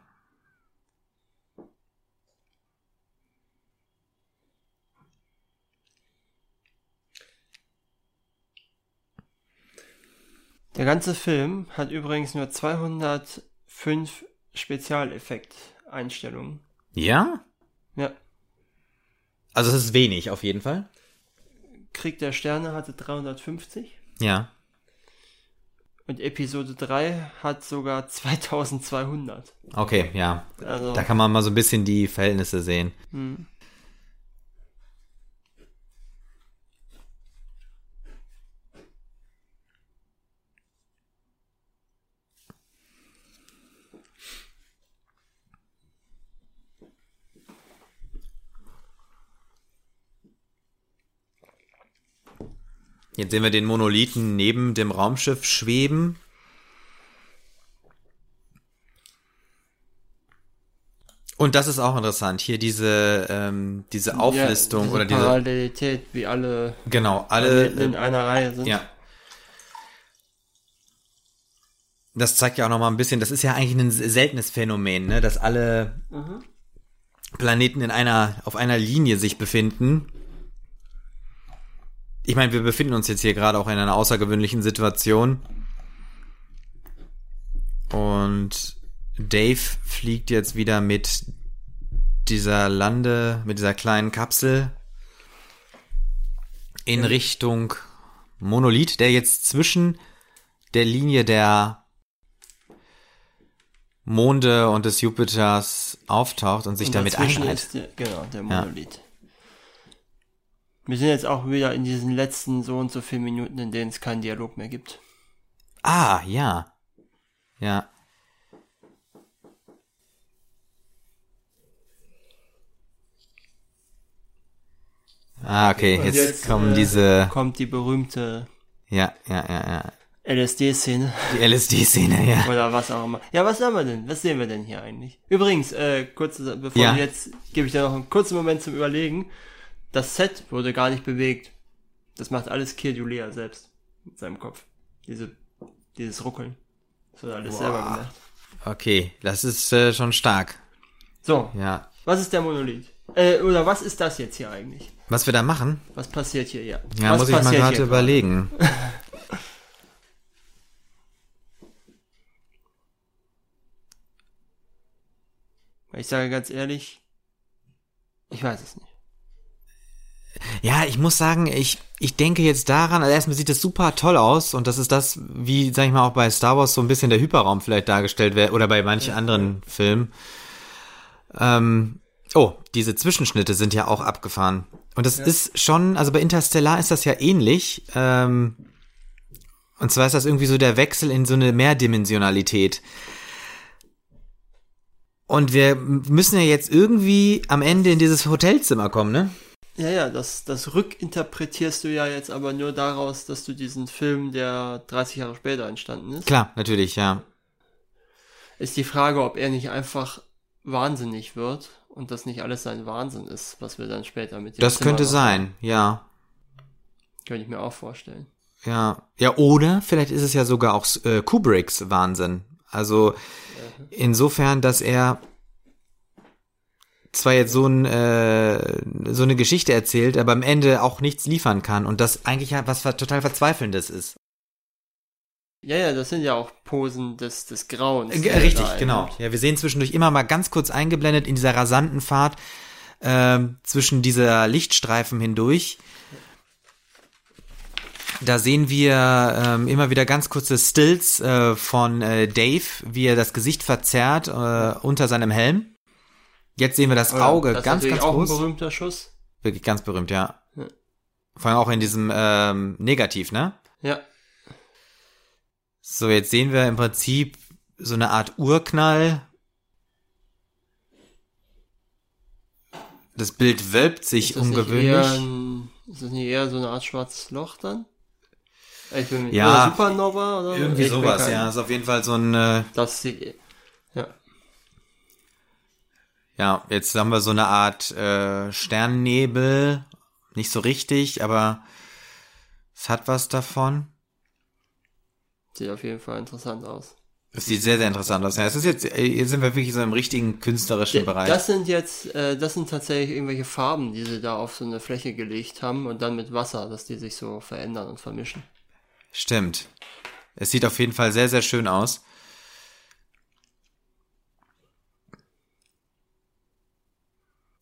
Der ganze Film hat übrigens nur 205 Spezialeffekt-Einstellungen. Ja? Ja. Also es ist wenig auf jeden Fall. Krieg der Sterne hatte 350. Ja. Und Episode 3 hat sogar 2200. Okay, ja. Also, da kann man mal so ein bisschen die Verhältnisse sehen. Hm. Jetzt sehen wir den Monolithen neben dem Raumschiff schweben. Und das ist auch interessant. Hier diese, ähm, diese Auflistung ja, diese oder diese Parallelität, wie alle, genau, alle in einer Reihe sind. Ja. Das zeigt ja auch noch mal ein bisschen, das ist ja eigentlich ein seltenes Phänomen, ne, dass alle mhm. Planeten in einer, auf einer Linie sich befinden ich meine, wir befinden uns jetzt hier gerade auch in einer außergewöhnlichen Situation. Und Dave fliegt jetzt wieder mit dieser Lande, mit dieser kleinen Kapsel in Richtung Monolith, der jetzt zwischen der Linie der Monde und des Jupiters auftaucht und sich und damit einreiht. Genau, der Monolith. Ja. Wir sind jetzt auch wieder in diesen letzten so und so vielen Minuten, in denen es keinen Dialog mehr gibt. Ah, ja. Ja. Ah, okay, jetzt, jetzt, kommen äh, diese. Kommt die berühmte. Ja, ja, ja, ja. LSD-Szene. Die LSD-Szene, ja. Oder was auch immer. Ja, was haben wir denn? Was sehen wir denn hier eigentlich? Übrigens, äh, kurz, bevor ja. jetzt, gebe ich dir noch einen kurzen Moment zum Überlegen das Set wurde gar nicht bewegt. Das macht alles Kirjulea selbst mit seinem Kopf. Diese, dieses Ruckeln. Das wird alles Boah. selber gemacht. Okay, das ist äh, schon stark. So. Ja. Was ist der Monolith? Äh, oder was ist das jetzt hier eigentlich? Was wir da machen? Was passiert hier, ja. Ja, was muss ich mal gerade überlegen. Ich sage ganz ehrlich, ich weiß es nicht. Ja, ich muss sagen, ich, ich denke jetzt daran, also erstmal sieht es super toll aus und das ist das, wie, sag ich mal, auch bei Star Wars so ein bisschen der Hyperraum vielleicht dargestellt wird oder bei manchen anderen Filmen. Ähm, oh, diese Zwischenschnitte sind ja auch abgefahren. Und das ja. ist schon, also bei Interstellar ist das ja ähnlich. Ähm, und zwar ist das irgendwie so der Wechsel in so eine Mehrdimensionalität. Und wir müssen ja jetzt irgendwie am Ende in dieses Hotelzimmer kommen, ne? Ja, ja, das, das rückinterpretierst du ja jetzt aber nur daraus, dass du diesen Film, der 30 Jahre später entstanden ist. Klar, natürlich, ja. Ist die Frage, ob er nicht einfach wahnsinnig wird und das nicht alles sein Wahnsinn ist, was wir dann später mit dem Das Zimmer könnte machen. sein, ja. Könnte ich mir auch vorstellen. Ja, ja, oder vielleicht ist es ja sogar auch äh, Kubricks Wahnsinn. Also insofern, dass er zwar jetzt so, ein, äh, so eine Geschichte erzählt, aber am Ende auch nichts liefern kann und das eigentlich was total Verzweifelndes ist. Ja, ja, das sind ja auch Posen des, des Grauens. Äh, richtig, genau. Ja, wir sehen zwischendurch immer mal ganz kurz eingeblendet in dieser rasanten Fahrt äh, zwischen dieser Lichtstreifen hindurch. Da sehen wir ähm, immer wieder ganz kurze Stills äh, von äh, Dave, wie er das Gesicht verzerrt äh, unter seinem Helm. Jetzt sehen wir das Auge das ganz, ganz auch groß. Ein berühmter Schuss. Wirklich ganz berühmt, ja. ja. Vor allem auch in diesem ähm, Negativ, ne? Ja. So, jetzt sehen wir im Prinzip so eine Art Urknall. Das Bild wölbt sich ist ungewöhnlich. Ein, ist das nicht eher so eine Art schwarzes Loch dann? Ich bin, ja, oder Supernova oder irgendwie sowas, ja. Ist auf jeden Fall so ein. Äh, das sieht, ja. Ja, jetzt haben wir so eine Art äh, Sternnebel. Nicht so richtig, aber es hat was davon. Sieht auf jeden Fall interessant aus. Es sieht sehr, sehr interessant aus. Ja, es ist jetzt, äh, jetzt sind wir wirklich so im richtigen künstlerischen Bereich. Das sind jetzt, äh, das sind tatsächlich irgendwelche Farben, die sie da auf so eine Fläche gelegt haben und dann mit Wasser, dass die sich so verändern und vermischen. Stimmt. Es sieht auf jeden Fall sehr, sehr schön aus.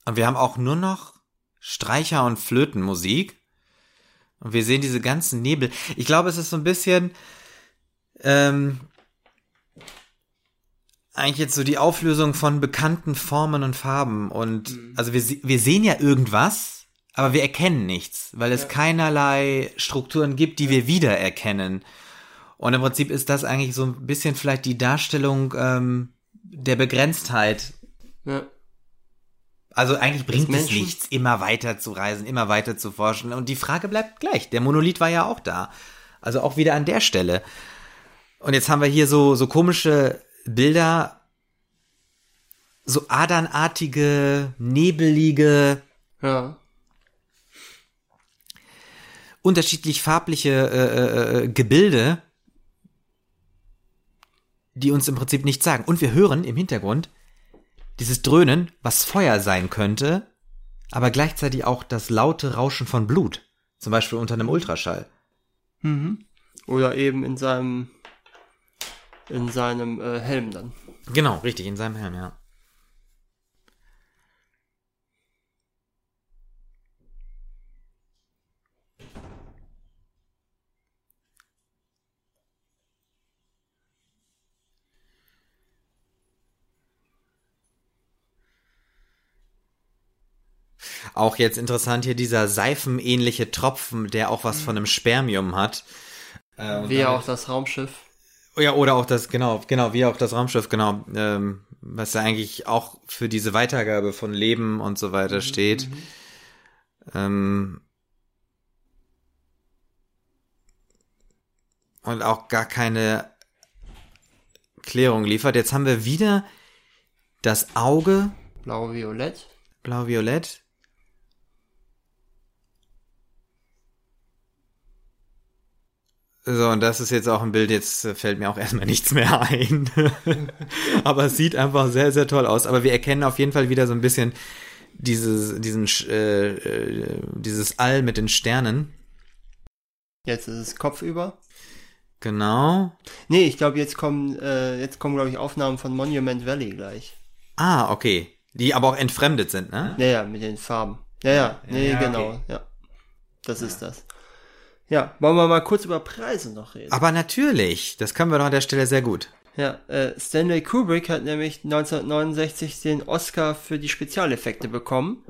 Und wir haben auch nur noch Streicher- und Flötenmusik. Und wir sehen diese ganzen Nebel. Ich glaube, es ist so ein bisschen ähm, eigentlich jetzt so die Auflösung von bekannten Formen und Farben. Und mhm. also wir, wir sehen ja irgendwas, aber wir erkennen nichts, weil es ja. keinerlei Strukturen gibt, die ja. wir wiedererkennen. Und im Prinzip ist das eigentlich so ein bisschen vielleicht die Darstellung ähm, der Begrenztheit. Ja. Also eigentlich bringt es nichts, immer weiter zu reisen, immer weiter zu forschen. Und die Frage bleibt gleich. Der Monolith war ja auch da. Also auch wieder an der Stelle. Und jetzt haben wir hier so, so komische Bilder, so adernartige, nebelige, ja unterschiedlich farbliche äh, äh, äh, Gebilde, die uns im Prinzip nichts sagen. Und wir hören im Hintergrund dieses Dröhnen, was Feuer sein könnte, aber gleichzeitig auch das laute Rauschen von Blut. Zum Beispiel unter einem Ultraschall. Mhm. Oder eben in seinem in seinem äh, Helm dann. Genau, richtig, in seinem Helm, ja. Auch jetzt interessant hier dieser seifenähnliche Tropfen, der auch was von einem Spermium hat. Äh, wie auch das Raumschiff. Ja, oder auch das, genau, genau, wie auch das Raumschiff, genau, ähm, was ja eigentlich auch für diese Weitergabe von Leben und so weiter mhm, steht. Mhm. Ähm, und auch gar keine Klärung liefert. Jetzt haben wir wieder das Auge. Blau-Violett. Blau-Violett. So, und das ist jetzt auch ein Bild, jetzt fällt mir auch erstmal nichts mehr ein. Aber es sieht einfach sehr, sehr toll aus. Aber wir erkennen auf jeden Fall wieder so ein bisschen dieses, diesen, äh, äh, dieses All mit den Sternen. Jetzt ist es kopfüber. Genau. Nee, ich glaube, jetzt kommen, äh, jetzt kommen, glaube ich, Aufnahmen von Monument Valley gleich. Ah, okay. Die aber auch entfremdet sind, ne? Ja, ja, mit den Farben. Ja, ja, nee, Ja, genau, okay. ja. Das ist das. Ja, wollen wir mal kurz über Preise noch reden. Aber natürlich, das können wir doch an der Stelle sehr gut. Ja, äh, Stanley Kubrick hat nämlich 1969 den Oscar für die Spezialeffekte bekommen.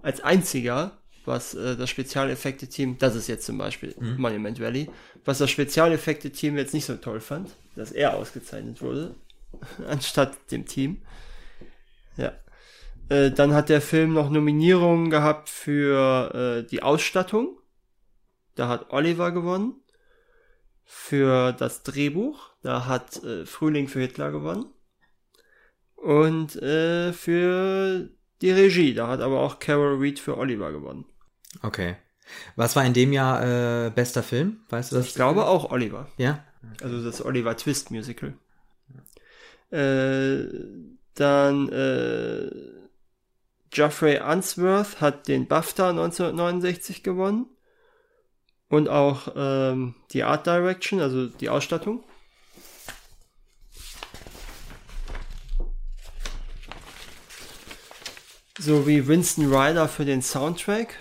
Als einziger, was äh, das Spezialeffekte-Team, das ist jetzt zum Beispiel Monument Valley, was das Spezialeffekte-Team jetzt nicht so toll fand, dass er ausgezeichnet wurde, anstatt dem Team. Ja. Äh, dann hat der Film noch Nominierungen gehabt für äh, die Ausstattung. Da hat Oliver gewonnen. Für das Drehbuch. Da hat äh, Frühling für Hitler gewonnen. Und äh, für die Regie. Da hat aber auch Carol Reed für Oliver gewonnen. Okay. Was war in dem Jahr äh, bester Film? Weißt du das? Ich glaube auch Oliver. Ja. Also das Oliver Twist Musical. Äh, dann äh, Geoffrey Unsworth hat den BAFTA 1969 gewonnen. Und auch ähm, die Art Direction, also die Ausstattung. Sowie Winston Ryder für den Soundtrack.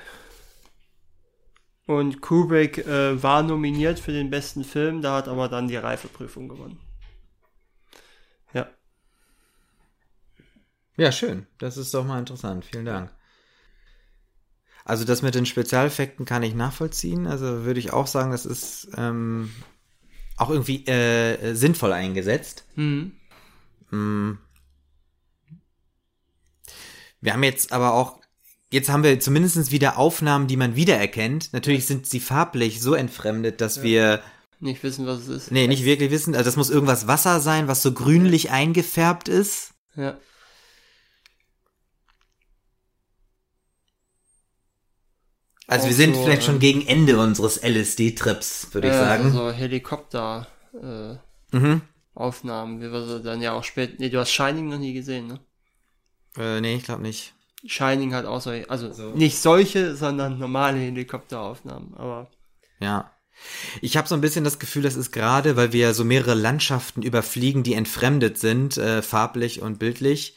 Und Kubrick äh, war nominiert für den besten Film, da hat aber dann die Reifeprüfung gewonnen. Ja. Ja, schön. Das ist doch mal interessant. Vielen Dank. Also das mit den Spezialeffekten kann ich nachvollziehen. Also würde ich auch sagen, das ist ähm, auch irgendwie äh, sinnvoll eingesetzt. Mhm. Mm. Wir haben jetzt aber auch, jetzt haben wir zumindest wieder Aufnahmen, die man wiedererkennt. Natürlich sind sie farblich so entfremdet, dass wir, Nicht wissen, was es ist. nee, nicht wirklich wissen, also das muss irgendwas Wasser sein, was so grünlich eingefärbt ist. Ja. Also wir sind so, vielleicht schon ähm, gegen Ende unseres LSD-Trips, würde ich Äh, sagen. So Helikopter äh, Mhm. Aufnahmen, wie wir sie dann ja auch später. Nee, du hast Shining noch nie gesehen, ne? Äh, nee, ich glaube nicht. Shining hat auch solche, also So. nicht solche, sondern normale Helikopteraufnahmen, aber Ja. Ich habe so ein bisschen das Gefühl, das ist gerade, weil wir so mehrere Landschaften überfliegen, die entfremdet sind, äh, farblich und bildlich,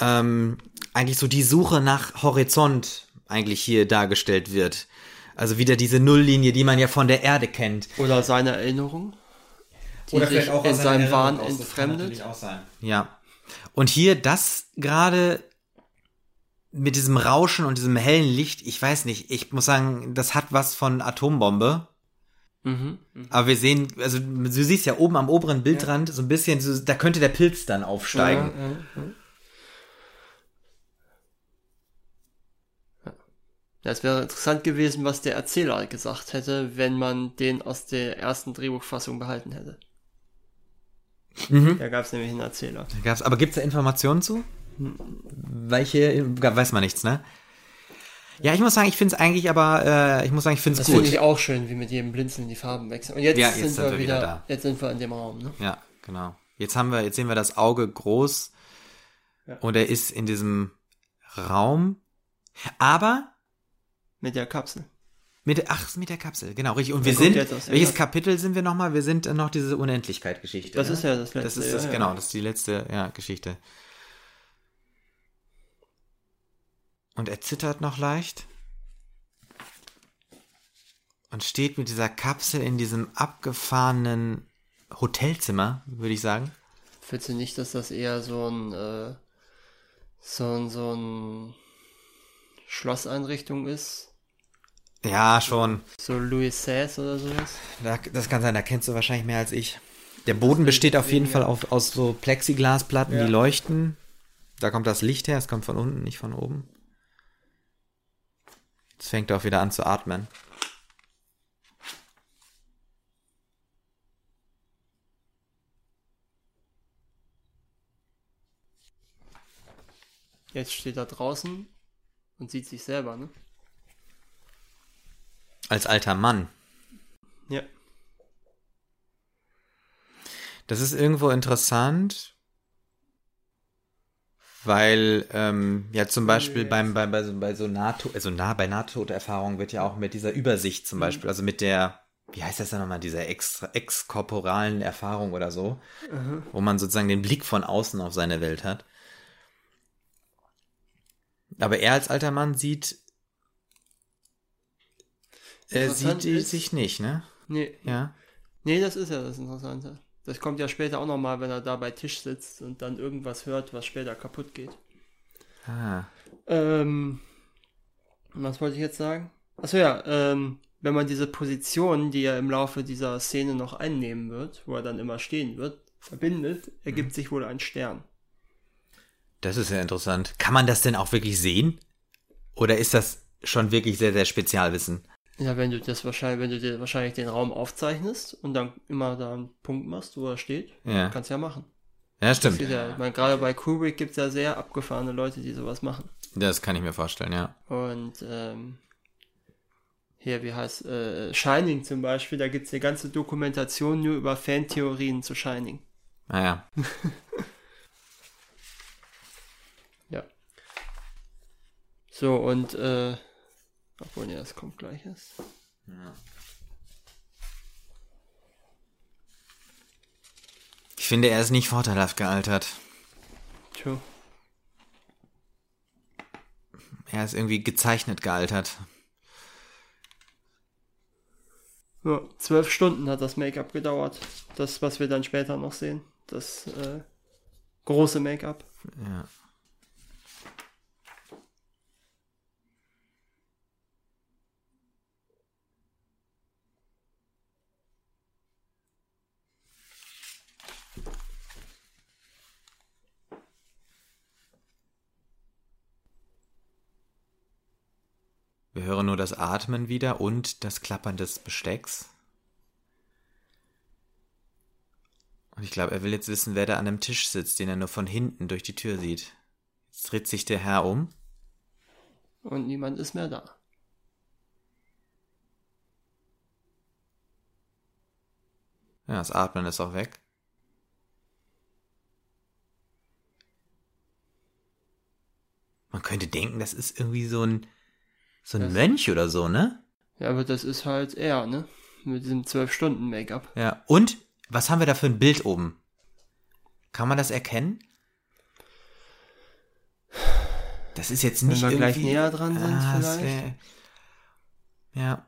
ähm, eigentlich so die Suche nach Horizont eigentlich hier dargestellt wird. Also wieder diese Nulllinie, die man ja von der Erde kennt. oder seine Erinnerung, die sich in seinem Wahn entfremdet. Ja. Und hier das gerade mit diesem Rauschen und diesem hellen Licht, ich weiß nicht, ich muss sagen, das hat was von Atombombe. Mhm. Aber wir sehen, also du siehst ja oben am oberen Bildrand so ein bisschen, so, da könnte der Pilz dann aufsteigen. Ja, ja, ja. Ja, es wäre interessant gewesen, was der Erzähler gesagt hätte, wenn man den aus der ersten Drehbuchfassung behalten hätte. Mhm. Da gab es nämlich einen Erzähler. Da Gab's, aber gibt's da Informationen zu? Welche, weiß man nichts, ne? Ja, ich muss sagen, ich finde es eigentlich aber, äh, ich muss sagen, ich finde es Das gut. finde ich auch schön, wie mit jedem Blinzeln die Farben wechseln. Und jetzt, Ja, jetzt sind, sind wir wir wieder, wieder da. jetzt sind wir in dem Raum, ne? Ja, genau. Jetzt haben wir, jetzt sehen wir das Auge groß Ja. und er ist in diesem Raum. Aber Mit der Kapsel. mit der, ach, mit der Kapsel, genau, richtig. Und wir guckt sind, aus welches. Kapitel sind wir nochmal? Wir sind äh, noch diese Unendlichkeit-Geschichte. Das ne? ist ja das letzte. Das ist das, ja. genau, das ist die letzte, ja, Geschichte. Und er zittert noch leicht. Und steht mit dieser Kapsel in diesem abgefahrenen Hotelzimmer, würde ich sagen. Findest du nicht, dass das eher so ein, äh, so ein, so ein Schlosseinrichtung ist? Ja, schon. So Louis XVI oder sowas? Da, das kann sein, da kennst du wahrscheinlich mehr als ich. Der Boden besteht auf jeden Fall auf, aus so Plexiglasplatten, Ja. die leuchten. Da kommt das Licht her, es kommt von unten, nicht von oben. Jetzt fängt er auch wieder an zu atmen. Jetzt steht er draußen und sieht sich selber, ne? Als alter Mann. Ja. Das ist irgendwo interessant, weil ähm, ja zum Beispiel beim, bei, bei, so, bei so NATO, also nah bei NATO-Erfahrungen wird ja auch mit dieser Übersicht zum Beispiel, also mit der wie heißt das dann nochmal, dieser extra, exkorporalen Erfahrung oder so, wo man sozusagen den Blick von außen auf seine Welt hat. Aber er als alter Mann sieht, er sieht ist- sich nicht, ne? Nee, Ja. nee, das ist ja das Interessante. Das kommt ja später auch nochmal, wenn er da bei Tisch sitzt und dann irgendwas hört, was später kaputt geht. Ah. Ähm, was wollte ich jetzt sagen? Achso ja, ähm, wenn man diese Position, die er im Laufe dieser Szene noch einnehmen wird, wo er dann immer stehen wird, verbindet, ergibt sich wohl ein Stern. Das ist ja interessant. Kann man das denn auch wirklich sehen? Oder ist das schon wirklich sehr, sehr Spezialwissen? Ja, wenn du das wahrscheinlich, wenn du dir wahrscheinlich den Raum aufzeichnest und dann immer da einen Punkt machst, wo er steht, Ja. kannst du ja machen. Ja, stimmt. ja, ich meine, gerade bei Kubrick gibt es ja sehr abgefahrene Leute, die sowas machen. Das kann ich mir vorstellen, ja. Und ähm, hier, wie heißt äh, Shining zum Beispiel, da gibt es eine ganze Dokumentation nur über Fantheorien zu Shining. Naja. Ja. So, und äh, obwohl, ja, das kommt gleich erst. Ich finde, er ist nicht vorteilhaft gealtert. Tja. Er ist irgendwie gezeichnet gealtert. Ja, zwölf Stunden hat das Make-up gedauert. Das, was wir dann später noch sehen. Das äh, große Make-up. Ja. Wir hören nur das Atmen wieder und das Klappern des Bestecks. Und ich glaube, er will jetzt wissen, wer da an einem Tisch sitzt, den er nur von hinten durch die Tür sieht. Jetzt dreht sich der Herr um. Und niemand ist mehr da. Ja, das Atmen ist auch weg. Man könnte denken, das ist irgendwie so ein, so ein Das- Mönch oder so, ne? Ja, aber das ist halt er, ne? Mit diesem zwölf Stunden Make-up. Ja. Und, was haben wir da für ein Bild oben? Kann man das erkennen? Das ist jetzt nicht wir gleich näher dran sind, Ah, vielleicht. wär- Ja.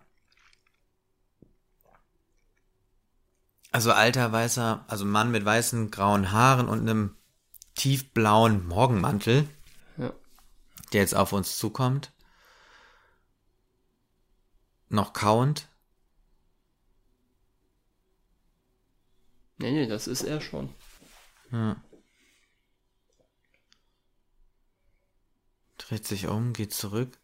Also alter weißer, also Mann mit weißen grauen Haaren und einem tiefblauen Morgenmantel, Ja. der jetzt auf uns zukommt. Noch kauend. Nee, nee, das ist er schon. Ja. Dreht sich um, geht zurück.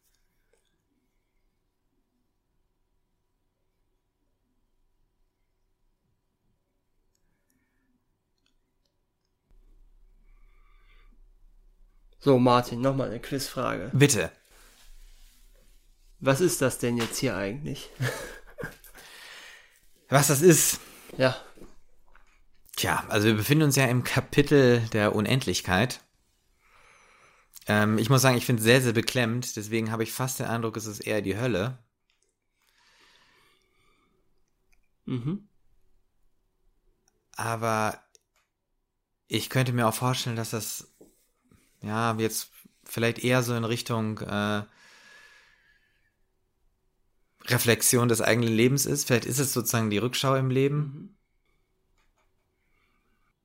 So, Martin, nochmal eine Quizfrage. Bitte. Was ist das denn jetzt hier eigentlich? Was das ist? ja, Tja, also wir befinden uns ja im Kapitel der Unendlichkeit. Ähm, ich muss sagen, ich finde es sehr, sehr beklemmt. Deswegen habe ich fast den Eindruck, es ist eher die Hölle. mhm. Aber ich könnte mir auch vorstellen, dass das ja jetzt vielleicht eher so in Richtung äh, Reflexion des eigenen Lebens ist. Vielleicht ist es sozusagen die Rückschau im Leben.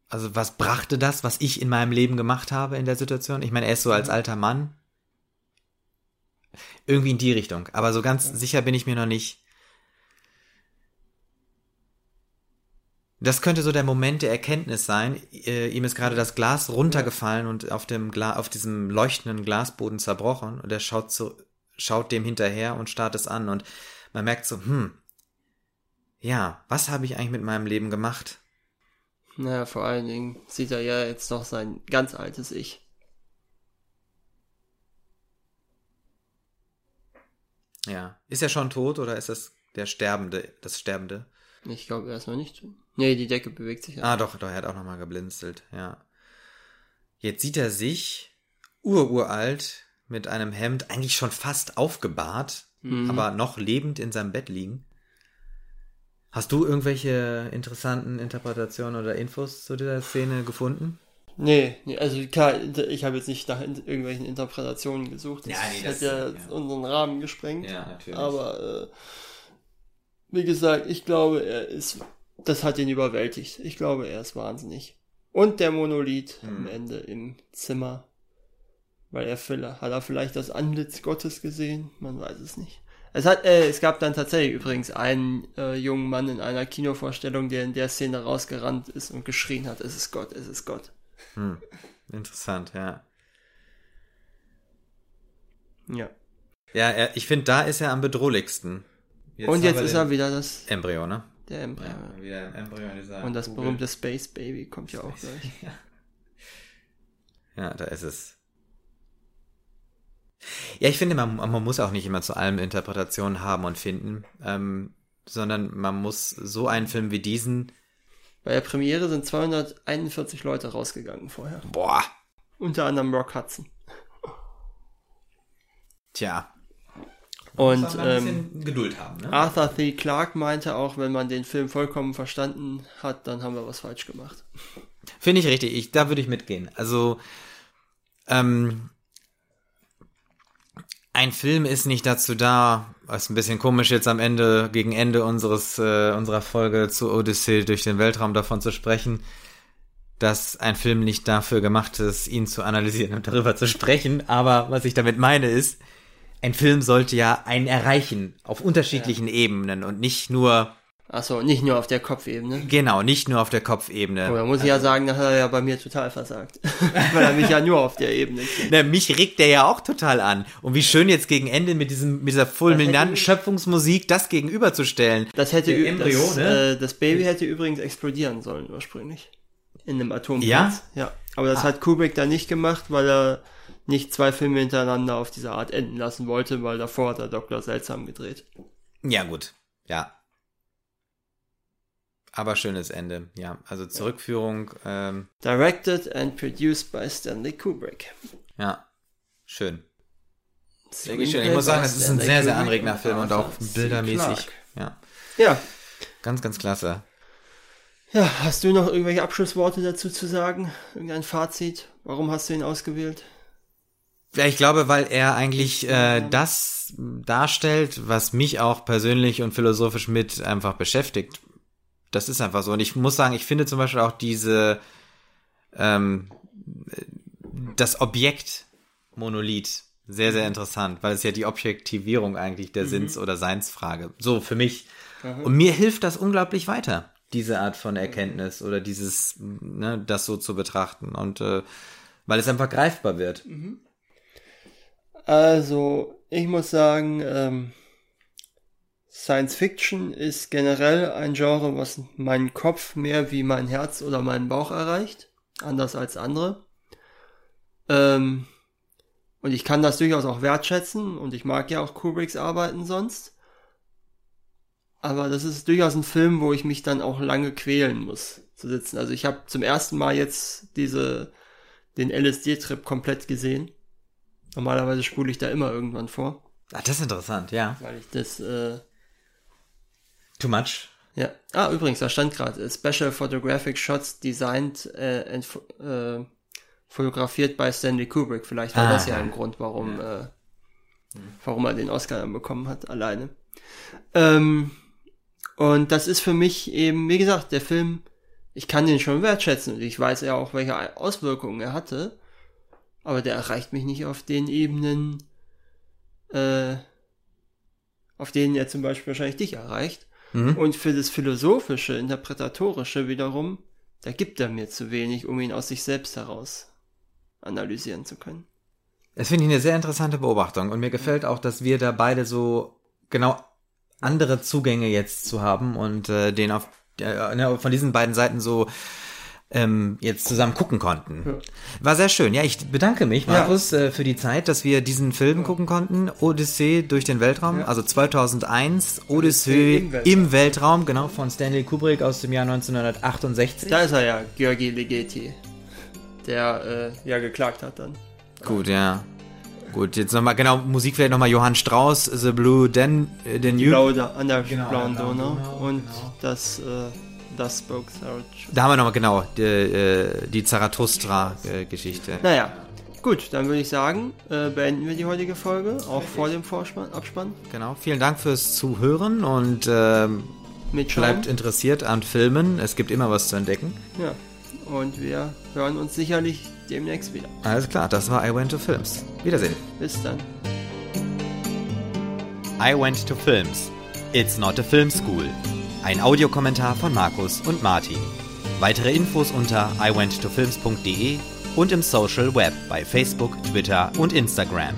Also was brachte das, was ich in meinem Leben gemacht habe in der Situation? Ich meine, er ist so als alter Mann. Irgendwie in die Richtung. Aber so ganz sicher bin ich mir noch nicht. Das könnte so der Moment der Erkenntnis sein. Äh, ihm ist gerade das Glas runtergefallen und auf dem Gla auf diesem leuchtenden Glasboden zerbrochen und er schaut so, schaut dem hinterher und starrt es an und man merkt so, hm, ja, was habe ich eigentlich mit meinem Leben gemacht? Naja, vor allen Dingen sieht er ja jetzt noch sein ganz altes Ich. Ja. Ist er schon tot oder ist das der Sterbende, das Sterbende? Ich glaube, er noch nicht. Nee, die Decke bewegt sich. Ah, doch, doch, er hat auch nochmal geblinzelt, ja. Jetzt sieht er sich ururalt mit einem Hemd, eigentlich schon fast aufgebahrt, Mhm. aber noch lebend in seinem Bett liegen. Hast du irgendwelche interessanten Interpretationen oder Infos zu dieser Szene gefunden? Nee, nee also klar, ich habe jetzt nicht nach irgendwelchen Interpretationen gesucht. Das, ja, nee, das hätte ja, ja, unseren Rahmen gesprengt. Ja, natürlich. Aber äh, wie gesagt, ich glaube, er ist, das hat ihn überwältigt. Ich glaube, er ist wahnsinnig. Und der Monolith hm. am Ende im Zimmer. Weil er hat er vielleicht das Antlitz Gottes gesehen? Man weiß es nicht. Es hat, äh, es gab dann tatsächlich übrigens einen äh, jungen Mann in einer Kinovorstellung, der in der Szene rausgerannt ist und geschrien hat, es ist Gott, es ist Gott. Hm. Interessant, ja. Ja. Ja, er, ich finde, da ist er am bedrohlichsten. Jetzt und jetzt ist er wieder das Embryo, ne? Der Embryo. Ja, wieder ein Embryo in dieser und das Kugel. berühmte Space Baby kommt ja auch gleich. Ja. ja, da ist es. Ja, ich finde, man, man muss auch nicht immer zu allem Interpretationen haben und finden, ähm, sondern man muss so einen Film wie diesen. Bei der Premiere sind 241 Leute rausgegangen vorher. Boah. Unter anderem Rock Hudson. Tja. Und ähm, Geduld haben. Ne? Arthur C. Clarke meinte auch, wenn man den Film vollkommen verstanden hat, dann haben wir was falsch gemacht. Finde ich richtig. Ich, da würde ich mitgehen. Also ähm, ein Film ist nicht dazu da, was ein bisschen komisch jetzt am Ende, gegen Ende unseres, äh, unserer Folge zu Odyssey durch den Weltraum davon zu sprechen, dass ein Film nicht dafür gemacht ist, ihn zu analysieren und darüber zu sprechen. Aber was ich damit meine ist, ein Film sollte ja einen erreichen auf unterschiedlichen ja. Ebenen und nicht nur Achso, nicht nur auf der Kopfebene. Genau, nicht nur auf der Kopfebene. Oh, da muss ich ja sagen, da hat er ja bei mir total versagt. Weil er mich ja nur auf der Ebene kennt. Na, mich regt der ja auch total an. Und wie schön jetzt gegen Ende mit diesem, mit dieser fulminanten Schöpfungsmusik das gegenüberzustellen. Das hätte Embryo, das, ne? Äh, das Baby hätte übrigens explodieren sollen ursprünglich. In einem Atomplatz. Ja? Ja. Aber das ah. hat Kubrick da nicht gemacht, weil er nicht zwei Filme hintereinander auf diese Art enden lassen wollte, weil davor hat er Dr. Seltsam gedreht. Ja, gut. Ja, aber schönes Ende, ja. Also Zurückführung. Ähm, Directed and produced by Stanley Kubrick. Ja, schön. Sehr schön. Ich muss sagen, es ist ein sehr, sehr anregender Film und auch bildermäßig. Ja. Ja. Ganz, ganz klasse. Ja, hast du noch irgendwelche Abschlussworte dazu zu sagen? Irgendein Fazit? Warum hast du ihn ausgewählt? Ja, ich glaube, weil er eigentlich äh, das darstellt, was mich auch persönlich und philosophisch mit einfach beschäftigt das ist einfach so. Und ich muss sagen, ich finde zum Beispiel auch diese, ähm, das Objekt Monolith sehr, sehr interessant, weil es ja die Objektivierung eigentlich der mhm. Sinns- oder Seinsfrage. So, für mich. Mhm. Und mir hilft das unglaublich weiter, diese Art von Erkenntnis oder dieses, ne, das so zu betrachten. Und äh, weil es einfach greifbar wird. Mhm. Also, ich muss sagen, ähm, Science Fiction ist generell ein Genre, was meinen Kopf mehr wie mein Herz oder meinen Bauch erreicht, anders als andere. Ähm, und ich kann das durchaus auch wertschätzen und ich mag ja auch Kubricks Arbeiten sonst. Aber das ist durchaus ein Film, wo ich mich dann auch lange quälen muss zu sitzen. Also ich habe zum ersten Mal jetzt diese den LSD-Trip komplett gesehen. Normalerweise spule ich da immer irgendwann vor. Ah, das ist interessant, ja. Weil ich das äh, Too much. Ja. Ah, übrigens, da stand gerade Special Photographic Shots designed äh, and äh, fotografiert bei Stanley Kubrick. Vielleicht war ah, das ja ein Grund, warum, ja. äh, warum er den Oscar dann bekommen hat, alleine. Ähm, und das ist für mich eben, wie gesagt, der Film, ich kann den schon wertschätzen und ich weiß ja auch, welche Auswirkungen er hatte. Aber der erreicht mich nicht auf den Ebenen, äh, auf denen er zum Beispiel wahrscheinlich dich erreicht. Mhm. Und für das Philosophische, Interpretatorische wiederum, da gibt er mir zu wenig, um ihn aus sich selbst heraus analysieren zu können. Das finde ich eine sehr interessante Beobachtung und mir gefällt auch, dass wir da beide so genau andere Zugänge jetzt zu haben und äh, den auf äh, ne, von diesen beiden Seiten so ähm, jetzt zusammen gucken konnten. Ja. War sehr schön. Ja, ich bedanke mich, Markus, ja. äh, für die Zeit, dass wir diesen Film ja. gucken konnten. Odyssee durch den Weltraum, also 2001, Odyssee im Weltraum. im Weltraum. genau, von Stanley Kubrick aus dem Jahr 1968. Da ist er ja, Georgi Ligeti, der äh, ja geklagt hat dann. Gut, ja. Gut, jetzt nochmal, genau, Musik vielleicht nochmal Johann Strauss, The Blue Dan, äh, den blaue, da, an der genau, blauen Donau und genau. das, äh, das Spoke Da haben wir nochmal, genau, die, äh, die Zarathustra-Geschichte. Naja, gut, dann würde ich sagen, äh, beenden wir die heutige Folge, auch vor dem Vorspann, Abspann. Genau, vielen Dank fürs Zuhören und ähm, bleibt interessiert an Filmen, es gibt immer was zu entdecken. Ja, und wir hören uns sicherlich demnächst wieder. Alles klar, das war I Went to Films. Wiedersehen. Bis dann. I Went to Films. It's not a film school. Ein Audiokommentar von Markus und Martin. Weitere Infos unter iwenttofilms.de und im Social Web bei Facebook, Twitter und Instagram.